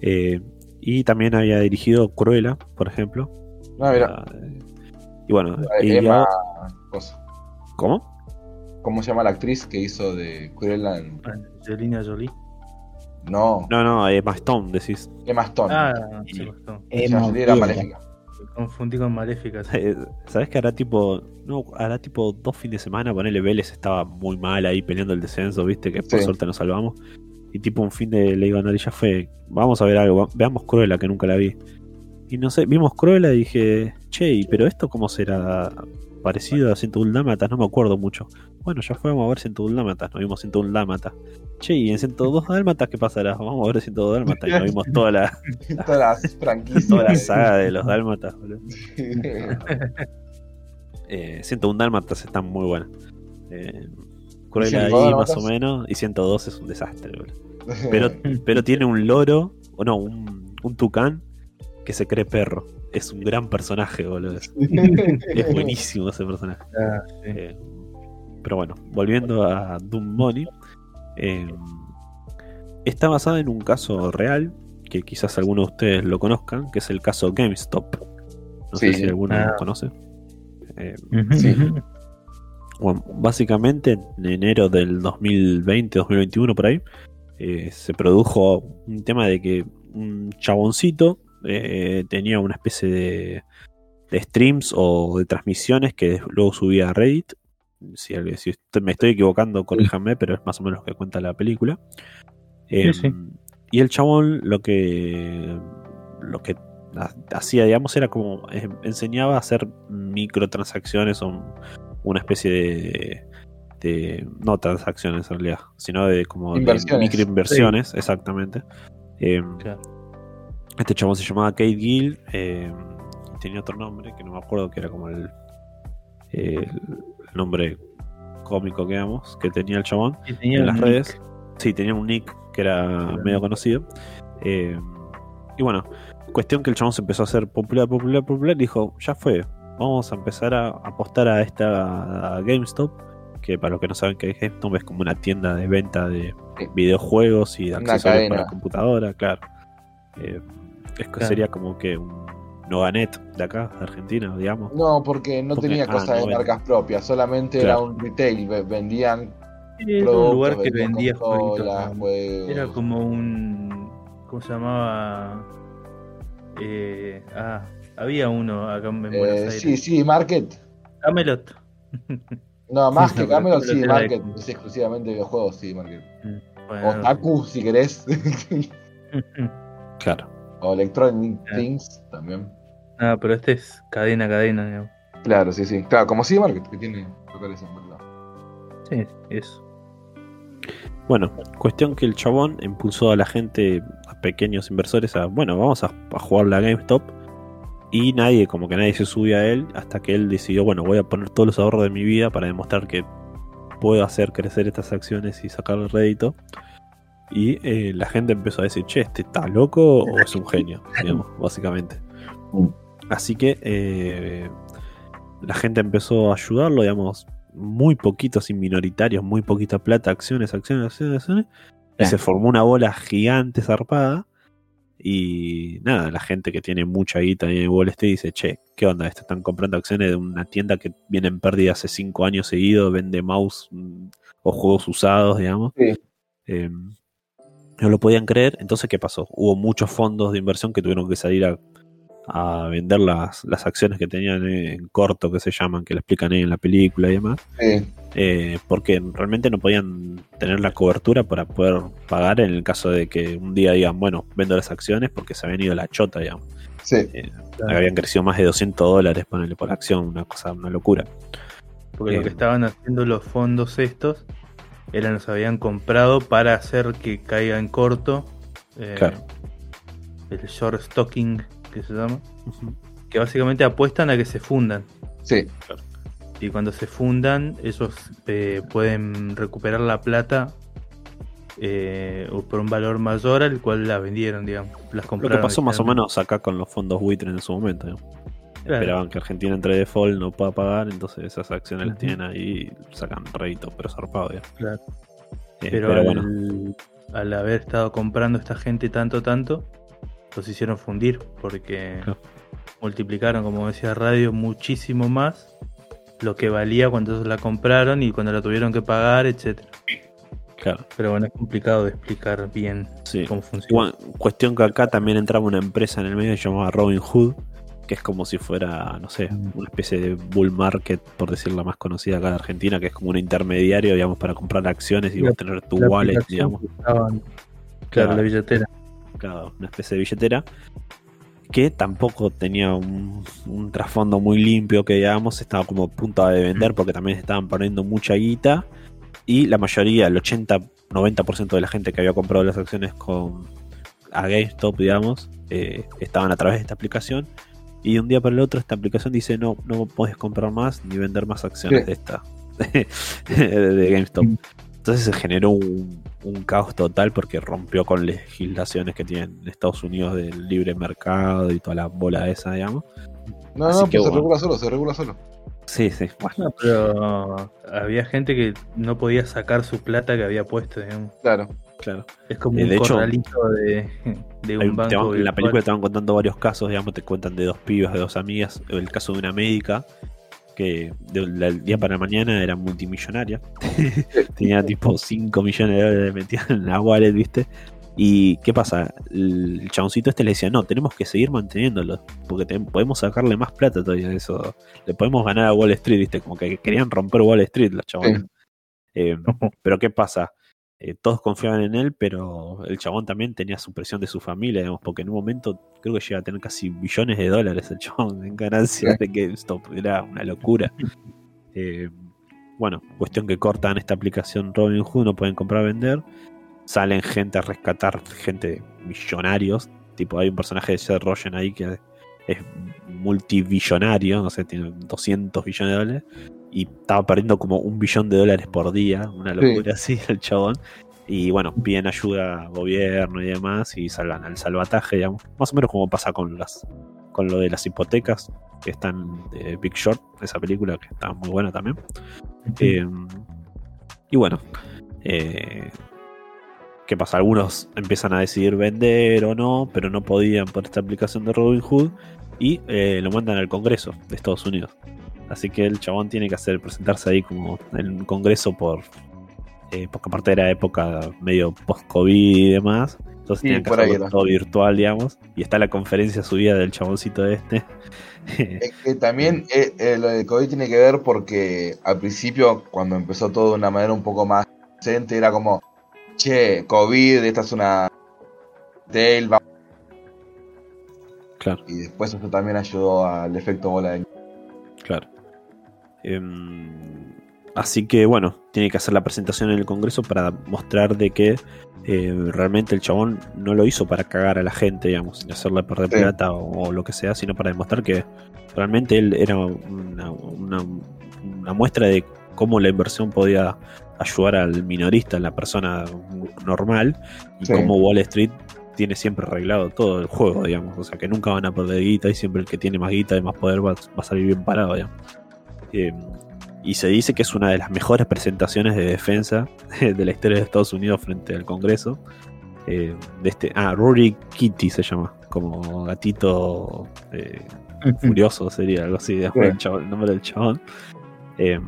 Eh, y también había dirigido Cruella, por ejemplo. No, mira. Ah, y bueno, y Emma. cosa. ¿cómo? ¿Cómo se llama la actriz que hizo de Cruella en... Angelina Jolie. No, No, no, Emma Stone, decís. Emma Stone. Ah, sí, Emma serie era maléfica. Confundí con Maléfica. sí. Eh, ¿Sabes que hará tipo. No, hará tipo dos fines de semana. Ponele Vélez estaba muy mal ahí peleando el descenso, viste, que por Sí. suerte nos salvamos. Y tipo un fin de le digo a Nori, ya fue. Vamos a ver algo, veamos Cruella, que nunca la vi. Y no sé, vimos Cruella y dije, che, ¿y pero esto cómo será? Parecido a 101 Dálmatas, no me acuerdo mucho. Bueno, ya fuimos a ver 101 Dálmatas, nos vimos 101 Dálmatas. Che, ¿y en 102 Dálmatas qué pasará? Vamos a ver 102 Dálmatas y nos vimos toda la, Todas las franquicias. toda la saga de los Dálmatas, boludo. Eh, 101 Dálmatas están muy buenas. Eh, Cruella ahí 102 más o menos. Y 102 es un desastre, boludo. Pero, pero tiene un loro, o no, un, un tucán que se cree perro. Es un gran personaje, boludo. Es buenísimo ese personaje. Ah, sí. Eh, pero bueno, volviendo a Doom Money. eh, está basada en un caso real, que quizás algunos de ustedes lo conozcan, que es el caso GameStop. No sé si alguno Ah. lo conoce. Eh, Sí. bueno, básicamente en enero del 2020-2021 por ahí, eh, se produjo un tema de que un chaboncito eh, tenía una especie de, de streams o de transmisiones que luego subía a Reddit. Si, me estoy equivocando, corríjame, pero es más o menos lo que cuenta la película. Eh, sí. Y el chabón lo que lo que ha- hacía, digamos, era como eh, enseñaba a hacer microtransacciones o un- una especie de, de- no transacciones en realidad, sino de como microinversiones, exactamente. Eh, Claro. Este chabón se llamaba Kate Gill, eh, tenía otro nombre que no me acuerdo que era como el, el nombre cómico que digamos, que tenía el chabón tenía en las redes. Sí, tenía un nick que era medio conocido. Eh, y bueno, cuestión que el chabón se empezó a hacer popular, popular, popular. y Dijo, ya fue, vamos a empezar a apostar a esta a GameStop. Que para los que no saben que es GameStop es como una tienda de venta de Sí. videojuegos y de accesorios para computadora, claro. Eh, es que Claro. sería como que un Noganet de acá, de Argentina, digamos. No, porque no Porque- tenía ah, cosas no de marcas propias, solamente Claro. era un retail, ve- vendían Era un lugar que vendía juegos. Era como un. ¿Cómo se llamaba? Eh, ah, había uno acá en Buenos Eh, Aires. sí, sí, Market. Camelot. No, más que Camelot, sí, de- Market. Es exclusivamente videojuegos, sí, Market. Bueno, O Taku, si querés. Claro. O Electronic Ah. Things también. Ah, pero este es cadena a cadena, digamos. Claro, sí, sí. Claro, como sí, Market, que tiene locales en lados. Sí, eso. Bueno, cuestión que el chabón impulsó a la gente, a pequeños inversores, a, bueno, vamos a, a jugar la GameStop. Y nadie, como que nadie se subió a él, hasta que él decidió, bueno, voy a poner todos los ahorros de mi vida para demostrar que puedo hacer crecer estas acciones y sacarle rédito. Y eh, la gente empezó a decir, che, ¿este está loco o es un genio? digamos, básicamente. Mm. Así que eh, la gente empezó a ayudarlo, digamos, muy poquitos y minoritarios, muy poquita plata, acciones, acciones, acciones, acciones. Y se formó una bola gigante zarpada. Y nada, la gente que tiene mucha guita en Wall Street dice, che, ¿qué onda? Esto están comprando acciones de una tienda que viene en pérdida hace cinco años seguidos, vende mouse mm, o juegos usados, digamos. Sí. Eh, no lo podían creer. Entonces, ¿qué pasó? Hubo muchos fondos de inversión que tuvieron que salir a, a vender las, las acciones que tenían en corto, que se llaman, que lo explican ahí en la película y demás. Sí, eh, porque realmente no podían tener la cobertura para poder pagar en el caso de que un día digan, bueno, vendo las acciones porque se habían ido a la chota, digamos. sí. Habían crecido más de 200 dólares ponerle por acción, una cosa, una locura. Porque Eh. lo que estaban haciendo los fondos estos eran los habían comprado para hacer que caiga en corto. eh, Claro. El short stocking que se llama. Que básicamente apuestan a que se fundan. Sí, Y cuando se fundan, ellos eh, pueden recuperar la plata eh, o por un valor mayor al cual la vendieron, digamos. Las Lo compraron. que pasó más o menos acá con los fondos buitres en su momento. digamos. Claro. Esperaban que Argentina entre default, no pueda pagar, entonces esas acciones las tienen ahí y sacan rédito, pero zarpado. digamos. Claro. Eh, Pero, pero al, bueno, al haber estado comprando esta gente tanto, tanto, los hicieron fundir porque Claro. multiplicaron, como decía Radio, muchísimo más lo que valía cuando ellos la compraron y cuando la tuvieron que pagar, etcétera. claro. Pero bueno, es complicado de explicar bien Sí. cómo funciona. Cuestión que acá también entraba una empresa en el medio llamada Robin Hood, que es como si fuera, no sé, una especie de bull market, por decirlo más conocida acá en Argentina, que es como un intermediario, digamos, para comprar acciones y La- vos tener tu La wallet, digamos. claro, Claro. la billetera. Claro, una especie de billetera que tampoco tenía un, un trasfondo muy limpio que digamos estaba como a punto de vender porque también estaban poniendo mucha guita y la mayoría, el 80-90% de la gente que había comprado las acciones con a GameStop, digamos, eh, estaban a través de esta aplicación y de un día para el otro esta aplicación dice no, no puedes comprar más ni vender más acciones Sí. de esta de, de GameStop. Entonces se generó un, un caos total porque rompió con legislaciones que tienen Estados Unidos del libre mercado y toda la bola esa, digamos. no, Así no, que pues se regula solo, se regula solo. Sí, sí. Bueno, No, pero había gente que no podía sacar su plata que había puesto, digamos. Claro. Claro. Es como Eh, un de hecho, corralito de, de un banco. van- en la película te van contando varios casos, digamos, te cuentan de dos pibas, de dos amigas. El caso de una médica que del día para mañana era multimillonaria. Tenía tipo 5 millones de dólares metidos en la wallet, ¿viste? Y ¿qué pasa? El chaboncito este le decía, no, tenemos que seguir manteniéndolo, porque te- podemos sacarle más plata todavía de eso. Le podemos ganar a Wall Street, ¿viste? Como que querían romper Wall Street los chabones. Eh, pero ¿qué pasa? Eh, todos confiaban en él, pero el chabón también tenía su presión de su familia, digamos, porque en un momento creo que llega a tener casi billones de dólares el chabón en ganancias de GameStop. Era una locura. Eh, bueno, cuestión que cortan esta aplicación Robinhood, no pueden comprar vender. Salen gente a rescatar, gente millonarios. Tipo, hay un personaje de Seth Rogen ahí que es multibillonario, no sé, tiene 200 billones de dólares. Y estaba perdiendo como un billón de dólares por día, una locura así el chabón. Y bueno, piden ayuda al gobierno y demás y salgan al salvataje, digamos. Más o menos como pasa con las con lo de las hipotecas que están de Big Short, esa película que está muy buena también. Eh, y bueno, eh, ¿qué pasa? Algunos empiezan a decidir vender o no, pero no podían por esta aplicación de Robinhood y eh, lo mandan al Congreso de Estados Unidos. Así que el chabón tiene que hacer presentarse ahí como en un Congreso por eh, porque aparte era época medio post-COVID y demás. Entonces Sí, que hacerlo todo virtual, digamos. Y está la conferencia subida del chaboncito este. Es que también eh, eh, lo de COVID tiene que ver porque al principio, cuando empezó todo de una manera un poco más decente, era como, che, COVID, esta es una. Claro. Y después eso también ayudó al efecto bola de Claro. Em, así que bueno, tiene que hacer la presentación en el Congreso para mostrar de que eh, realmente el chabón no lo hizo para cagar a la gente, digamos, sin hacerle perder Sí. plata o, o lo que sea, sino para demostrar que realmente él era una, una- una muestra de cómo la inversión podía ayudar al minorista, a la persona normal, y Sí. cómo Wall Street tiene siempre arreglado todo el juego, digamos. O sea, que nunca van a perder guita y siempre el que tiene más guita y más poder va, va a salir bien parado, digamos. Eh, y se dice que es una de las mejores presentaciones de defensa de la historia de Estados Unidos frente al Congreso. Eh, de este, ah, Rory Kitty se llama, como gatito eh, furioso sería algo así, el, chabón- el nombre del chabón. Eh,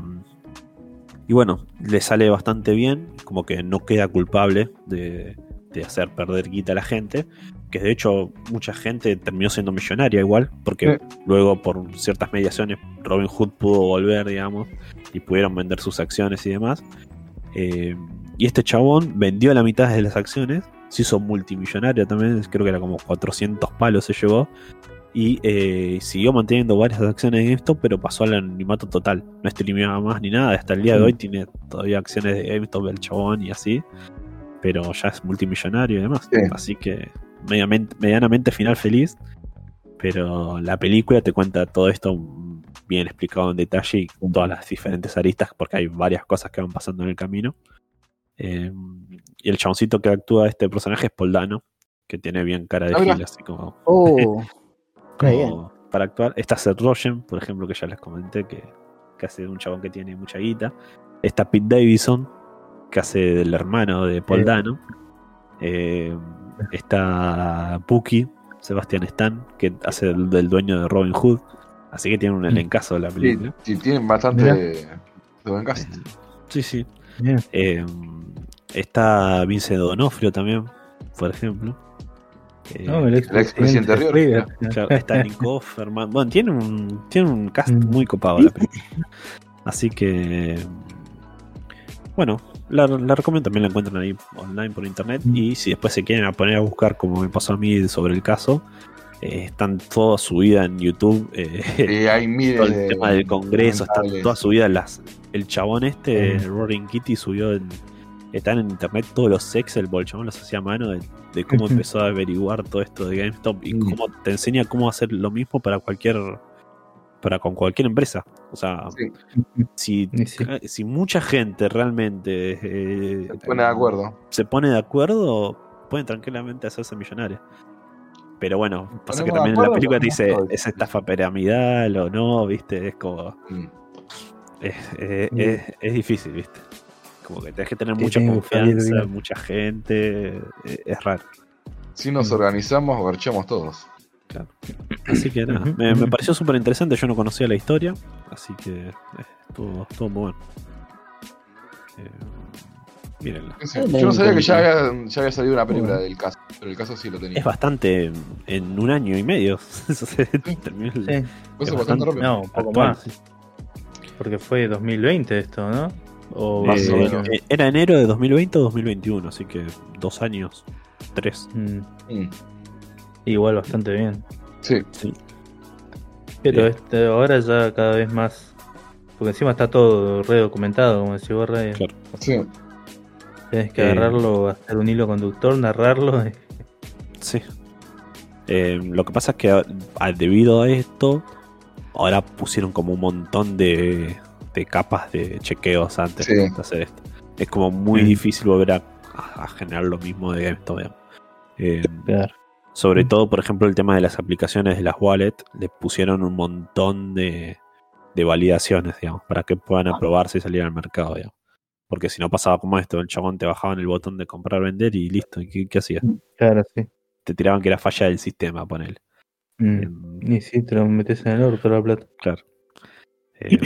y bueno, le sale bastante bien, como que no queda culpable de, de hacer perder guita a la gente, que de hecho mucha gente terminó siendo millonaria igual, porque luego por ciertas mediaciones Robin Hood pudo volver, digamos, y pudieron vender sus acciones y demás. Eh, y este chabón vendió la mitad de las acciones, se hizo multimillonario también, creo que era como 400 palos se llevó, y eh, siguió manteniendo varias acciones de GameStop, pero pasó al anonimato total. No streameaba más ni nada, hasta el día de hoy tiene todavía acciones de GameStop del chabón y así, pero ya es multimillonario y demás. Sí. Así que medianamente, medianamente final feliz, pero la película te cuenta todo esto bien explicado en detalle y con todas las diferentes aristas, porque hay varias cosas que van pasando en el camino. Eh, y el chaboncito que actúa este personaje es Poldano, que tiene bien cara de Ah, gil, así como, Oh, bien. como para actuar. Está Seth Rogen, por ejemplo, que ya les comenté, que, que hace de un chabón que tiene mucha guita. Está Pete Davidson, que hace del hermano de Paul Sí. Dano. Eh, está Puki, Sebastián Stan, que hace del, del dueño de Robin Hood. Así que tiene un elencazo de la película. sí, tienen bastante Mirá. de buen cast. Sí, sí. Eh, está Vince Donofrio también, por ejemplo. Eh, No, el ex expresidente River. Claro, está Nick Offerman. Bueno, tiene un, tiene un cast Mm. muy copado la película. Así que. Bueno, la, la recomiendo también la encuentran ahí online por internet. Y si después se quieren a poner a buscar, como me pasó a mí sobre el caso, eh, están toda subida en YouTube. eh, Y hay todo miles el de tema del Congreso, está documentales. toda subida. Las, el chabón este, Mm. Roaring Kitty, subió en, están en internet todos los Excel, el chabón los hacía a mano de, de cómo empezó a averiguar todo esto de GameStop y Mm. cómo te enseña cómo hacer lo mismo para cualquier para con cualquier empresa. O sea, Sí. si, sí. si mucha gente realmente eh, Se pone de acuerdo. se pone de acuerdo, pueden tranquilamente hacerse millonarios. Pero bueno, pasa que también en la película te dice. ¿es estafa piramidal o no? ¿Viste? Es como. Mm. Es, es- Sí. es- es difícil, ¿viste? Como que tenés que tener mucha confianza, mucha gente. Es, es raro. Si nos Mm. organizamos, garchamos todos. Así que nada, me, pareció súper interesante. Yo no conocía la historia, así que eh, estuvo, estuvo muy bueno. Eh, mírenla. Sí, Yo no sabía que ya había, ya había salido una película Bueno. del caso, pero el caso sí lo tenía. Es bastante en un año y medio. Eso se terminó el- Sí. Fue es bastante bastante- rápido. No, un poco actual. más. Porque fue 2020 esto, ¿no? O Más o Eh, menos. eh, era enero de 2020 o 2021, así que dos años, tres. Mm, Mm. Igual bastante bien. Sí, Pero Bien. este, ahora ya cada vez más. Porque encima está todo redocumentado, como decís vos, Ray. Claro. sí. Tienes que Eh. agarrarlo, hacer un hilo conductor, narrarlo. y- Sí. Eh, lo que pasa es que debido a esto, ahora pusieron como un montón de, de capas de chequeos antes Sí. de hacer esto. Es como muy difícil volver a, a generar lo mismo de GameStop. Eh, Claro. Sobre Mm. todo, por ejemplo, el tema de las aplicaciones de las wallets, le pusieron un montón de, de validaciones, digamos, para que puedan aprobarse y salir al mercado, digamos. Porque si no pasaba como esto, el chabón te bajaba en el botón de comprar, vender y listo. ¿Y qué, qué hacías? Claro, sí. Te tiraban que era falla del sistema, ponele. Mm. Em, Y sí, te lo metes en el orto la plata. Claro. Eh,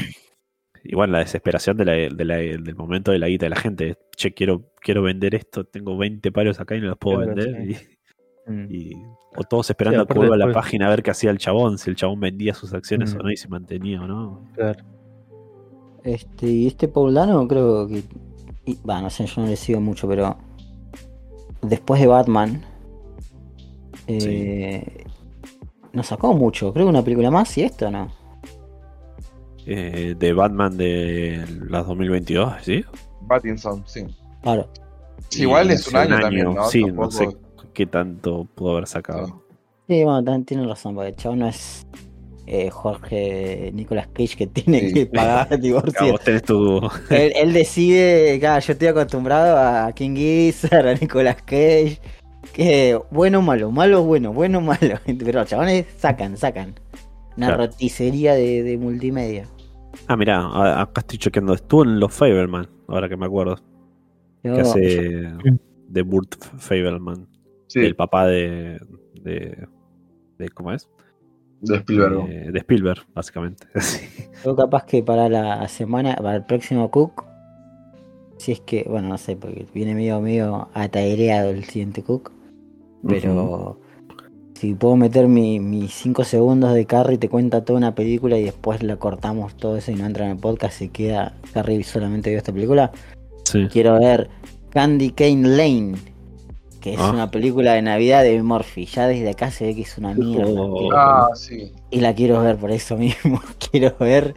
igual la desesperación de la- de la- del momento de la guita de la gente. Che, quiero, quiero vender esto, tengo 20 palos acá y no los puedo Claro, vender. Mm. Y, o todos esperando Sí, a que aparte vuelva a la página a ver qué hacía el chabón, si el chabón vendía sus acciones Mm. o no y si mantenía o no. Claro. Este, y este Paul Dano creo que. y- Va, no sé, yo no le sigo mucho, pero. Después de Batman. Eh, No sacó mucho, creo que una película más y esto no. Eh, de Batman de las 2022, ¿sí? Pattinson, sí. Claro. Sí, igual es un año también, ¿no? Sí, no sé qué tanto pudo haber sacado. Sí, bueno, también tiene razón, porque el chavo no es eh, Jorge Nicolas Cage que tiene Sí. que pagar el divorcio. vos tenés tu. él, él decide, claro, yo estoy acostumbrado a King Gizzard, a Nicolas Cage, que bueno o malo, malo o bueno, bueno o malo. Pero los chabones sacan, sacan. Una Claro. roticería de, de multimedia. Ah, mirá, acá estoy chequeando. Estuvo en los Faberman, ahora que me acuerdo. Yo- Que hace de Burt Fableman. Sí, el papá de, de, de- ¿cómo es? de Spielberg. De, de Spielberg, básicamente. Sí. Yo capaz que para la semana, para el próximo Cook, si es que, bueno, no sé, porque viene medio, medio ataireado el siguiente Cook, pero si puedo meter mi- mis 5 segundos de Carrie, te cuenta toda una película y después la cortamos todo eso y no entra en el podcast, se queda Carrie solamente vio esta película, Sí. quiero ver Candy Cane Lane, que es Ah. una película de Navidad de Murphy, ya desde acá se ve que es una mierda. Oh. Ah, sí. Y la quiero ver por eso mismo. Quiero ver.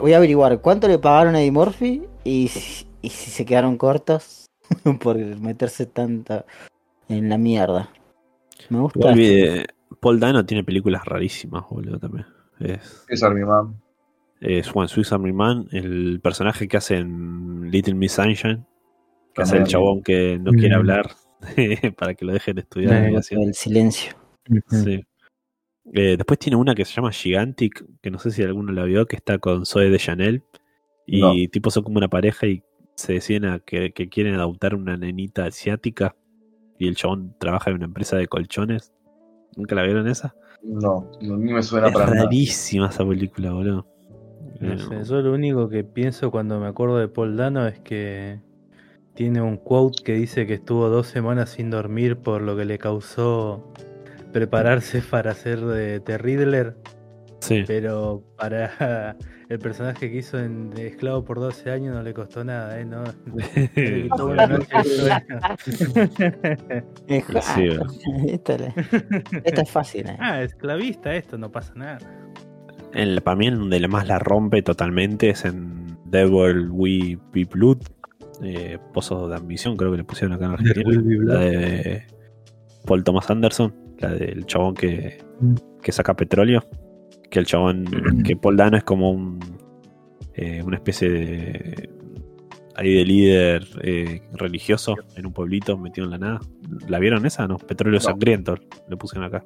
Voy a averiguar cuánto le pagaron a Eddie Murphy y si, y si se quedaron cortos por meterse tanto en la mierda. Me gusta. Vi- Paul Dano tiene películas rarísimas, boludo, también. Es, Es Army Man. es Juan Swiss Army Man, el personaje que hace en Little Miss Sunshine, que hace También. el chabón que no quiere hablar para que lo dejen estudiar. El silencio. Sí. Eh, después tiene una que se llama Gigantic, que no sé si alguno la vio, que está con Zoe de Chanel. Y No. tipo son como una pareja y se deciden a que, que quieren adoptar una nenita asiática. Y el chabón trabaja en una empresa de colchones. ¿Nunca la vieron esa? No, no, ni me suena Es para nada. rarísima esa película, boludo. No Eh, sé, yo lo único que pienso cuando me acuerdo de Paul Dano es que tiene un quote que dice que estuvo dos semanas sin dormir por lo que le causó prepararse para ser de, de Riddler, sí. pero para el personaje que hizo en de Esclavo por 12 años no le costó nada, ¿eh? No, le quitó una noche de sueño. Esta es fácil. eh. ah, esclavista esto, no pasa nada. El, para mí, donde la más la rompe totalmente es en Devil We Be Blood. Eh, Pozos de Ambición, creo que le pusieron acá en Argentina. La de Paul Thomas Anderson, la del chabón que, Mm. que saca petróleo. Que el chabón, que Paul Dano es como un eh, una especie de ahí de líder eh, religioso en un pueblito metido en la nada. ¿La vieron esa? No, petróleo No. sangriento, le pusieron acá.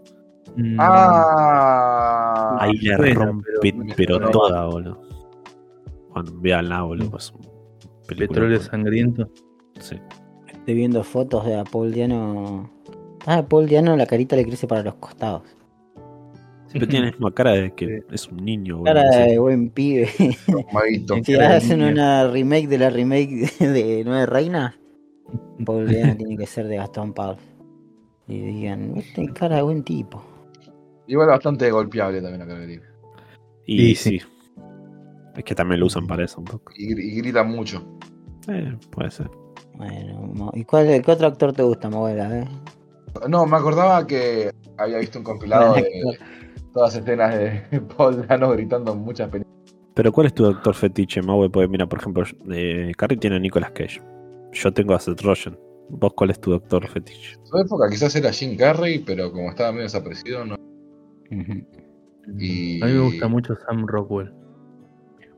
Mm, Ah, Ahí le suena, rompe, pero- toda, boludo. Juan, véanla, boludo. Pues, Petróleo sangriento. Sí. Estoy viendo fotos de a Paul Diano. Ah, a Paul Diano la carita le crece para los costados. Siempre tiene la misma cara de que es un niño, boludo. Cara de buen pibe. maguito. Si hacen una remake de la remake de Nueve Reinas, Paul Diano tiene que ser de Gastón Pauls. Y digan, este cara de buen tipo. Igual bastante golpeable también acá que digo. Y Y sí. sí. Es que también lo usan para eso un poco. Y, y grita mucho. Eh, puede ser. Bueno, ¿y cuál, qué otro actor te gusta, Moguela? Eh? No, me acordaba que había visto un compilado de todas escenas de Paul Dano gritando en muchas películas. Pero ¿cuál es tu doctor fetiche, Maue? Porque mira, por ejemplo, eh, Carrie tiene a Nicolas Cage. Yo tengo a Seth Rogen. ¿Vos cuál es tu doctor fetiche? En su época quizás era Jim Carrey, pero como estaba medio desaparecido, no. Y... A mí me gusta mucho Sam Rockwell.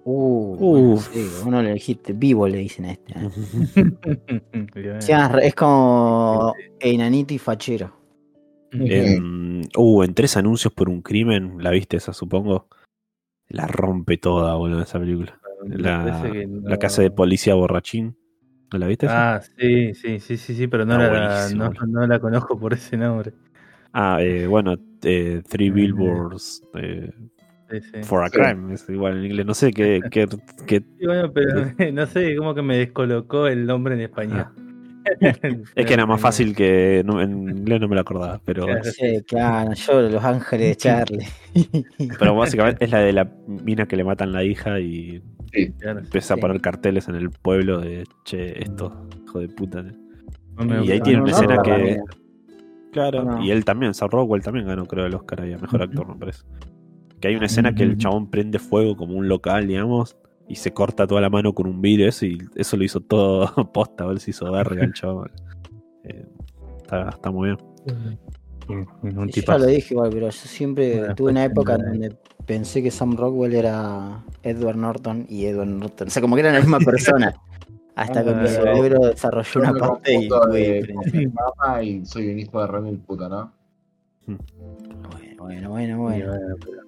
Uh, Uf. sí, uno le dijiste, vivo le dicen a este. ¿eh? Sí, es como enanito y fachero. En, uh, en tres anuncios por un crimen, ¿la viste esa, supongo? La rompe toda, boludo, esa película. La, no- la casa de policía borrachín. ¿No la viste? esa? Ah, sí, sí, sí, sí, sí, pero no, la, no, la conozco por ese nombre. Ah, eh, bueno, eh, Three Billboards eh, Sí, sí. for a Sí. Crime, es igual en inglés. No sé qué, qué, qué- Sí, bueno, pero no sé, como que me descolocó el nombre en español. Es que era más fácil que no- en inglés no me lo acordaba, pero, Claro. Sí, claro, yo, Los Ángeles de Charlie. pero básicamente es la de la mina que le matan la hija y Claro, empieza a Sí. poner carteles en el pueblo de che, esto, hijo de puta. no me Y ahí tiene No, una no, escena no, que. Claro, No. y él también, Sam Rockwell también ganó, creo, el Oscar ahí a mejor actor, me parece. Que hay una escena que el chabón prende fuego como un local, digamos, y se corta toda la mano con un vidrio, eso, y eso lo hizo todo posta, él se hizo verga el chabón. Eh, está, está muy bien. Un Yo ya lo dije igual, pero yo siempre Bueno, tuve una época en no. donde pensé que Sam Rockwell era Edward Norton y Edward Norton. O sea, como que eran la misma persona. Hasta que mi Ah, cerebro desarrolló Yo una parte y de diferencia. mi mamá y soy un hijo de remil puta, ¿no? Bueno, bueno, bueno,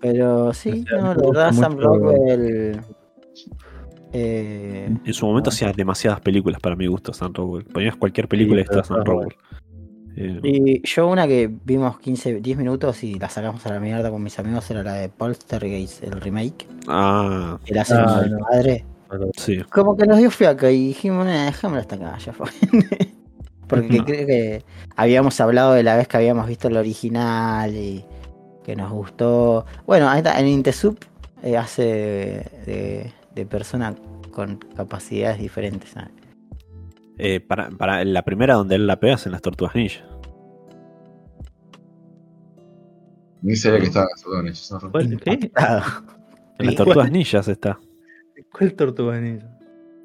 pero- sí, O sea, no, la verdad, Sam Rockwell. Eh, En su momento hacía demasiadas películas para mi gusto, Sam Rockwell. Ponías cualquier película y estaba Sam está Rockwell. Eh, y yo una que vimos 15, 10 minutos y la sacamos a la mierda con mis amigos era la de Poltergeist, el remake. ah, El hace Ah, no. padre. sí. Como que nos dio fiaca y dijimos, nah, déjamelo hasta acá, ya fue. Porque No. creo que habíamos hablado de la vez que habíamos visto el original y que nos gustó. Bueno, ahí está, en Intesub eh, hace de, de- de persona con capacidades diferentes. ¿sabes? Eh, para, para la primera donde él la pega es en las tortugas ninja. Ni sabía que estaban en eso. ¿Cuál, qué? Impactado. En las tortugas ninjas está. ¿Cuál tortuga ninja?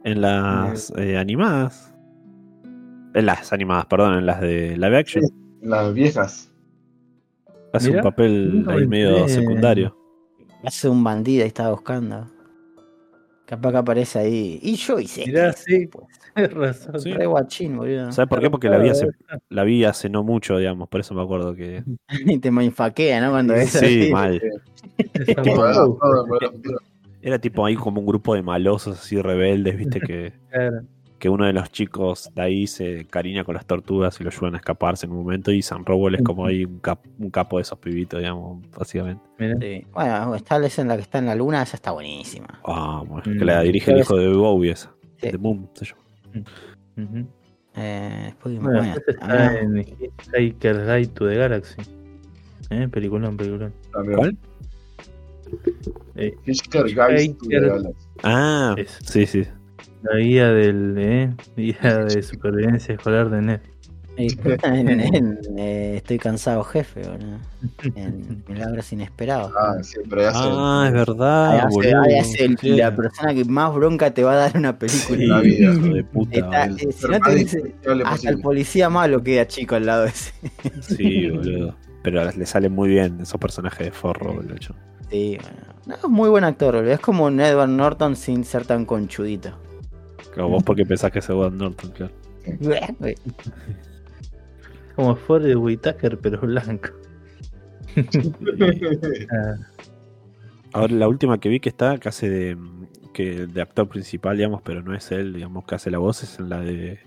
En las eh, animadas. En las animadas, perdón, en las de live action. Las viejas. Hace Mirá, un papel no ahí me medio secundario. Hace un bandido y estaba buscando. Capaz que aparece ahí. Y yo hice. Mirá, esto, sí. pues. Tienes razón. Sí. Re guachín, boludo. ¿Sabes por qué? Porque la vi, hace, la vi hace no mucho, digamos, por eso me acuerdo que... Y te mainfaquea, ¿no? Cuando ves Sí, mal. Era tipo ahí como un grupo de malosos así rebeldes, viste, que, claro. Que uno de los chicos de ahí se cariña con las tortugas y lo ayudan a escaparse en un momento y Sam Rowell es como ahí un, cap- un capo de esos pibitos, digamos, básicamente. Sí. Bueno, está la escena en la que está en la luna, esa está buenísima. Ah, bueno, Mm. que la dirige el hijo de Bowie esa, Sí. de Moon, se llama. Eh, después, Bueno, bueno, después ah, está en Guide to the Galaxy. ¿Eh? Peliculón, peliculón. También. ¿Cuál? Eh, Hitchhiker Guys to the Galaxy. Ah, Es. sí, sí. La guía del ¿eh? guía de supervivencia escolar de en- en- eh, estoy cansado, jefe, boludo. En Milagros Inesperados. Ah, sí, pero ya. Ah, es verdad, hace- boludo. ahí hace el- Sí. la persona que más bronca te va a dar una película. Sí, vida. de puta, Está- eh, si no te dice, hasta el policía malo queda chico al lado de ese. Sí, boludo. Pero le sale muy bien esos personajes de forro, boludo. Sí, bueno. No, es muy buen actor, boludo. Es como un Edward Norton sin ser tan conchudito. Como vos porque pensás que es Edward Norton, claro. Como Forrest Whitaker, pero blanco. Ah, Ahora la última que vi que está, que hace de, que de actor principal, digamos, pero no es él, digamos, que hace la voz, es en la de,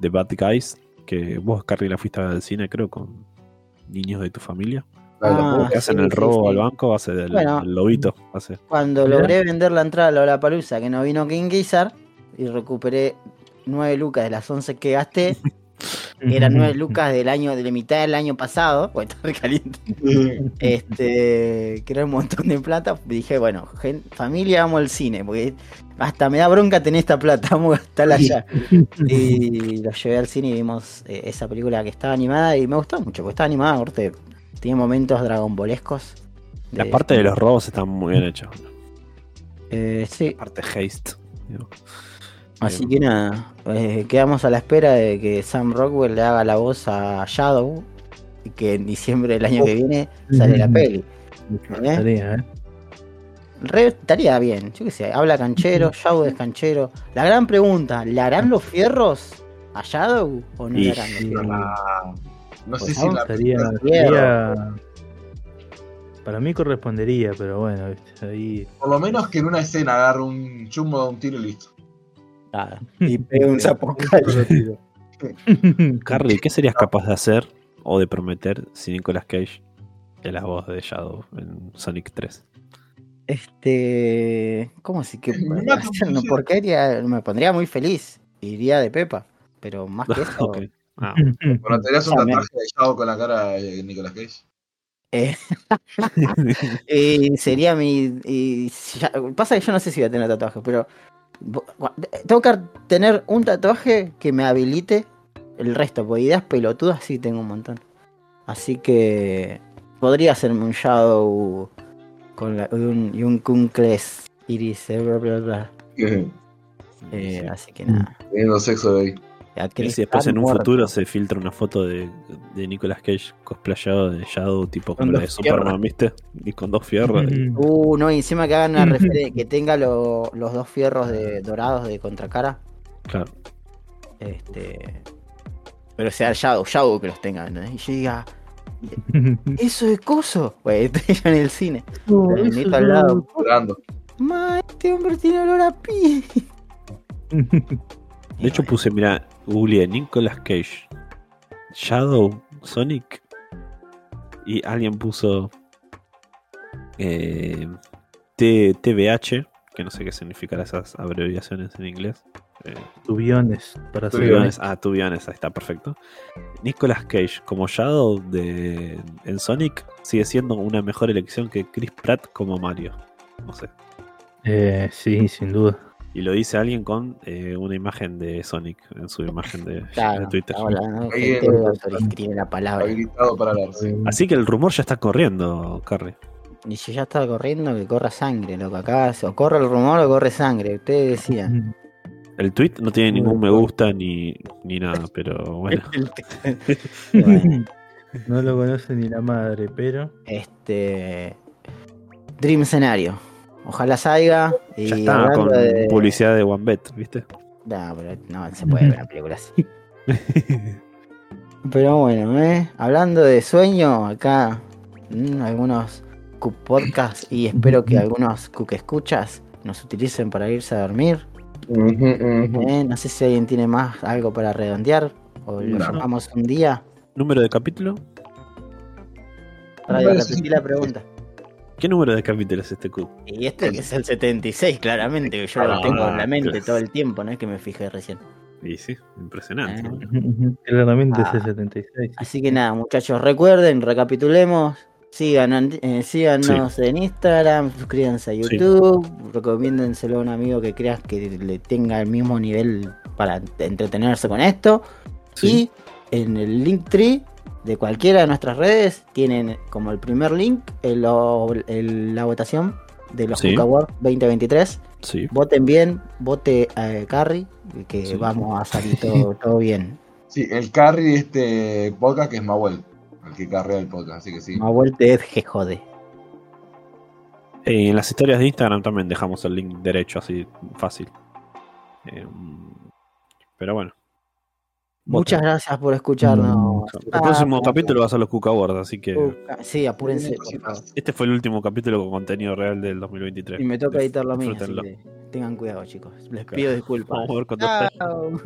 de Bad Guys, que vos, Carrie, la fuiste a ver al cine, creo, con niños de tu familia. De Ah, que hacen sí, el robo sí. al banco, hace del, Bueno. del lobito. Hace. Cuando logré vender la entrada a la Palusa que no vino King Gizzard y recuperé 9 lucas de las 11 que gasté, eran 9 lucas del año, de la mitad del año pasado, porque está re caliente, este, que era un montón de plata, dije, bueno, gen- familia, vamos al cine, porque hasta me da bronca tener esta plata, vamos a gastarla allá. Y lo llevé al cine y vimos eh, esa película que estaba animada y me gustó mucho, porque estaba animada, aparte, tenía momentos dragonbolescos. La de- parte de los robos está muy bien hecha. Eh, sí, La parte haste. digo. Así que nada, eh, quedamos a la espera de que Sam Rockwell le haga la voz a Shadow y que en diciembre del año que viene sale la peli. estaría, ¿eh? Re estaría bien, yo qué sé, habla canchero, Shadow es canchero. La gran pregunta, ¿le harán los fierros a Shadow o no Y- le harán los fierros? Ah, no sé Pues si la Estaría, Fierro. estaría- Para mí correspondería, pero bueno, viste, ahí. Por lo menos que en una escena agarre un chumbo de un tiro y listo. Nada, y pega un sapo Carly, ¿qué serías capaz de hacer o de prometer si Nicolas Cage es la voz de Shadow en Sonic 3? Este. ¿Cómo así que una sí. porquería? Me pondría muy feliz. Iría de Pepa. Pero más que eso. Ok. Ah, Bueno, te harías un tatuaje de Shadow con la cara de Nicolas Cage. eh, y sería mi. y ya- pasa que yo no sé si voy a tener tatuajes, pero. Tengo que tener un tatuaje que me habilite el resto, porque ideas pelotudas sí tengo un montón. Así que. Podría hacerme un Shadow con la- un, y un Kunkles Iris, eh, bla, bla, bla. Eh, así que nada. Teniendo sexo de ahí. Y si después en un futuro se filtra una foto de, de Nicolas Cage cosplayado de Shadow, tipo Con como la de dos Superman, ¿viste? Y con dos fierros. y- Uh, no, y encima que hagan una referencia, que tenga lo- los dos fierros de, dorados de contracara. Claro. Este. Pero sea Shadow, Shadow que los tenga, ¿entendés? Y yo diga, eso es coso. Pues estoy yo en el cine. No, el al no- lado. Llorando. Ma, este hombre tiene olor a pi. De hecho puse, mira, googleé Nicolas Cage, Shadow, Sonic, y alguien puso eh, TBH, que no sé qué significan esas abreviaciones en inglés. Eh, Tubiones, para Tubiones, ah, Tubiones, ahí está, perfecto. Nicolas Cage como Shadow de, en Sonic sigue siendo una mejor elección que Chris Pratt como Mario. No sé. Eh, sí, sin duda. Y lo dice alguien con eh, una imagen de Sonic en su imagen de, de Claro, Twitter. ahora, ¿no? Gente autoescribe la palabra. Habilitado para hablar. sí. Así que el rumor ya está corriendo, Carrie. Y si ya estaba corriendo, que corra sangre, loco. Acá o corre el rumor o corre sangre. Ustedes decían. El tweet no tiene ningún me gusta ni, ni nada, pero bueno. Bueno, No lo conoce ni la madre, pero. este. Dream Scenario. Ojalá salga. Y Ya está hablando con de- publicidad de OneBet, ¿viste? No, pero no se puede ver una película así. Pero bueno, ¿eh? hablando de sueño, acá mm, algunos Cook Podcast y espero que algunos Cook Escuchas nos utilicen para irse a dormir. ¿eh? No sé si alguien tiene más algo para redondear o lo No. llamamos un día. ¿Número de capítulo? Repetí sí. la pregunta. ¿Qué número de capítulo es este Q? Y este que es el 76, claramente, que yo lo Ah, tengo en la mente claro. todo el tiempo, no es que me fijé recién. Y sí, impresionante. Eh. Claramente Ah. es el 76. Así que nada, muchachos, recuerden, recapitulemos. Sigan, eh, síganos en Instagram, suscríbanse a Sí. YouTube, recomiéndenselo a un amigo que creas que le tenga el mismo nivel para entretenerse con esto. Sí. Y en el link tree de cualquiera de nuestras redes tienen como el primer link el- el- la votación de los Sí. Awards 2023. Sí. Voten bien, vote a Carry, que Sí. vamos a salir todo, todo bien. Sí, el carry de este podcast que es Mahuel, el que carrea el podcast, así que sí. Más vuelta es que jode. Eh, en las historias de Instagram también dejamos el link derecho, así fácil. Eh, pero bueno. Muchas gracias por escucharnos. Mm, el próximo capítulo va a ser los Cucabords, así que. sí, apúrense. Este fue el último capítulo con contenido real del 2023. Y me toca editarlo a mí, tengan cuidado, chicos. Les pido disculpas. Vamos a ver cuando Chao.